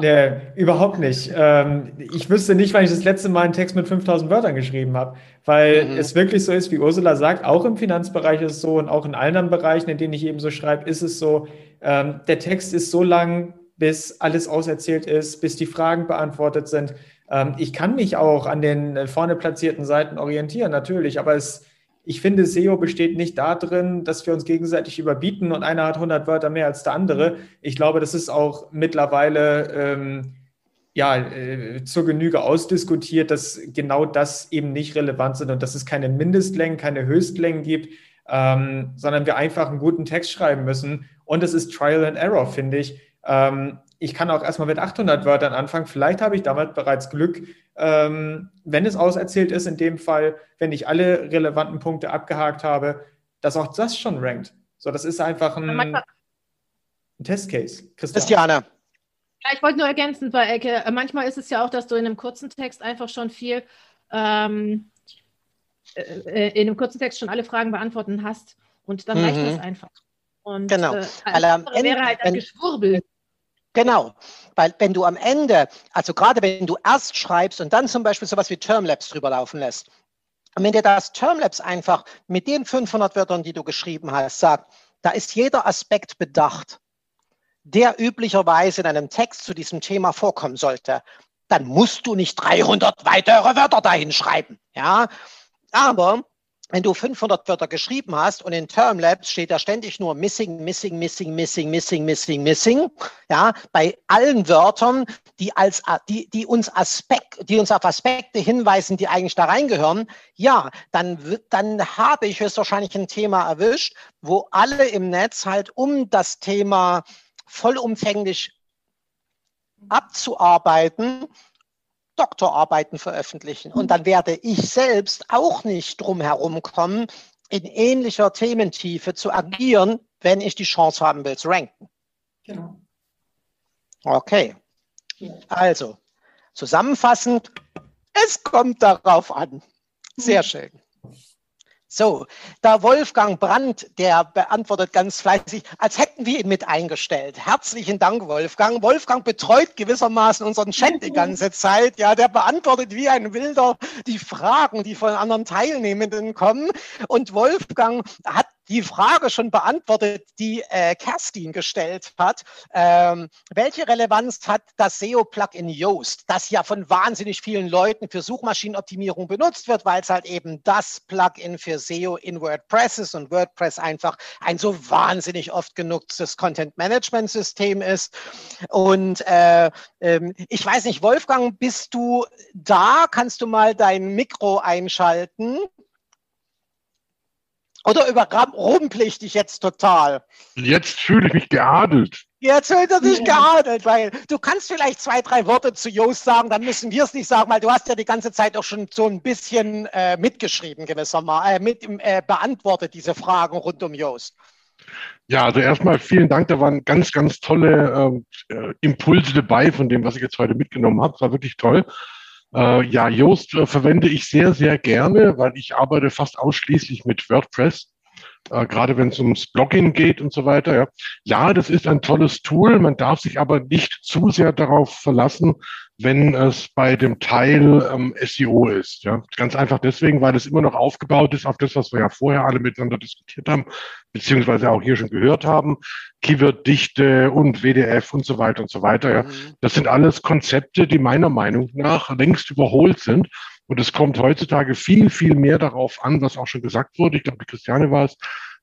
Nee, überhaupt nicht. Ähm, ich wüsste nicht, wann ich das letzte Mal einen Text mit 5000 Wörtern geschrieben habe, weil mhm. es wirklich so ist, wie Ursula sagt, auch im Finanzbereich ist es so und auch in allen anderen Bereichen, in denen ich eben so schreibe, ist es so, ähm, der Text ist so lang, bis alles auserzählt ist, bis die Fragen beantwortet sind. Ähm, ich kann mich auch an den äh, vorne platzierten Seiten orientieren, natürlich, aber es, ich finde, SEO besteht nicht darin, dass wir uns gegenseitig überbieten und einer hat 100 Wörter mehr als der andere. Ich glaube, das ist auch mittlerweile ähm, ja, äh, zur Genüge ausdiskutiert, dass genau das eben nicht relevant sind und dass es keine Mindestlängen, keine Höchstlängen gibt, ähm, sondern wir einfach einen guten Text schreiben müssen. Und es ist Trial and Error, finde ich. Ähm, ich kann auch erstmal mit 800 Wörtern anfangen. Vielleicht habe ich damit bereits Glück, ähm, wenn es auserzählt ist, in dem Fall, wenn ich alle relevanten Punkte abgehakt habe, dass auch das schon rankt. So, das ist einfach ein, ein Testcase. Christiane. Ja, ich wollte nur ergänzen, weil Ecke, äh, manchmal ist es ja auch, dass du in einem kurzen Text einfach schon viel, ähm, äh, äh, in einem kurzen Text schon alle Fragen beantworten hast und dann mhm. reicht das einfach. Und, genau. Äh, weil am Ende, wäre halt ein Geschwurbel. Genau, weil wenn du am Ende, also gerade wenn du erst schreibst und dann zum Beispiel sowas wie Termlabs drüber laufen lässt, und wenn dir das Termlabs einfach mit den 500 Wörtern, die du geschrieben hast, sagt, da ist jeder Aspekt bedacht, der üblicherweise in einem Text zu diesem Thema vorkommen sollte, dann musst du nicht 300 weitere Wörter dahin schreiben. Ja, aber wenn du 500 Wörter geschrieben hast und in Termlabs steht da ständig nur missing, missing, missing, missing, missing, missing, missing, ja, bei allen Wörtern, die als, die, die uns Aspekt, die uns auf Aspekte hinweisen, die eigentlich da reingehören, ja, dann, dann habe ich höchstwahrscheinlich ein Thema erwischt, wo alle im Netz halt um das Thema vollumfänglich abzuarbeiten, Doktorarbeiten veröffentlichen. Und dann werde ich selbst auch nicht drum herum kommen, in ähnlicher Thementiefe zu agieren, wenn ich die Chance haben will zu ranken. Genau. Okay. Also, zusammenfassend, es kommt darauf an. Sehr mhm. schön. So, da Wolfgang Brandt, der beantwortet ganz fleißig, als hätten wir ihn mit eingestellt. Herzlichen Dank, Wolfgang. Wolfgang betreut gewissermaßen unseren Chat die ganze Zeit. Ja, der beantwortet wie ein Wilder die Fragen, die von anderen Teilnehmenden kommen. Und Wolfgang hat die Frage schon beantwortet, die äh, Kerstin gestellt hat. Ähm, welche Relevanz hat das SEO-Plugin Yoast, das ja von wahnsinnig vielen Leuten für Suchmaschinenoptimierung benutzt wird, weil es halt eben das Plugin für SEO in WordPress ist und WordPress einfach ein so wahnsinnig oft genutztes Content-Management-System ist. Und äh, äh, ich weiß nicht, Wolfgang, bist du da? Kannst du mal dein Mikro einschalten? Oder überrumpel ich dich jetzt total? Jetzt fühle ich mich geadelt. Jetzt fühlt er sich geadelt, weil du kannst vielleicht zwei, drei Worte zu Joost sagen, dann müssen wir es nicht sagen, weil du hast ja die ganze Zeit auch schon so ein bisschen äh, mitgeschrieben, gewissermaßen, äh, mit äh, beantwortet diese Fragen rund um Joost. Ja, also erstmal vielen Dank. Da waren ganz, ganz tolle äh, Impulse dabei von dem, was ich jetzt heute mitgenommen habe. Es war wirklich toll. Äh, ja, Yoast äh, verwende ich sehr, sehr gerne, weil ich arbeite fast ausschließlich mit WordPress. Äh, gerade wenn es ums Blogging geht und so weiter. Ja. ja, das ist ein tolles Tool. Man darf sich aber nicht zu sehr darauf verlassen, wenn es bei dem Teil ähm, SEO ist. Ja. Ganz einfach deswegen, weil es immer noch aufgebaut ist auf das, was wir ja vorher alle miteinander diskutiert haben, beziehungsweise auch hier schon gehört haben. Keyword-Dichte und WDF und so weiter und so weiter. Ja. Mhm. Das sind alles Konzepte, die meiner Meinung nach längst überholt sind. Und es kommt heutzutage viel, viel mehr darauf an, was auch schon gesagt wurde. Ich glaube, Christiane war es,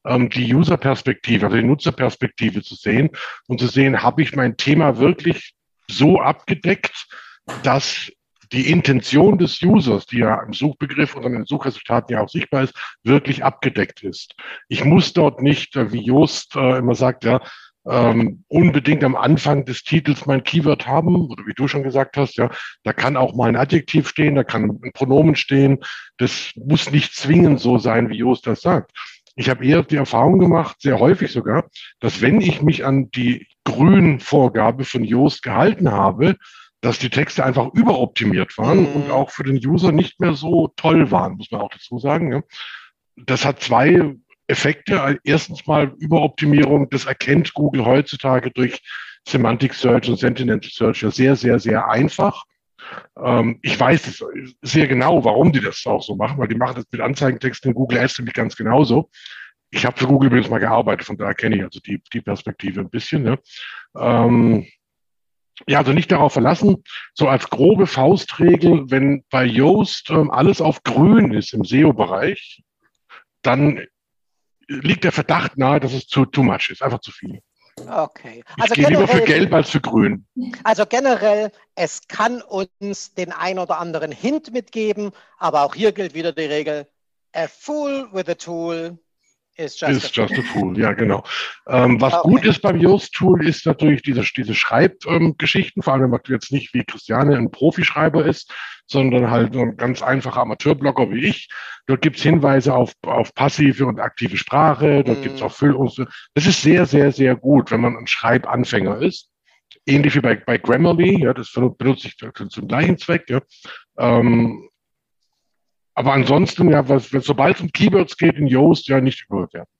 ähm, die User-Perspektive, also die Nutzerperspektive zu sehen und zu sehen, habe ich mein Thema wirklich so abgedeckt, dass die Intention des Users, die ja im Suchbegriff und an den Suchresultaten ja auch sichtbar ist, wirklich abgedeckt ist. Ich muss dort nicht, äh, wie Jost äh, immer sagt, ja, ähm, unbedingt am Anfang des Titels mein Keyword haben, oder wie du schon gesagt hast, ja, da kann auch mal ein Adjektiv stehen, da kann ein Pronomen stehen. Das muss nicht zwingend so sein, wie Jost das sagt. Ich habe eher die Erfahrung gemacht, sehr häufig sogar, dass wenn ich mich an die Grün-Vorgabe von Joost gehalten habe, dass die Texte einfach überoptimiert waren mhm. und auch für den User nicht mehr so toll waren, muss man auch dazu sagen. Ja. Das hat zwei Effekte. Erstens mal Überoptimierung, das erkennt Google heutzutage durch Semantic Search und Sentiment Search sehr, sehr, sehr einfach. Ähm, ich weiß sehr genau, warum die das auch so machen, weil die machen das mit Anzeigentexten in Google Ads nämlich ganz genauso. Ich habe für Google übrigens mal gearbeitet, von daher kenne ich also die, die Perspektive ein bisschen. Ne? Ähm, ja, also nicht darauf verlassen, so als grobe Faustregel, wenn bei Yoast ähm, alles auf grün ist im SEO-Bereich, dann liegt der Verdacht nahe, dass es zu too much ist, einfach zu viel. Okay. Also ich gehe lieber für gelb als für grün. Also generell, es kann uns den ein oder anderen Hint mitgeben, aber auch hier gilt wieder die Regel, a fool with a tool Is just, is a, just a fool, ja, genau. Ähm, was okay. gut ist beim Yoast-Tool, ist natürlich diese, diese Schreibgeschichten, ähm, vor allem wenn man jetzt nicht wie Christiane ein Profischreiber ist, sondern halt ein ganz einfacher Amateurblogger wie ich. Dort gibt's Hinweise auf, auf passive und aktive Sprache, dort mm. gibt's auch Füll- und Das ist sehr, sehr, sehr gut, wenn man ein Schreibanfänger ist. Ähnlich wie bei, bei Grammarly, ja, das benutze ich zum gleichen Zweck. Ja. Ähm, aber ansonsten, ja, was, sobald es um Keywords geht in Yoast, ja, nicht überbewerten.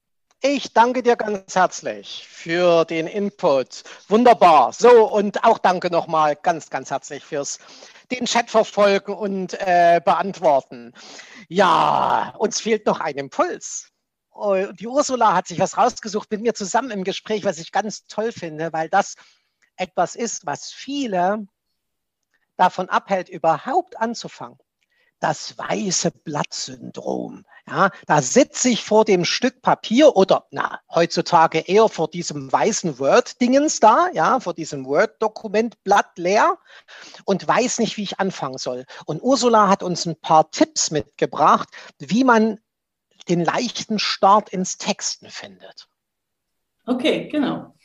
Ich danke dir ganz herzlich für den Input. Wunderbar. So, und auch danke nochmal ganz, ganz herzlich fürs den Chat verfolgen und äh, beantworten. Ja, uns fehlt noch ein Impuls. Oh, die Ursula hat sich was rausgesucht mit mir zusammen im Gespräch, was ich ganz toll finde, weil das etwas ist, was viele davon abhält, überhaupt anzufangen das weiße Blatt-Syndrom. Ja, da sitze ich vor dem Stück Papier oder na, heutzutage eher vor diesem weißen Word-Dingens da, ja, vor diesem Word-Dokument Blatt leer und weiß nicht, wie ich anfangen soll. Und Ursula hat uns ein paar Tipps mitgebracht, wie man den leichten Start ins Texten findet. Okay, genau.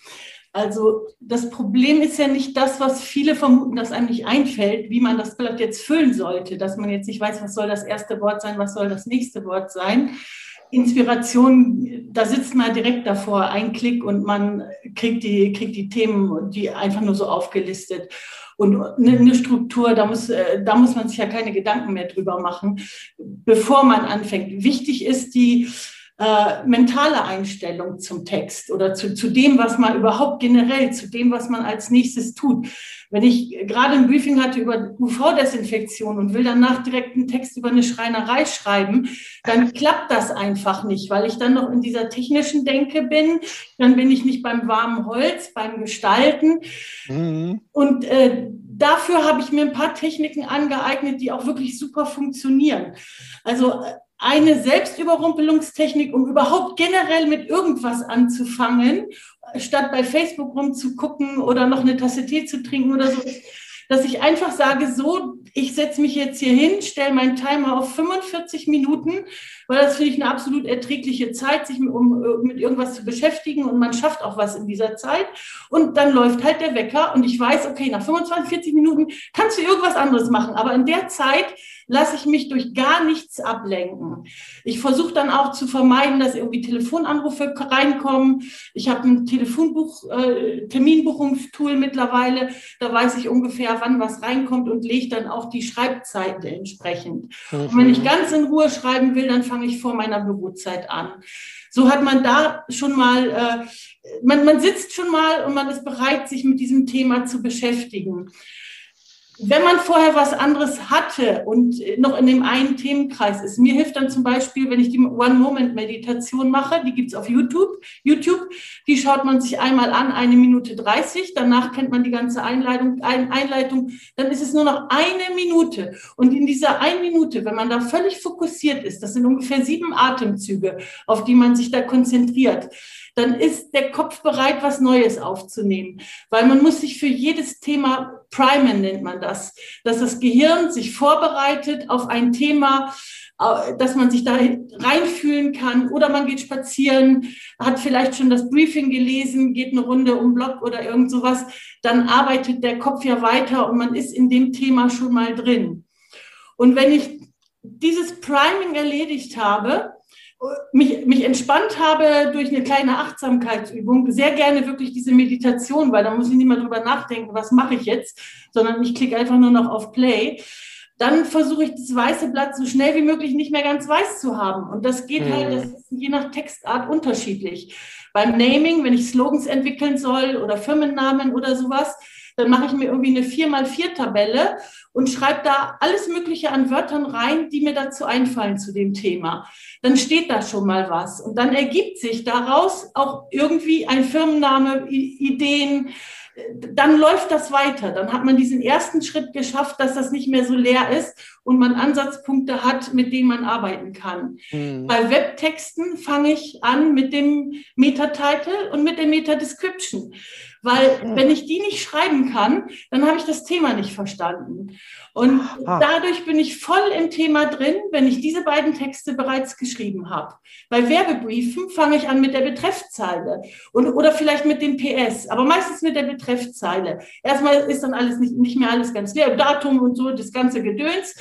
Also das Problem ist ja nicht das, was viele vermuten, dass einem nicht einfällt, wie man das Blatt jetzt füllen sollte, dass man jetzt nicht weiß, was soll das erste Wort sein, was soll das nächste Wort sein. Inspiration, da sitzt man direkt davor, ein Klick und man kriegt die, kriegt die Themen, die einfach nur so aufgelistet. Und eine Struktur, da muss, äh, da muss man sich ja keine Gedanken mehr drüber machen, bevor man anfängt. Wichtig ist die, äh, mentale Einstellung zum Text oder zu, zu dem, was man überhaupt generell, zu dem, was man als nächstes tut. Wenn ich gerade ein Briefing hatte über UV-Desinfektion und will danach direkt einen Text über eine Schreinerei schreiben, dann klappt das einfach nicht, weil ich dann noch in dieser technischen Denke bin. Dann bin ich nicht beim warmen Holz, beim Gestalten. Mhm. Und äh, dafür habe ich mir ein paar Techniken angeeignet, die auch wirklich super funktionieren. Also äh, eine Selbstüberrumpelungstechnik, um überhaupt generell mit irgendwas anzufangen, statt bei Facebook rumzugucken oder noch eine Tasse Tee zu trinken oder so, dass ich einfach sage, so, ich setze mich jetzt hier hin, stelle meinen Timer auf 45 Minuten, weil das finde ich eine absolut erträgliche Zeit, sich mit, um, mit irgendwas zu beschäftigen und man schafft auch was in dieser Zeit. Und dann läuft halt der Wecker und ich weiß, okay, nach 25, 40 Minuten kannst du irgendwas anderes machen, aber in der Zeit lasse ich mich durch gar nichts ablenken. Ich versuche dann auch zu vermeiden, dass irgendwie Telefonanrufe reinkommen. Ich habe ein Telefonbuch, äh, Terminbuchungstool mittlerweile. Da weiß ich ungefähr, wann was reinkommt und lege dann auch die Schreibzeiten entsprechend. Und wenn ich ganz in Ruhe schreiben will, dann fange ich vor meiner Bürozeit an. So hat man da schon mal, äh, man, man sitzt schon mal und man ist bereit, sich mit diesem Thema zu beschäftigen wenn man vorher was anderes hatte und noch in dem einen Themenkreis ist, mir hilft dann zum Beispiel, wenn ich die One-Moment-Meditation mache, die gibt's auf YouTube, YouTube, die schaut man sich einmal an, eine Minute 30, danach kennt man die ganze Einleitung, Einleitung, dann ist es nur noch eine Minute. Und in dieser einen Minute, wenn man da völlig fokussiert ist, das sind ungefähr sieben Atemzüge, auf die man sich da konzentriert, dann ist der Kopf bereit, was Neues aufzunehmen. Weil man muss sich für jedes Thema primen, nennt man das, dass das Gehirn sich vorbereitet auf ein Thema, äh, dass man sich da reinfühlen kann oder man geht spazieren, hat vielleicht schon das Briefing gelesen, geht eine Runde um Block oder irgend sowas, dann arbeitet der Kopf ja weiter und man ist in dem Thema schon mal drin. Und wenn ich dieses Priming erledigt habe, mich, mich entspannt habe durch eine kleine Achtsamkeitsübung, sehr gerne wirklich diese Meditation, weil da muss ich nicht mal drüber nachdenken, was mache ich jetzt, sondern ich klicke einfach nur noch auf Play. Dann versuche ich das weiße Blatt so schnell wie möglich nicht mehr ganz weiß zu haben. Und das geht halt, mhm. halt, das ist je nach Textart unterschiedlich. Beim Naming, wenn ich Slogans entwickeln soll oder Firmennamen oder sowas, dann mache ich mir irgendwie eine 4x4-Tabelle und schreibe da alles Mögliche an Wörtern rein, die mir dazu einfallen zu dem Thema. Dann steht da schon mal was. Und dann ergibt sich daraus auch irgendwie ein Firmenname, Ideen, dann läuft das weiter. Dann hat man diesen ersten Schritt geschafft, dass das nicht mehr so leer ist und man Ansatzpunkte hat, mit denen man arbeiten kann. Mhm. Bei Webtexten fange ich an mit dem Meta-Title und mit der Meta-Description. Weil wenn ich die nicht schreiben kann, dann habe ich das Thema nicht verstanden. Und ah. dadurch bin ich voll im Thema drin, wenn ich diese beiden Texte bereits geschrieben habe. Bei Werbebriefen fange ich an mit der Betreffzeile und, oder vielleicht mit dem PS, aber meistens mit der Betreffzeile. Erstmal ist dann alles nicht, nicht mehr alles ganz leer, Datum und so, das ganze Gedöns.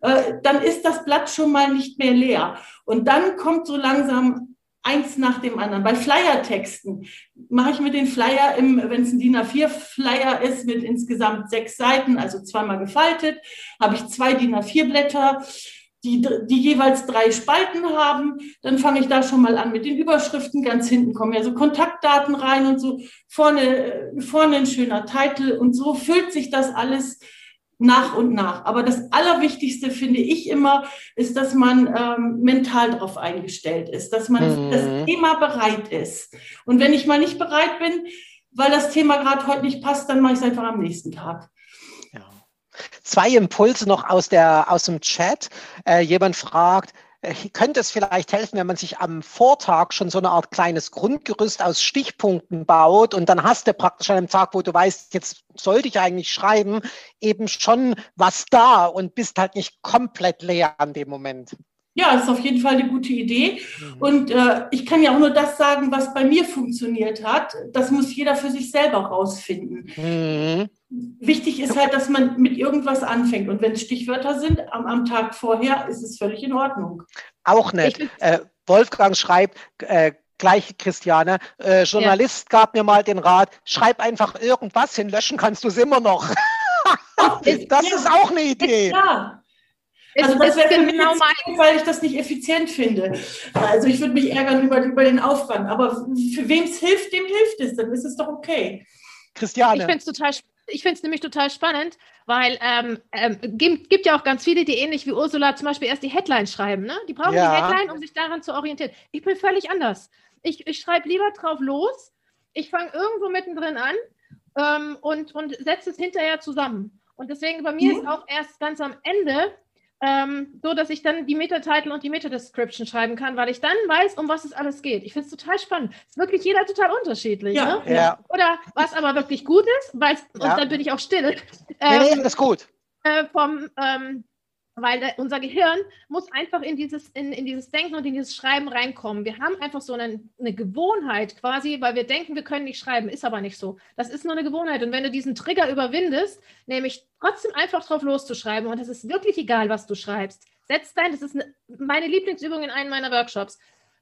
Äh, dann ist das Blatt schon mal nicht mehr leer. Und dann kommt so langsam eins nach dem anderen. Bei Flyer-Texten mache ich mit den Flyer, wenn es ein DIN A4-Flyer ist, mit insgesamt sechs Seiten, also zweimal gefaltet, habe ich zwei DIN A4-Blätter, die, die jeweils drei Spalten haben. Dann fange ich da schon mal an mit den Überschriften. Ganz hinten kommen ja so Kontaktdaten rein und so. Vorne, vorne ein schöner Titel und so füllt sich das alles nach und nach. Aber das Allerwichtigste finde ich immer, ist, dass man ähm, mental darauf eingestellt ist, dass man mhm. das Thema bereit ist. Und wenn ich mal nicht bereit bin, weil das Thema gerade heute nicht passt, dann mache ich es einfach am nächsten Tag. Zwei Impulse noch aus, der, aus dem Chat. Äh, jemand fragt, könnte es vielleicht helfen, wenn man sich am Vortag schon so eine Art kleines Grundgerüst aus Stichpunkten baut und dann hast du praktisch an einem Tag, wo du weißt, jetzt sollte ich eigentlich schreiben, eben schon was da und bist halt nicht komplett leer an dem Moment. Ja, das ist auf jeden Fall eine gute Idee. Mhm. Und äh, ich kann ja auch nur das sagen, was bei mir funktioniert hat. Das muss jeder für sich selber rausfinden. Mhm. Wichtig ist halt, dass man mit irgendwas anfängt. Und wenn es Stichwörter sind am, am, Tag vorher, ist es völlig in Ordnung. Auch nett. Äh, Wolfgang schreibt, äh, gleich Christiane, äh, Journalist ja. gab mir mal den Rat, schreib einfach irgendwas hin, löschen kannst du es immer noch. das ja. ist auch eine Idee. Ja. Also das wäre genau mein, weil ich das nicht effizient finde. Also ich würde mich ärgern über, über den Aufwand. Aber für wem es hilft, dem hilft es. Dann ist es doch okay. Christiane. Ich finde es total ich finde es nämlich total spannend, weil ähm, ähm, gibt, gibt, ja auch ganz viele, die ähnlich wie Ursula zum Beispiel erst die Headline schreiben. Ne? Die brauchen ja. die Headline, um sich daran zu orientieren. Ich bin völlig anders. Ich, ich schreibe lieber drauf los. Ich fange irgendwo mittendrin an ähm, und, und setze es hinterher zusammen. Und deswegen bei mir mhm. ist auch erst ganz am Ende ähm, so dass ich dann die Meta-Title und die Meta-Description schreiben kann, weil ich dann weiß, um was es alles geht. Ich finde es total spannend. Ist wirklich jeder total unterschiedlich. Ja. Ne? ja. Oder was aber wirklich gut ist, weil ja. und dann bin ich auch still. Ähm, nee, nee, ist gut. Äh, vom ähm, weil der, unser Gehirn muss einfach in dieses, in, in dieses Denken und in dieses Schreiben reinkommen. Wir haben einfach so eine, eine Gewohnheit quasi, weil wir denken, wir können nicht schreiben, ist aber nicht so. Das ist nur eine Gewohnheit. Und wenn du diesen Trigger überwindest, nämlich trotzdem einfach drauf loszuschreiben, und es ist wirklich egal, was du schreibst, setz dein, das ist eine, meine Lieblingsübung in einem meiner Workshops.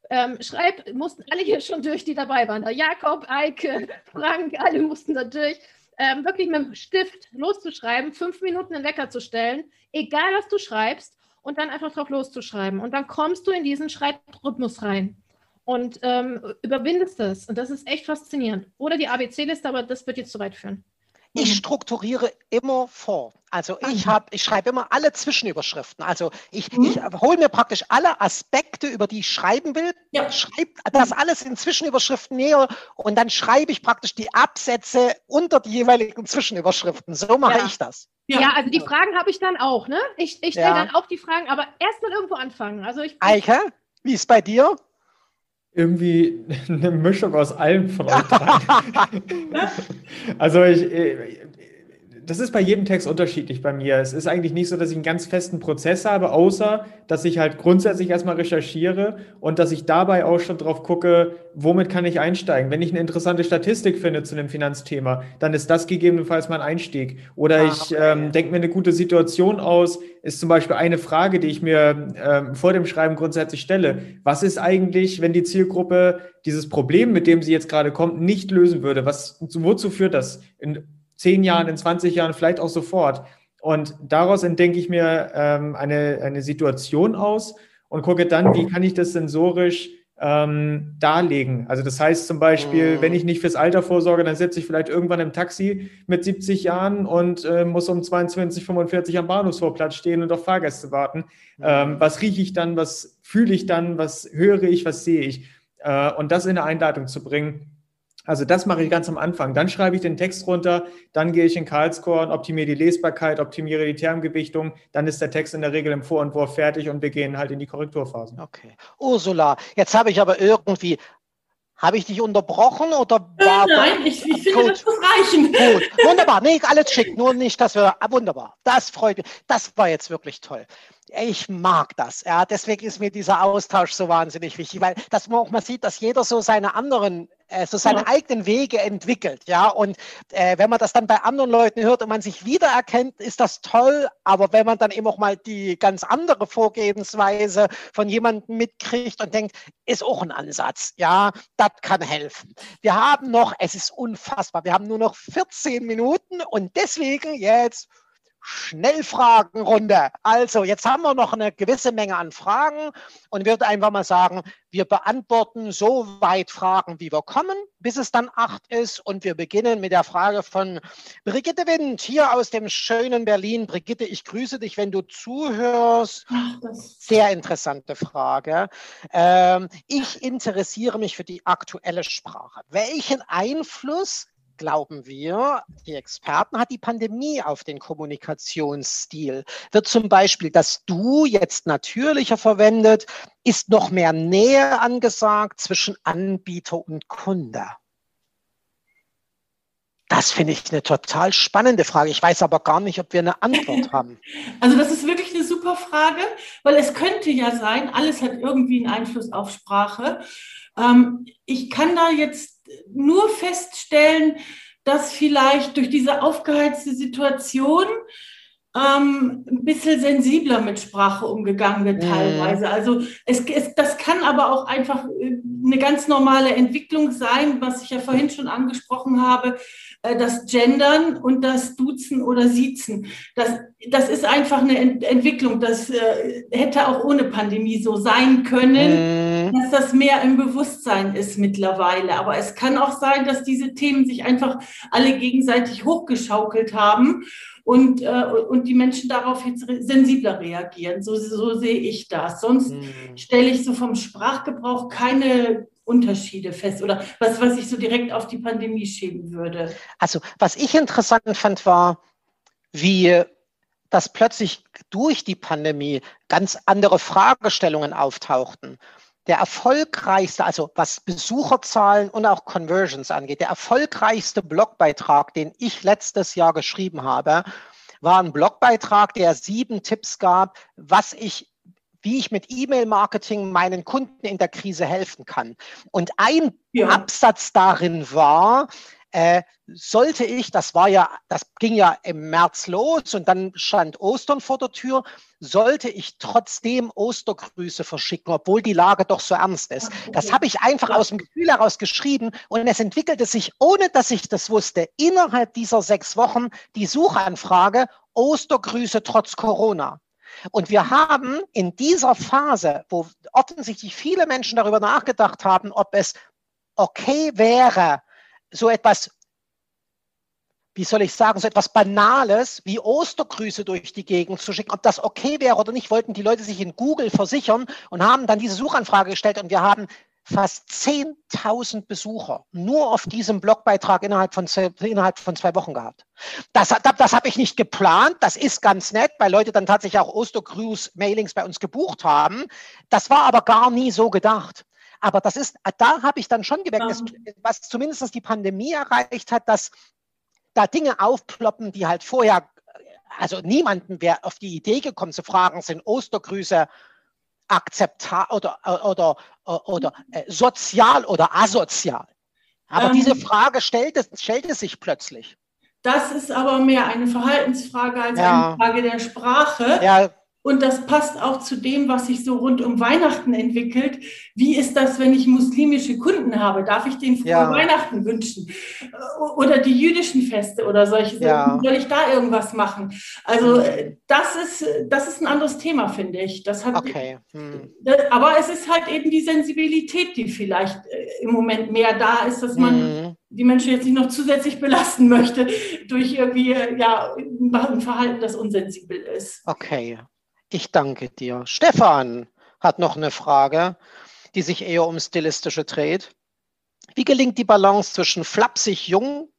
Ähm, schreib, mussten alle hier schon durch, die dabei waren. Jakob, Eike, Frank, alle mussten da durch ähm, wirklich mit dem Stift loszuschreiben, fünf Minuten den Wecker zu stellen, egal was du schreibst, und dann einfach drauf loszuschreiben. Und dann kommst du in diesen Schreibrhythmus rein und ähm, überwindest das. Und das ist echt faszinierend. Oder die ABC-Liste, aber das wird jetzt zu weit führen. Ich mhm. strukturiere immer vor. Also ich habe, ich schreibe immer alle Zwischenüberschriften. Also ich, mhm. ich hole mir praktisch alle Aspekte, über die ich schreiben will, ja. schreibe das alles in Zwischenüberschriften näher und dann schreibe ich praktisch die Absätze unter die jeweiligen Zwischenüberschriften. So mache ja. ich das. Ja, ja also die Fragen habe ich dann auch, ne? Ich, ich stelle dann auch die Fragen, aber erst mal irgendwo anfangen. Also ich, Eike, wie ist bei dir? Irgendwie eine Mischung aus allem von euch also ich, das ist bei jedem Text unterschiedlich bei mir. Es ist eigentlich nicht so, dass ich einen ganz festen Prozess habe, außer dass ich halt grundsätzlich erstmal recherchiere und dass ich dabei auch schon drauf gucke, womit kann ich einsteigen. Wenn ich eine interessante Statistik finde zu einem Finanzthema, dann ist das gegebenenfalls mein Einstieg. Oder ah, ich ähm, denke mir eine gute Situation aus, ist zum Beispiel eine Frage, die ich mir ähm, vor dem Schreiben grundsätzlich stelle. Was ist eigentlich, wenn die Zielgruppe dieses Problem, mit dem sie jetzt gerade kommt, nicht lösen würde? Was, wozu führt das? In, zehn Jahren, in 20 Jahren, vielleicht auch sofort. Und daraus entdenke ich mir ähm, eine, eine Situation aus und gucke dann, wie kann ich das sensorisch ähm, darlegen. Also das heißt zum Beispiel, wenn ich nicht fürs Alter vorsorge, dann sitze ich vielleicht irgendwann im Taxi mit 70 Jahren und äh, muss um 22, 45 am Bahnhofsvorplatz stehen und auf Fahrgäste warten. Ähm, was rieche ich dann, was fühle ich dann, was höre ich, was sehe ich? Äh, und das in eine Einleitung zu bringen, Also das mache ich ganz am Anfang. Dann schreibe ich den Text runter, dann gehe ich in Karlscore und optimiere die Lesbarkeit, optimiere die Termgewichtung. Dann ist der Text in der Regel im Vorentwurf fertig und wir gehen halt in die Korrekturphasen. Okay. Ursula, jetzt habe ich aber irgendwie habe ich dich unterbrochen oder äh, war Nein, ich, ich finde, das muss reichen. Gut, wunderbar. Nee, alles schick, nur nicht, dass wir. Ah, wunderbar. Das freut mich. Das war jetzt wirklich toll ich mag das. Ja, deswegen ist mir dieser Austausch so wahnsinnig wichtig, weil dass man auch mal sieht, dass jeder so seine anderen, äh, so seine ja. eigenen Wege entwickelt. Ja, und äh, wenn man das dann bei anderen Leuten hört und man sich wiedererkennt, ist das toll. Aber wenn man dann eben auch mal die ganz andere Vorgehensweise von jemandem mitkriegt und denkt, ist auch ein Ansatz. Ja, das kann helfen. Wir haben noch, es ist unfassbar, wir haben nur noch 14 Minuten und deswegen jetzt Schnellfragenrunde. Also, jetzt haben wir noch eine gewisse Menge an Fragen und würde einfach mal sagen, wir beantworten so weit Fragen, wie wir kommen, bis es dann acht ist. Und wir beginnen mit der Frage von Brigitte Wind hier aus dem schönen Berlin. Brigitte, ich grüße dich, wenn du zuhörst. Sehr interessante Frage. Ähm, ich interessiere mich für die aktuelle Sprache. Welchen Einfluss glauben wir, die Experten, hat die Pandemie auf den Kommunikationsstil? Wird zum Beispiel das Du jetzt natürlicher verwendet? Ist noch mehr Nähe angesagt zwischen Anbieter und Kunde? Das finde ich eine total spannende Frage. Ich weiß aber gar nicht, ob wir eine Antwort haben. Also das ist wirklich eine super Frage, weil es könnte ja sein, alles hat irgendwie einen Einfluss auf Sprache. Ähm, ich kann da jetzt nur feststellen, dass vielleicht durch diese aufgeheizte Situation ähm, ein bisschen sensibler mit Sprache umgegangen wird teilweise. Also es, es, das kann aber auch einfach äh, eine ganz normale Entwicklung sein, was ich ja vorhin schon angesprochen habe, das Gendern und das Duzen oder Siezen. Das, das ist einfach eine Ent Entwicklung. Das äh, hätte auch ohne Pandemie so sein können, mhm. dass das mehr im Bewusstsein ist mittlerweile. Aber es kann auch sein, dass diese Themen sich einfach alle gegenseitig hochgeschaukelt haben und, äh, und die Menschen darauf jetzt sensibler reagieren. So, so sehe ich das. Sonst mhm. stelle ich so vom Sprachgebrauch keine Unterschiede fest oder was, was ich so direkt auf die Pandemie schieben würde. Also, was ich interessant fand, war, wie dass plötzlich durch die Pandemie ganz andere Fragestellungen auftauchten der erfolgreichste, also was Besucherzahlen und auch Conversions angeht, der erfolgreichste Blogbeitrag, den ich letztes Jahr geschrieben habe, war ein Blogbeitrag, der sieben Tipps gab, was ich wie ich mit E-Mail-Marketing meinen Kunden in der Krise helfen kann. Und ein ja. Absatz darin war, äh, sollte ich, das war ja, das ging ja im März los und dann stand Ostern vor der Tür, sollte ich trotzdem Ostergrüße verschicken, obwohl die Lage doch so ernst ist. Das habe ich einfach aus dem Gefühl heraus geschrieben und es entwickelte sich, ohne dass ich das wusste, innerhalb dieser sechs Wochen die Suchanfrage Ostergrüße trotz Corona. Und wir haben in dieser Phase, wo offensichtlich viele Menschen darüber nachgedacht haben, ob es okay wäre, so etwas, wie soll ich sagen, so etwas Banales wie Ostergrüße durch die Gegend zu schicken, ob das okay wäre oder nicht, wollten die Leute sich in Google versichern und haben dann diese Suchanfrage gestellt und wir haben fast 10.000 Besucher nur auf diesem Blogbeitrag innerhalb von, innerhalb von zwei Wochen gehabt. Das, das, das habe ich nicht geplant. Das ist ganz nett, weil Leute dann tatsächlich auch Ostergruß-Mailings bei uns gebucht haben. Das war aber gar nie so gedacht. Aber das ist, da habe ich dann schon gemerkt, dass, was zumindest die Pandemie erreicht hat, dass da Dinge aufploppen, die halt vorher, also niemanden wäre auf die Idee gekommen zu fragen, sind Ostergrüße akzeptabel oder, oder, oder äh, sozial oder asozial? Aber ähm, diese Frage stellte, stellte sich plötzlich. Das ist aber mehr eine Verhaltensfrage als ja. eine Frage der Sprache. Ja, und das passt auch zu dem, was sich so rund um Weihnachten entwickelt. Wie ist das, wenn ich muslimische Kunden habe? Darf ich denen frohe ja. Weihnachten wünschen? Oder die jüdischen Feste oder solche ja. Soll ich da irgendwas machen? Also äh, das ist, das ist ein anderes Thema, finde ich. Das hat, okay. Hm. Aber es ist halt eben die Sensibilität, die vielleicht äh, im Moment mehr da ist, dass man hm die Menschen jetzt nicht noch zusätzlich belasten möchte durch irgendwie ja, ein Verhalten, das unsensibel ist. Okay, ich danke dir. Stefan hat noch eine Frage, die sich eher um Stilistische dreht. Wie gelingt die Balance zwischen flapsig jung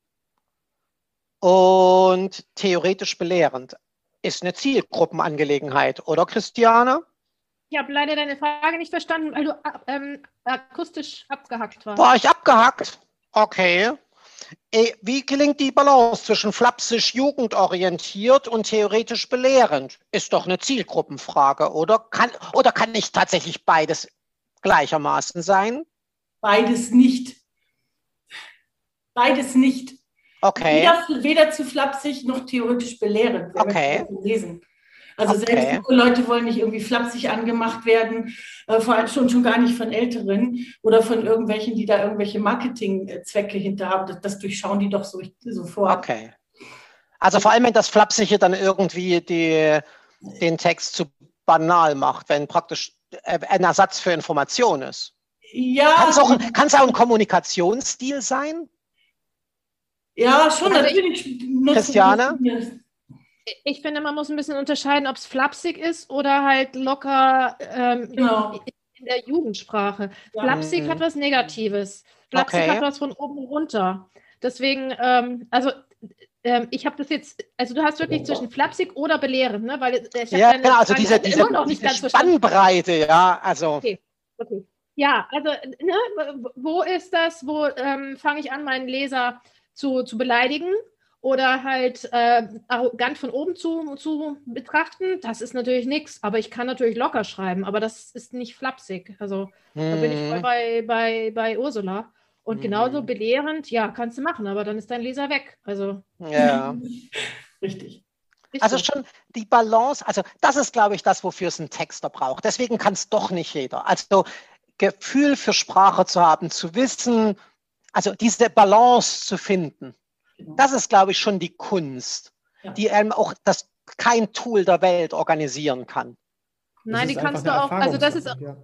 und theoretisch belehrend? Ist eine Zielgruppenangelegenheit, oder Christiane? Ich habe leider deine Frage nicht verstanden, weil du ähm, akustisch abgehackt warst. War ich abgehackt? Okay. Wie gelingt die Balance zwischen flapsig jugendorientiert und theoretisch belehrend? Ist doch eine Zielgruppenfrage, oder? Kann, oder kann nicht tatsächlich beides gleichermaßen sein? Beides nicht. Beides nicht. Okay. Weder, weder zu flapsig noch theoretisch belehrend. Okay. Lesen. Also Okay. selbst junge Leute wollen nicht irgendwie flapsig angemacht werden, äh, vor allem schon, schon gar nicht von Älteren oder von irgendwelchen, die da irgendwelche Marketingzwecke hinter haben. Das, das durchschauen die doch so, sofort. Okay. Also vor allem, wenn das Flapsige dann irgendwie die, den Text zu banal macht, wenn praktisch äh, ein Ersatz für Information ist. Ja, Kann es auch, kann's auch ein Kommunikationsstil sein? ja, schon Also ich- natürlich. Christiane? Ich finde, man muss ein bisschen unterscheiden, ob es flapsig ist oder halt locker ähm, Genau. in der Jugendsprache. Ja. Flapsig Mhm. hat was Negatives. Flapsig Okay. hat was von oben runter. Deswegen, ähm, also ähm, ich habe das jetzt, also du hast wirklich zwischen flapsig oder belehrend, ne? Weil ich Ja, deine genau, also Frage diese, diese, immer noch nicht diese ganz. Spannbreite, ja, also. Okay. Okay. Ja, also ne, wo ist das, wo ähm, fange ich an, meinen Leser zu, zu beleidigen oder halt äh, arrogant von oben zu, zu betrachten? Das ist natürlich nichts, aber ich kann natürlich locker schreiben, aber das ist nicht flapsig. Also da bin ich voll hm, bei, bei, bei Ursula. Und genauso Mhm. belehrend, ja, kannst du machen, aber dann ist dein Leser weg. Also, ja. Richtig. ist Also so. schon die Balance, also das ist, glaube ich, das, wofür es ein Texter braucht. Deswegen kann es doch nicht jeder. Also Gefühl für Sprache zu haben, zu wissen, also diese Balance zu finden. Das ist, glaube ich, schon die Kunst, Ja. die einem auch das kein Tool der Welt organisieren kann. Nein, die ist kannst du auch, also das ist ja.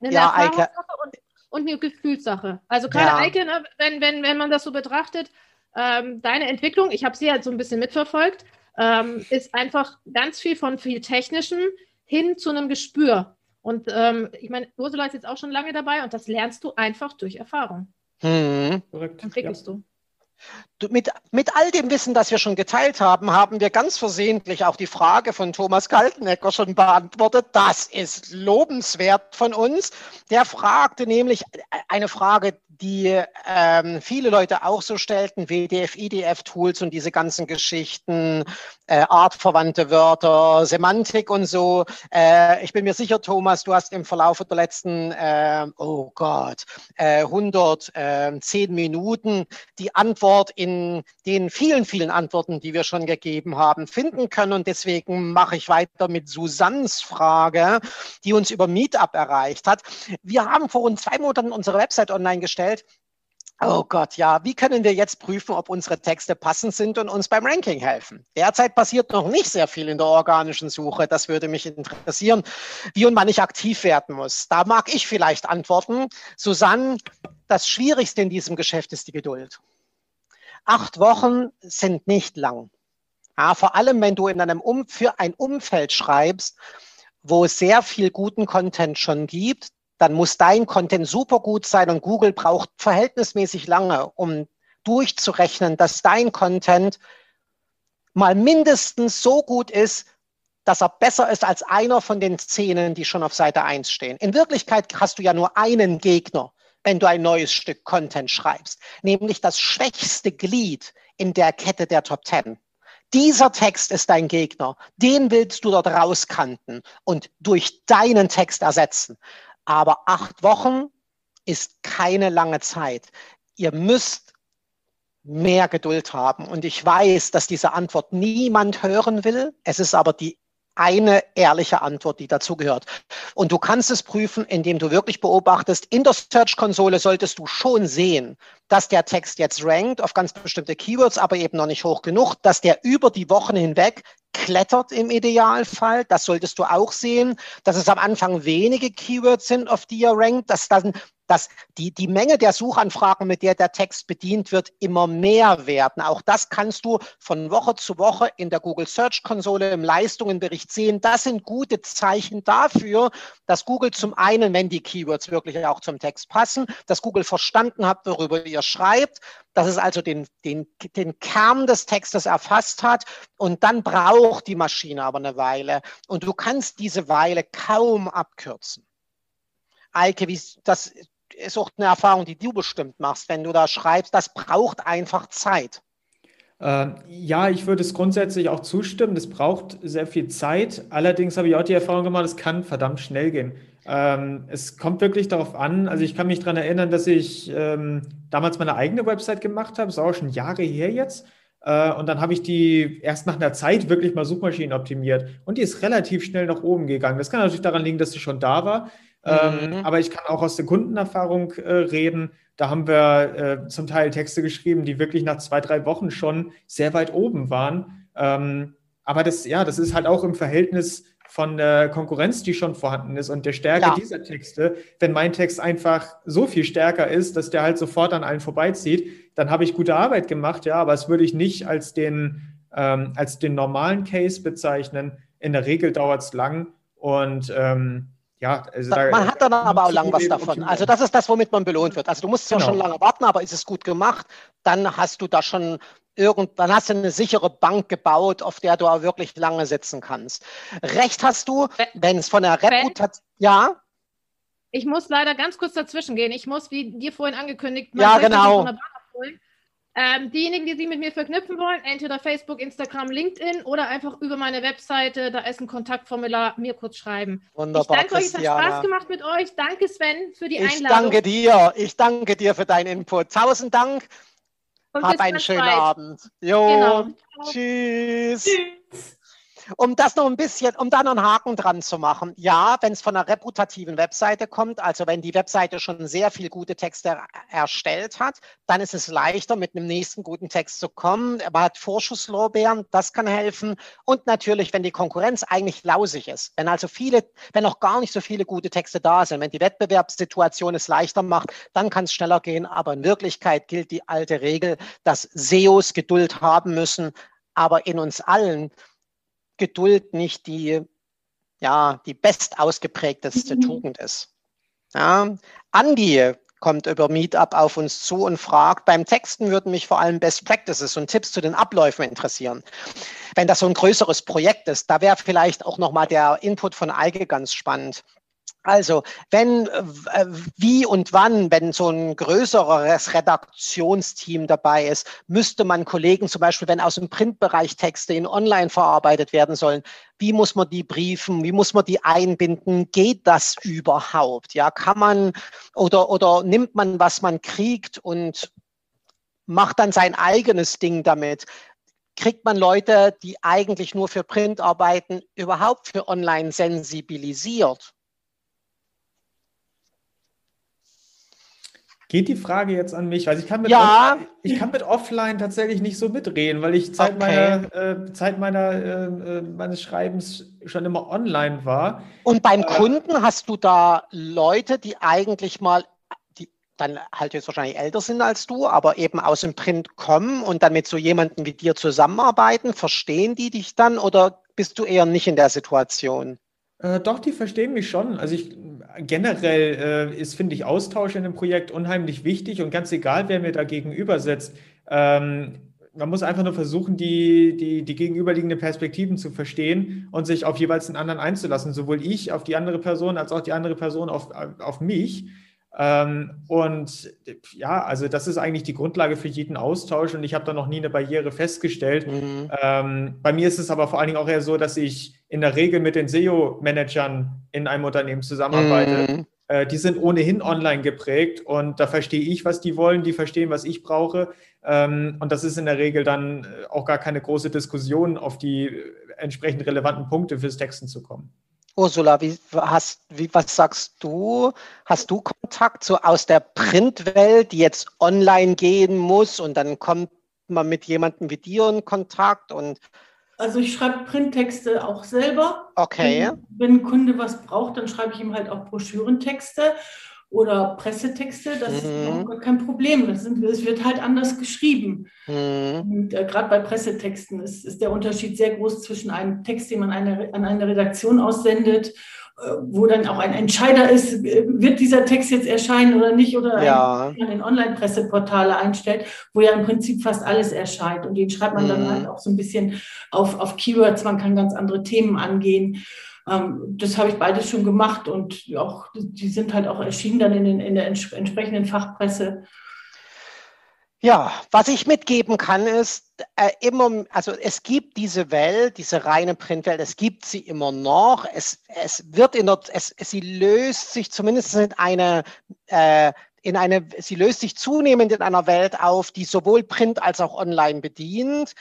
eine Ja. Erfahrungssache und, und eine Gefühlssache. Also gerade Ja. Eike, ne, wenn, wenn, wenn man das so betrachtet, ähm, deine Entwicklung, ich habe sie halt so ein bisschen mitverfolgt, ähm, ist einfach ganz viel von viel Technischen hin zu einem Gespür. Und ähm, ich meine, Ursula ist jetzt auch schon lange dabei und das lernst du einfach durch Erfahrung. Hm. Korrekt. Entwickelst du. Du, Mit, mit all dem Wissen, das wir schon geteilt haben, haben wir ganz versehentlich auch die Frage von Thomas Kaltenecker schon beantwortet. Das ist lobenswert von uns. Der fragte nämlich eine Frage, die ähm, viele Leute auch so stellten, WDF, IDF-Tools und diese ganzen Geschichten, äh, artverwandte Wörter, Semantik und so. Äh, ich bin mir sicher, Thomas, du hast im Verlauf der letzten, äh, oh Gott, äh, 110 Minuten die Antwort in den vielen, vielen Antworten, die wir schon gegeben haben, finden können. Und deswegen mache ich weiter mit Susannes Frage, die uns über Meetup erreicht hat. Wir haben vor rund zwei Monaten unsere Website online gestellt. Oh Gott, ja. Wie können wir jetzt prüfen, ob unsere Texte passend sind und uns beim Ranking helfen? Derzeit passiert noch nicht sehr viel in der organischen Suche. Das würde mich interessieren, wie und wann ich aktiv werden muss. Da mag ich vielleicht antworten. Susanne, das Schwierigste in diesem Geschäft ist die Geduld. Acht Wochen sind nicht lang. Ja, vor allem, wenn du in einem um für ein Umfeld schreibst, wo es sehr viel guten Content schon gibt, dann muss dein Content super gut sein und Google braucht verhältnismäßig lange, um durchzurechnen, dass dein Content mal mindestens so gut ist, dass er besser ist als einer von den Szenen, die schon auf Seite 1 stehen. In Wirklichkeit hast du ja nur einen Gegner, wenn du ein neues Stück Content schreibst, nämlich das schwächste Glied in der Kette der Top 10. Dieser Text ist dein Gegner. Den willst du dort rauskanten und durch deinen Text ersetzen. Aber acht Wochen ist keine lange Zeit. Ihr müsst mehr Geduld haben. Und ich weiß, dass diese Antwort niemand hören will. Es ist aber die eine ehrliche Antwort, die dazugehört. Und du kannst es prüfen, indem du wirklich beobachtest, in der Search-Konsole solltest du schon sehen, dass der Text jetzt rankt auf ganz bestimmte Keywords, aber eben noch nicht hoch genug, dass der über die Wochen hinweg klettert im Idealfall. Das solltest du auch sehen, dass es am Anfang wenige Keywords sind, auf die er rankt, dass dann dass die, die Menge der Suchanfragen, mit der der Text bedient wird, immer mehr werden. Auch das kannst du von Woche zu Woche in der Google Search Konsole im Leistungenbericht sehen. Das sind gute Zeichen dafür, dass Google zum einen, wenn die Keywords wirklich auch zum Text passen, dass Google verstanden hat, worüber ihr schreibt, dass es also den, den, den Kern des Textes erfasst hat und dann braucht die Maschine aber eine Weile und du kannst diese Weile kaum abkürzen. Eike, wie, das ist auch eine Erfahrung, die du bestimmt machst, wenn du da schreibst, das braucht einfach Zeit. Äh, ja, ich würde es grundsätzlich auch zustimmen. Das braucht sehr viel Zeit. Allerdings habe ich auch die Erfahrung gemacht, es kann verdammt schnell gehen. Ähm, es kommt wirklich darauf an. Also ich kann mich daran erinnern, dass ich ähm, damals meine eigene Website gemacht habe. Das ist auch schon Jahre her jetzt. Äh, und dann habe ich die erst nach einer Zeit wirklich mal Suchmaschinen optimiert. Und die ist relativ schnell nach oben gegangen. Das kann natürlich daran liegen, dass sie schon da war. Ähm, mhm. aber ich kann auch aus der Kundenerfahrung äh, reden. Da haben wir äh, zum Teil Texte geschrieben, die wirklich nach zwei, drei Wochen schon sehr weit oben waren. Ähm, aber das, ja, das ist halt auch im Verhältnis von der Konkurrenz, die schon vorhanden ist und der Stärke ja. dieser Texte. Wenn mein Text einfach so viel stärker ist, dass der halt sofort an allen vorbeizieht, dann habe ich gute Arbeit gemacht, ja, aber es würde ich nicht als den, ähm, als den normalen Case bezeichnen. In der Regel dauert es lang und ähm, ja, also da, man hat dann aber auch lang was davon. Also das ist das, womit man belohnt wird. Also du musst zwar genau. schon lange warten, aber ist es gut gemacht, dann hast du da schon irgend, dann hast du eine sichere Bank gebaut, auf der du auch wirklich lange sitzen kannst. Recht hast du, wenn es von der Reputation, ja? Ich muss leider ganz kurz dazwischen gehen. Ich muss, wie dir vorhin angekündigt, ja, genau. Ähm, diejenigen, die sich mit mir verknüpfen wollen, entweder Facebook, Instagram, LinkedIn oder einfach über meine Webseite, da ist ein Kontaktformular, mir kurz schreiben. Wunderbar, ich danke euch, es hat Spaß gemacht mit euch. Danke Sven für die Einladung. Ich danke dir, ich danke dir für deinen Input. Tausend Dank. Und Hab einen schönen bald. Abend. Jo, genau. Tschüss. Tschüss um das noch ein bisschen, um da noch einen Haken dran zu machen. Ja, wenn es von einer reputativen Webseite kommt, also wenn die Webseite schon sehr viel gute Texte erstellt hat, dann ist es leichter, mit einem nächsten guten Text zu kommen. Man hat Vorschusslorbeeren, das kann helfen. Und natürlich, wenn die Konkurrenz eigentlich lausig ist, wenn also viele, wenn noch gar nicht so viele gute Texte da sind, wenn die Wettbewerbssituation es leichter macht, dann kann es schneller gehen. Aber in Wirklichkeit gilt die alte Regel, dass SEOs Geduld haben müssen, aber in uns allen Geduld nicht die, ja, die best ausgeprägteste mhm. Tugend ist. Ja. Andi kommt über Meetup auf uns zu und fragt, beim Texten würden mich vor allem Best Practices und Tipps zu den Abläufen interessieren. Wenn das so ein größeres Projekt ist, da wäre vielleicht auch nochmal der Input von Eike ganz spannend. Also, wenn, äh, wie und wann, wenn so ein größeres Redaktionsteam dabei ist, müsste man Kollegen zum Beispiel, wenn aus dem Printbereich Texte in online verarbeitet werden sollen, wie muss man die briefen, wie muss man die einbinden, geht das überhaupt? Ja, kann man oder, oder nimmt man, was man kriegt und macht dann sein eigenes Ding damit? Kriegt man Leute, die eigentlich nur für Print arbeiten, überhaupt für online sensibilisiert? Geht die Frage jetzt an mich? Also ich kann mit, ja. Off, ich kann mit Offline tatsächlich nicht so mitreden, weil ich Zeit, okay. meiner, äh, Zeit meiner, äh, äh, meines Schreibens schon immer online war. Und beim äh, Kunden hast du da Leute, die eigentlich mal, die dann halt jetzt wahrscheinlich älter sind als du, aber eben aus dem Print kommen und dann mit so jemandem wie dir zusammenarbeiten? Verstehen die dich dann oder bist du eher nicht in der Situation? Äh, doch, die verstehen mich schon. Also ich generell äh, ist, finde ich, Austausch in einem Projekt unheimlich wichtig und ganz egal, wer mir da gegenüber sitzt. Ähm, man muss einfach nur versuchen, die, die, die gegenüberliegenden Perspektiven zu verstehen und sich auf jeweils den anderen einzulassen. Sowohl ich auf die andere Person als auch die andere Person auf, auf mich. Ähm, und ja, also das ist eigentlich die Grundlage für jeden Austausch und ich habe da noch nie eine Barriere festgestellt. Mhm. Ähm, bei mir ist es aber vor allen Dingen auch eher so, dass ich in der Regel mit den SEO-Managern in einem Unternehmen zusammenarbeite. Mhm. Äh, die sind ohnehin online geprägt und da verstehe ich, was die wollen, die verstehen, was ich brauche. Ähm, und das ist in der Regel dann äh, auch gar keine große Diskussion, auf die entsprechend relevanten Punkte fürs Texten zu kommen. Ursula, wie, hast, wie, was sagst du? Hast du Kontakt so aus der Printwelt, die jetzt online gehen muss und dann kommt man mit jemandem wie dir in Kontakt und also ich schreibe Printtexte auch selber. Okay. Wenn, wenn ein Kunde was braucht, dann schreibe ich ihm halt auch Broschürentexte. Oder Pressetexte, das mhm. ist kein Problem. Das, sind, das, wird halt anders geschrieben. Mhm. Und äh, gerade bei Pressetexten ist, ist, der Unterschied sehr groß zwischen einem Text, den man eine, an eine Redaktion aussendet, wo dann auch ein Entscheider ist, äh, wird dieser Text jetzt erscheinen oder nicht, oder ja. man in Online-Presseportale einstellt, wo ja im Prinzip fast alles erscheint. Und den schreibt man mhm. dann halt auch so ein bisschen auf, auf Keywords, man kann ganz andere Themen angehen. Ähm, das habe ich beides schon gemacht und auch, die sind halt auch erschienen dann in, den, in der entsprechenden Fachpresse. Ja, was ich mitgeben kann, ist äh, immer, also es gibt diese Welt, diese reine Printwelt, es gibt sie immer noch. Es, es wird in der, es, sie löst sich zumindest in eine, äh, in eine, sie löst sich zunehmend in einer Welt auf, die sowohl Print als auch Online bedient.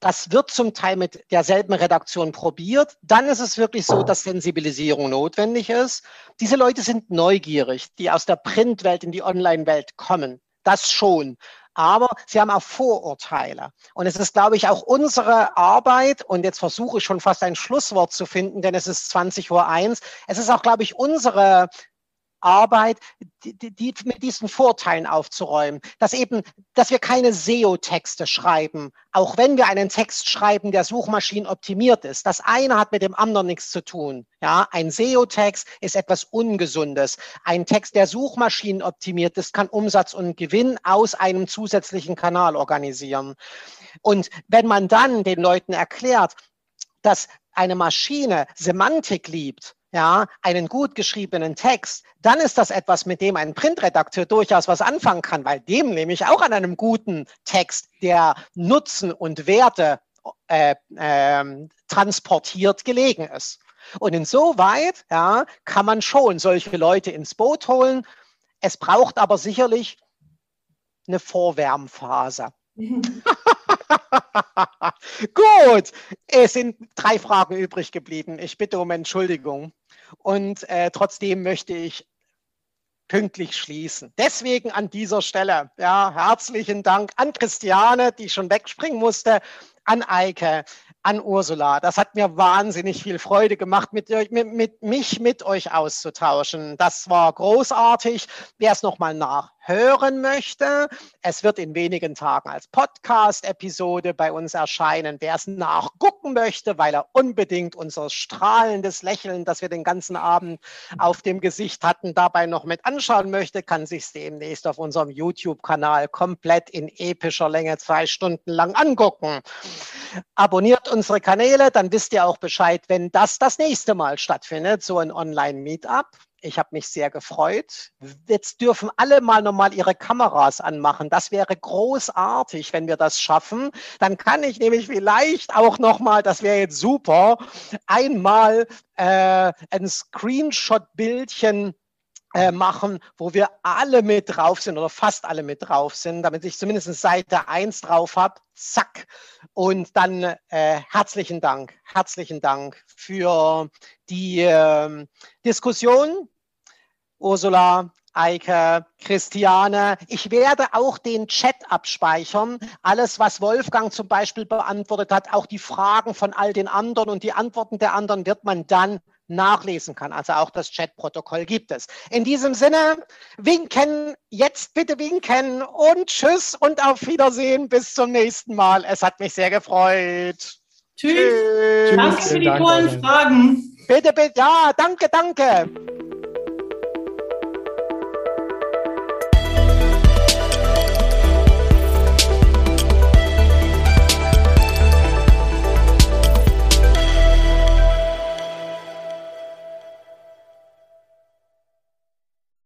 Das wird zum Teil mit derselben Redaktion probiert. Dann ist es wirklich so, dass Sensibilisierung notwendig ist. Diese Leute sind neugierig, die aus der Printwelt in die Online-Welt kommen. Das schon. Aber sie haben auch Vorurteile. Und es ist, glaube ich, auch unsere Arbeit, und jetzt versuche ich schon fast ein Schlusswort zu finden, denn es ist 20.01 Uhr. Es ist auch, glaube ich, unsere Arbeit, die, die, mit diesen Vorteilen aufzuräumen, dass eben, dass wir keine SEO-Texte schreiben, auch wenn wir einen Text schreiben, der Suchmaschinen optimiert ist. Das eine hat mit dem anderen nichts zu tun. Ja, ein SEO-Text ist etwas Ungesundes. Ein Text, der Suchmaschinen optimiert ist, kann Umsatz und Gewinn aus einem zusätzlichen Kanal organisieren. Und wenn man dann den Leuten erklärt, dass eine Maschine Semantik liebt, ja, einen gut geschriebenen Text, dann ist das etwas, mit dem ein Printredakteur durchaus was anfangen kann, weil dem nämlich auch an einem guten Text, der Nutzen und Werte äh, äh, transportiert, gelegen ist. Und insoweit ja, kann man schon solche Leute ins Boot holen. Es braucht aber sicherlich eine Vorwärmphase. Gut, es sind drei Fragen übrig geblieben. Ich bitte um Entschuldigung. Und äh, trotzdem möchte ich pünktlich schließen. Deswegen an dieser Stelle, ja, herzlichen Dank an Christiane, die schon wegspringen musste, an Eike, an Ursula. Das hat mir wahnsinnig viel Freude gemacht, mit, mit, mit mich mit euch auszutauschen. Das war großartig. Wer es nochmal nachhören möchte, es wird in wenigen Tagen als Podcast-Episode bei uns erscheinen. Wer es nachgucken möchte, weil er unbedingt unser strahlendes Lächeln, das wir den ganzen Abend auf dem Gesicht hatten, dabei noch mit anschauen möchte, kann sich demnächst auf unserem YouTube-Kanal komplett in epischer Länge zwei Stunden lang angucken. Abonniert unsere Kanäle, dann wisst ihr auch Bescheid, wenn das das nächste Mal stattfindet, so ein Online-Meetup. Ich habe mich sehr gefreut. Jetzt dürfen alle mal nochmal ihre Kameras anmachen. Das wäre großartig, wenn wir das schaffen. Dann kann ich nämlich vielleicht auch nochmal, das wäre jetzt super, einmal äh, ein Screenshot-Bildchen äh, machen, wo wir alle mit drauf sind oder fast alle mit drauf sind, damit ich zumindest Seite 1 drauf habe. Zack. Und dann äh, herzlichen Dank, herzlichen Dank für die äh, Diskussion. Ursula, Eike, Christiane. Ich werde auch den Chat abspeichern. Alles, was Wolfgang zum Beispiel beantwortet hat, auch die Fragen von all den anderen und die Antworten der anderen wird man dann nachlesen kann. Also auch das Chatprotokoll gibt es. In diesem Sinne, winken, jetzt bitte winken und tschüss und auf Wiedersehen. Bis zum nächsten Mal. Es hat mich sehr gefreut. Tschüss. tschüss. Danke für die tollen Fragen. Bitte, bitte. Ja, danke, danke.